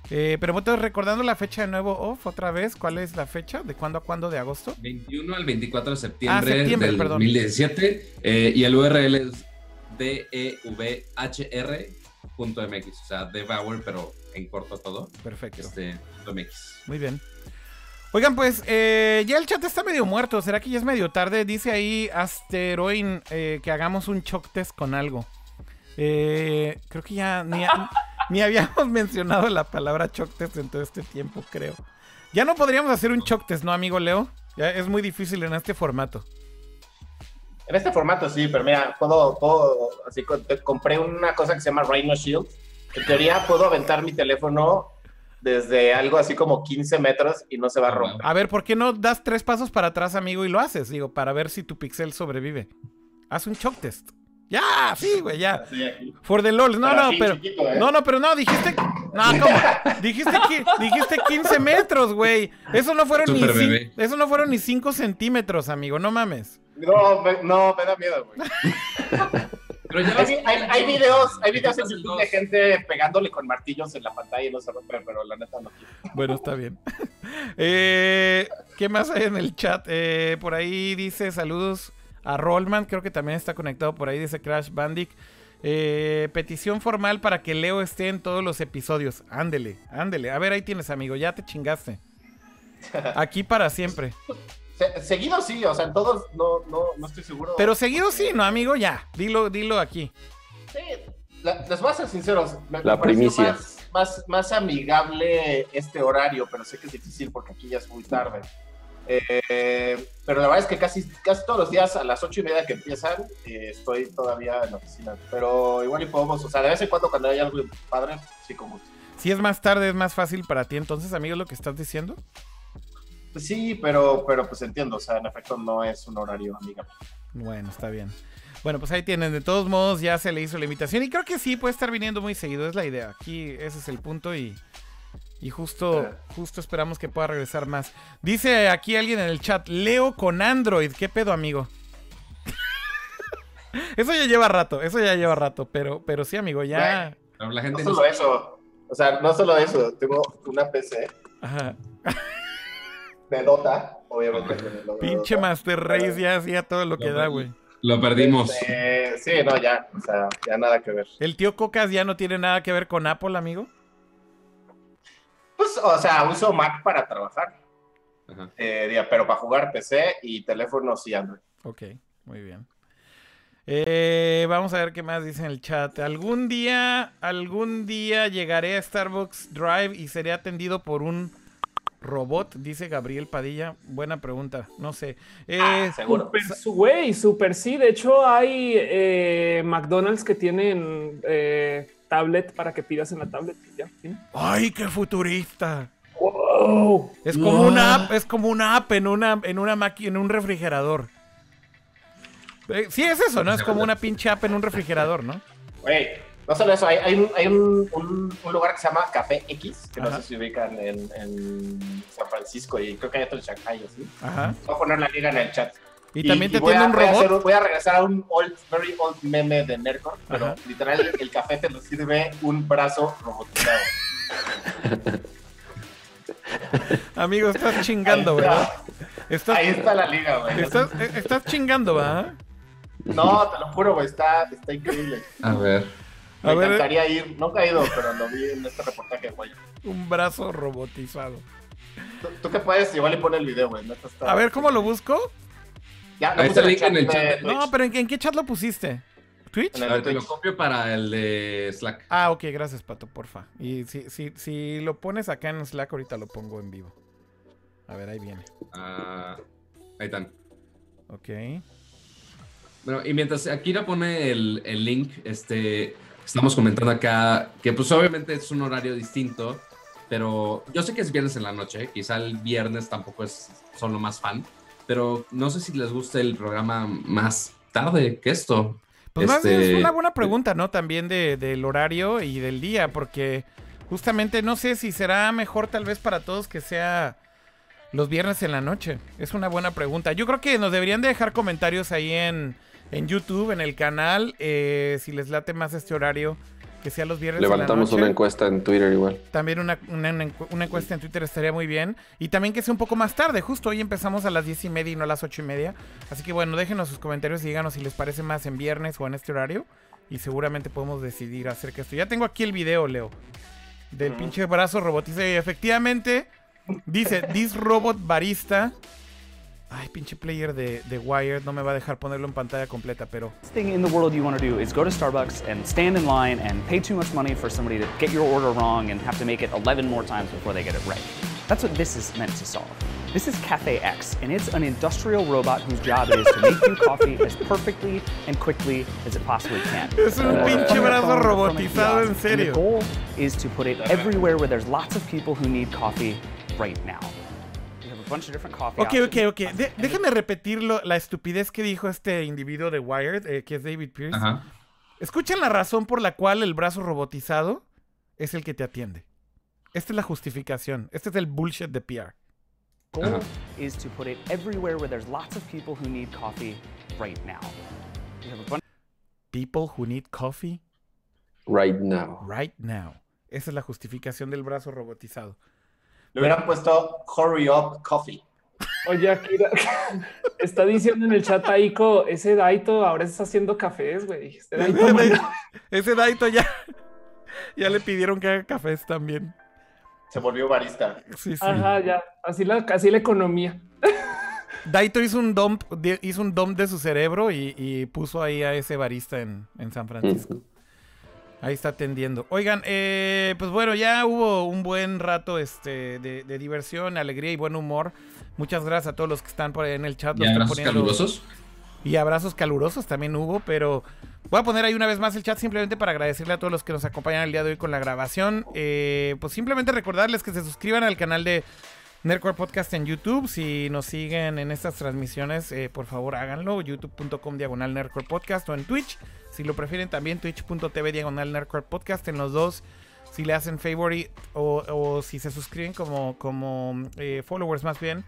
Eh, pero bueno, recordando la fecha de nuevo off otra vez, ¿cuál es la fecha? ¿De cuándo a cuándo de agosto? 21 al 24 de septiembre, Ah, septiembre, del perdón. 2017 eh, y el URL es devhr.mx, o sea, devour, pero en corto todo, Perfecto. este, .mx. Muy bien. Oigan, pues eh, ya el chat está medio muerto. ¿Será que ya es medio tarde? Dice ahí Asteroin eh, que hagamos un choc test con algo. Eh, creo que ya ni, [laughs] ni habíamos mencionado la palabra choc test en todo este tiempo, creo. Ya no podríamos hacer un choc test, ¿no, amigo Leo? Ya es muy difícil en este formato. En este formato sí, pero mira, puedo, puedo así compré una cosa que se llama Rhino Shield. En teoría puedo aventar mi teléfono desde algo así como 15 metros y no se va a romper. A ver, ¿por qué no das tres pasos para atrás, amigo, y lo haces? Digo, para ver si tu pixel sobrevive. Haz un choc test. Ya, sí, güey, ya. For the LOL. No, no, pero. chiquito, ¿eh? No, no, pero no, dijiste. No, ¿cómo? [laughs] Dijiste, qui- dijiste 15 metros, güey. Eso no fueron ni. Super cin- bebé. Eso no fueron ni 5 centímetros, amigo. No mames. No, me, no, me da miedo, güey. [laughs] Pero ya Hay, vi- hay, hay videos, hay videos en YouTube de gente pegándole con martillos en la pantalla y no se rompe, pero la neta no quiero. Bueno, está bien. [laughs] Eh, ¿Qué más hay en el chat? Eh, por ahí dice saludos a Rollman. Creo que también está conectado por ahí. Dice Crash Bandic. Eh, petición formal para que Leo esté en todos los episodios. Ándele, ándele. A ver, ahí tienes, amigo. Ya te chingaste. [laughs] Aquí para siempre. Se- seguido sí, o sea, en todos no, no, no estoy seguro. Pero seguido sí, ¿no, amigo? Ya. Dilo, dilo aquí. Sí, la- les voy a ser sinceros. Me, La me primicia. Más, más, más amigable este horario, pero sé que es difícil porque aquí ya es muy tarde. Eh, pero la verdad es que casi, casi todos los días a las ocho y media que empiezan eh, estoy todavía en la oficina. Pero igual y podemos, o sea, de vez en cuando cuando hay algo padre, sí con gusto. Si es más tarde, es más fácil para ti. Entonces, amigo, ¿es lo que estás diciendo? Pues sí, pero, pero pues entiendo, o sea, en efecto no es un horario amigable. Bueno, está bien. Bueno, pues ahí tienen. De todos modos, ya se le hizo la invitación. Y creo que sí, puede estar viniendo muy seguido. Es la idea. Aquí ese es el punto y, y justo, justo esperamos que pueda regresar más. Dice aquí alguien en el chat, Leo con Android. ¿Qué pedo, amigo? [laughs] eso ya lleva rato, eso ya lleva rato. Pero, pero sí, amigo, ya... La No gente no solo eso, o sea, no solo eso, tengo una PC Ajá. de Dota, obviamente. de Pinche Dota. Master Race ya hacía todo lo que da, güey. lo perdimos. Este, sí, no, ya, o sea, ya nada que ver. ¿El tío Cocas ya no tiene nada que ver con Apple, amigo? Pues, o sea, uso Mac para trabajar, Ajá. eh, pero para jugar PC y teléfono sí Android. Ok, muy bien. Eh, vamos a ver qué más dice en el chat. Algún día, algún día llegaré a Starbucks Drive y seré atendido por un robot, dice Gabriel Padilla. Buena pregunta, no sé. Eh, Ah, seguro. Super, su- güey, super sí. De hecho, hay eh, McDonald's que tienen eh, tablet para que pidas en la tablet. y Ya. ¡Ay, qué futurista! Wow. Es como una app, es como una app en una, en una máquina, en un refrigerador. Eh, sí, es eso, ¿no? Es como una pinche app en un refrigerador, ¿no? Güey, no solo eso, hay, hay, un, hay un, un- un lugar que se llama Café X, que no sé si ubican en, en San Francisco y creo que hay otro en Shanghai, así. Ajá. Voy a poner la liga en el chat. Y, también te voy tiene a- un voy a robot. hacer- voy a regresar a un old, very old meme de Nerdcore, pero Ajá. literal el café te lo sirve un brazo robotizado. [laughs] Amigo, estás chingando, Ahí está. ¿verdad? Estás, Ahí está la liga, güey. estás, eh, estás chingando, ¿va? No, te lo juro, güey, está, está increíble. A ver. Me A ver, encantaría ir. Nunca he ido, pero lo vi en este reportaje, güey. un brazo robotizado. ¿Tú, tú qué puedes? Igual y pone el video, güey. A ver, ¿cómo lo busco? Ya, lo Ahí puse está el link en el de chat. Twitch. No, pero ¿en, qué- en qué chat lo pusiste? ¿Twitch? En el te lo Twitch. copio para el de Slack. Ah, ok, gracias, Pato, porfa. Y si, si, si lo pones acá en Slack, ahorita lo pongo en vivo. A ver, ahí viene. Ah, ahí están. Ok. Bueno, y mientras Akira pone el, el link, este, estamos comentando acá que pues obviamente es un horario distinto, pero yo sé que es viernes en la noche, quizá el viernes tampoco es son lo más fan, pero no sé si les gusta el programa más tarde que esto. Pues más bien Este- es una buena pregunta, ¿no? También de- del horario y del día, porque justamente no sé si será mejor tal vez para todos que sea los viernes en la noche? Es una buena pregunta. Yo creo que nos deberían de dejar comentarios ahí en, en YouTube, en el canal, eh, si les late más este horario, que sea los viernes Levantamos en la una encuesta en Twitter igual. También una, una encuesta en Twitter estaría muy bien. Y también que sea un poco más tarde. Justo hoy empezamos a las diez y media y no a las ocho y media. Así que bueno, déjenos sus comentarios y díganos si les parece más en viernes o en este horario. Y seguramente podemos decidir acerca de esto. Ya tengo aquí el video, Leo. Del pinche brazo robotizado. Y efectivamente, dice, this robot barista. Ay, pinche player de, de Wired. No me va a dejar ponerlo en pantalla completa, pero... thing in the world you want to do is go to Starbucks and stand in line and pay too much money for somebody to get your order wrong and have to make it 11 more times before they get it right. That's what this is meant to solve. This is Cafe X, and it's an industrial robot whose job it is to make you coffee as perfectly and quickly as it possibly can. [laughs] Es un pinche brazo phone or from a robotizado, en serio. The goal is to put it everywhere where there's lots of people who need coffee right now. Bunch of different coffee Ok, ok, ok. De- déjame repetir lo- la estupidez que dijo este individuo de Wired, eh, que es David Pierce. Ajá. Escuchen la razón por la cual el brazo robotizado es el que te atiende. Esta es la justificación. Este es el bullshit de PR. goal Ajá. is to put it everywhere where there's lots of people who need coffee right now. People who need coffee Right now. right now. Esa es la justificación del brazo robotizado. Le hubieran puesto Hurry Up Coffee. Oye, Akira, [laughs] está diciendo en el chat Aiko, ese Daito ahora está haciendo cafés, güey. Este [laughs] Daito Ese Daito ya, [laughs] ya le pidieron que haga cafés también. Se volvió barista. Sí, sí. Ajá, ya. Así la, así la economía. Daito hizo un dump, de- hizo un dump de su cerebro y, y puso ahí a ese barista en, en San Francisco. Ahí está atendiendo. Oigan, eh, pues bueno, ya hubo un buen rato este, de, de diversión, alegría y buen humor. Muchas gracias a todos los que están por ahí en el chat. ¿Y los están abrazos poniendo- calurosos? Y abrazos calurosos también hubo, pero voy a poner ahí una vez más el chat simplemente para agradecerle a todos los que nos acompañan el día de hoy con la grabación. Eh, pues simplemente recordarles que se suscriban al canal de Nerdcore Podcast en YouTube. Si nos siguen en estas transmisiones, eh, por favor háganlo. youtube.com diagonal Nerdcore Podcast o en Twitch. Si lo prefieren también twitch.tv diagonal Nerdcore Podcast. En los dos, si le hacen favorite o, o si se suscriben como, como eh, followers más bien,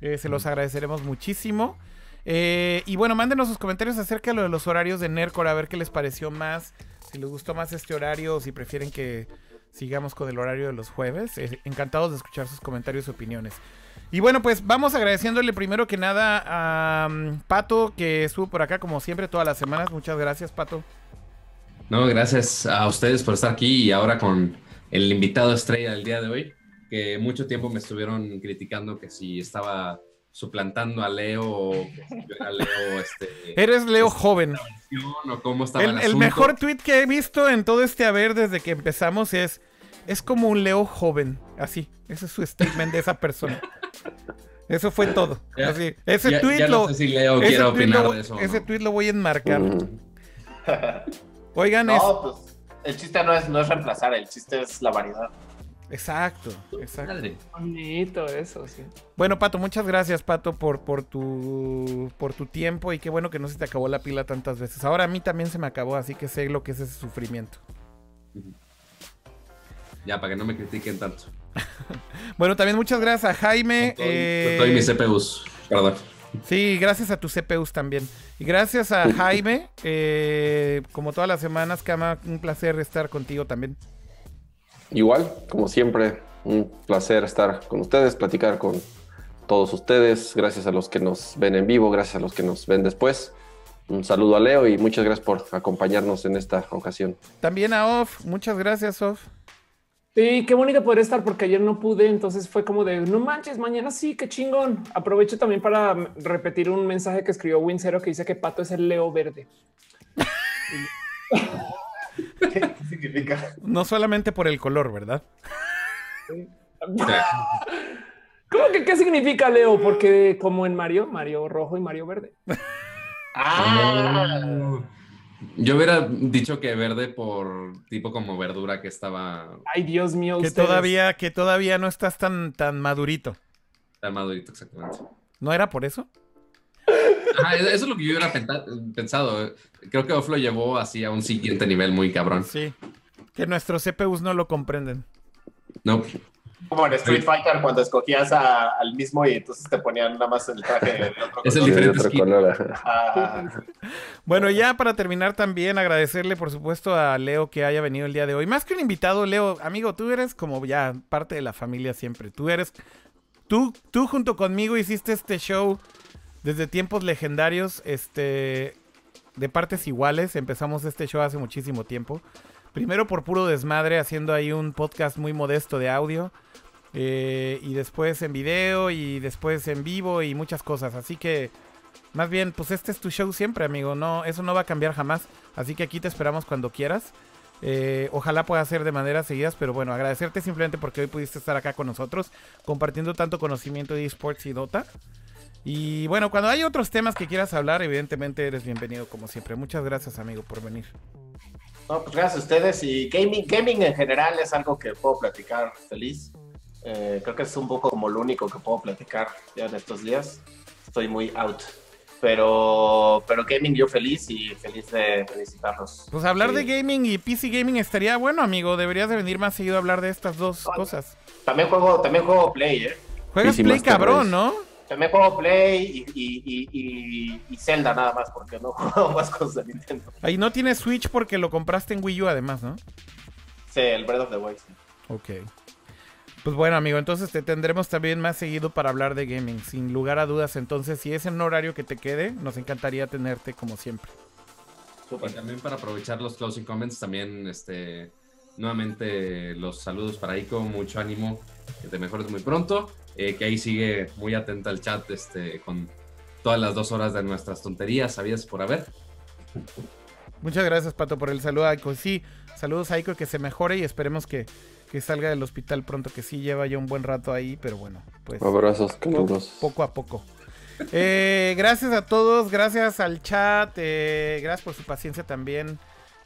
eh, se los agradeceremos muchísimo. Y bueno, mándenos sus comentarios acerca de lo de los horarios de Nerdcore, a ver qué les pareció más, si les gustó más este horario o si prefieren que sigamos con el horario de los jueves. Eh, encantados de escuchar sus comentarios y opiniones. Y bueno, pues vamos agradeciéndole primero que nada a um, Pato, que estuvo por acá como siempre todas las semanas. Muchas gracias, Pato. No, gracias a ustedes por estar aquí y ahora con el invitado estrella del día de hoy, que mucho tiempo me estuvieron criticando que si estaba suplantando a Leo era Leo este, Eres Leo Este- joven. o cómo estaba el, El, el mejor tweet que he visto en todo este haber desde que empezamos es es como un Leo joven, así. Ese es su statement de esa persona. Eso fue todo. Ya- Así. Ese Ya, tweet ya lo no sé si Leo ese quiere tweet opinar lo- de eso. ese no. tweet lo voy a enmarcar. Mm. Oigan, es No, pues el chiste no es, no es reemplazar, el chiste es la variedad. Exacto, exacto. Madre. Bonito eso, sí. Bueno, Pato, muchas gracias, Pato, por, por tu por tu tiempo y qué bueno que no se te acabó la pila tantas veces. Ahora a mí también se me acabó, así que sé lo que es ese sufrimiento. Ya, para que no me critiquen tanto. [laughs] Bueno, también muchas gracias a Jaime. Todo- eh, mis CPUs. Perdón. Sí, gracias a tus CPUs también. Y gracias a Jaime, eh, como todas las semanas, Kama, un placer estar contigo también. Igual, como siempre, un placer estar con ustedes, platicar con todos ustedes. Gracias a los que nos ven en vivo, gracias a los que nos ven después. Un saludo a Leo y muchas gracias por acompañarnos en esta ocasión. También a Off, muchas gracias, Off. Sí, qué bonito poder estar porque ayer no pude, entonces fue como de no manches, mañana sí, qué chingón. Aprovecho también para repetir un mensaje que escribió Wincero que dice que Pato es el Leo verde. [laughs] ¿Qué significa? No solamente por el color, ¿verdad? [laughs] ¿Cómo que qué significa Leo? Porque como en Mario, Mario rojo y Mario verde. Ah, Yo hubiera dicho que verde por tipo como verdura que estaba Ay, Dios mío, Que ustedes. todavía, que todavía no estás tan, tan madurito. tan madurito exactamente. ¿No era por eso? Ajá, eso es lo que yo hubiera pensado. Creo que Off lo llevó así a un siguiente nivel muy cabrón. Sí. Que nuestros CPUs no lo comprenden. No, Como en Street Fighter cuando escogías a- al mismo y entonces te ponían nada más el traje de otro Es el de diferente otro color. Ah, Bueno, ya para terminar también agradecerle por supuesto a Leo que haya venido el día de hoy. Más que un invitado, Leo, amigo, tú eres como ya parte de la familia siempre. Tú eres, tú, tú junto conmigo hiciste este show desde tiempos legendarios, este, de partes iguales. Empezamos este show hace muchísimo tiempo. Primero por puro desmadre, haciendo ahí un podcast muy modesto de audio. eh, y después en video y después en vivo y muchas cosas. Así que más bien, pues este es tu show siempre, amigo. No, eso no va a cambiar jamás. Así que aquí te esperamos cuando quieras. Eh, ojalá pueda ser de maneras seguidas, pero bueno, agradecerte simplemente porque hoy pudiste estar acá con nosotros, compartiendo tanto conocimiento de esports y Dota. Y bueno, cuando hay otros temas que quieras hablar, evidentemente eres bienvenido como siempre. Muchas gracias, amigo, por venir. no, pues gracias a ustedes. Y gaming, gaming en general es algo que puedo platicar feliz. Eh, creo que es un poco como lo único que puedo platicar ya en estos días. Estoy muy out. Pero, pero gaming yo feliz y feliz de felicitarlos. Pues hablar Sí. de gaming y PC gaming estaría bueno, amigo. Deberías de venir más seguido a hablar de estas dos cosas. También juego, también juego Play, ¿eh? Juegas PC Play Master cabrón, Race. ¿no? También juego Play y, y, y, y, y Zelda nada más, porque no [laughs] juego más cosas de Nintendo. Ahí no tienes Switch porque lo compraste en Wii U además, ¿no? Sí, el Breath of the Wild. sí. Ok. Pues bueno, amigo, entonces te tendremos también más seguido para hablar de gaming, sin lugar a dudas. Entonces, si es en un horario que te quede, nos encantaría tenerte como siempre. Y también para aprovechar los closing comments, también este, nuevamente los saludos para Ico, mucho ánimo, que te mejores muy pronto, eh, que ahí sigue muy atenta al chat este, con todas las dos horas de nuestras tonterías, sabías por haber. Muchas gracias, Pato, por el saludo a Aiko. Sí, saludos a Aiko, que se mejore y esperemos que, que salga del hospital pronto, que sí lleva ya un buen rato ahí, pero bueno, pues Abrazos poco a poco. Eh, gracias a todos, gracias al chat, eh, gracias por su paciencia también,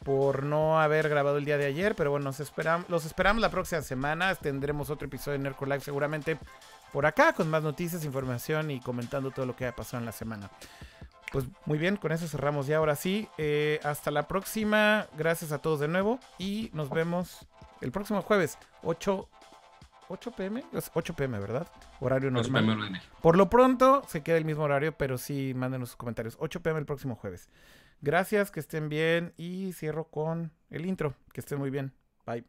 por no haber grabado el día de ayer, pero bueno, nos esperam- los esperamos la próxima semana, tendremos otro episodio de Nerdcore Live seguramente por acá, con más noticias, información y comentando todo lo que haya pasado en la semana. Pues muy bien, con eso cerramos ya ahora sí. eh, hasta la próxima, gracias a todos de nuevo y nos vemos el próximo jueves, 8, 8 pm, Es 8 pm, ¿verdad? Horario normal. Por lo pronto se queda el mismo horario, pero sí mándenos sus comentarios. 8 pm el próximo jueves. Gracias, que estén bien y cierro con el intro. Que estén muy bien. Bye.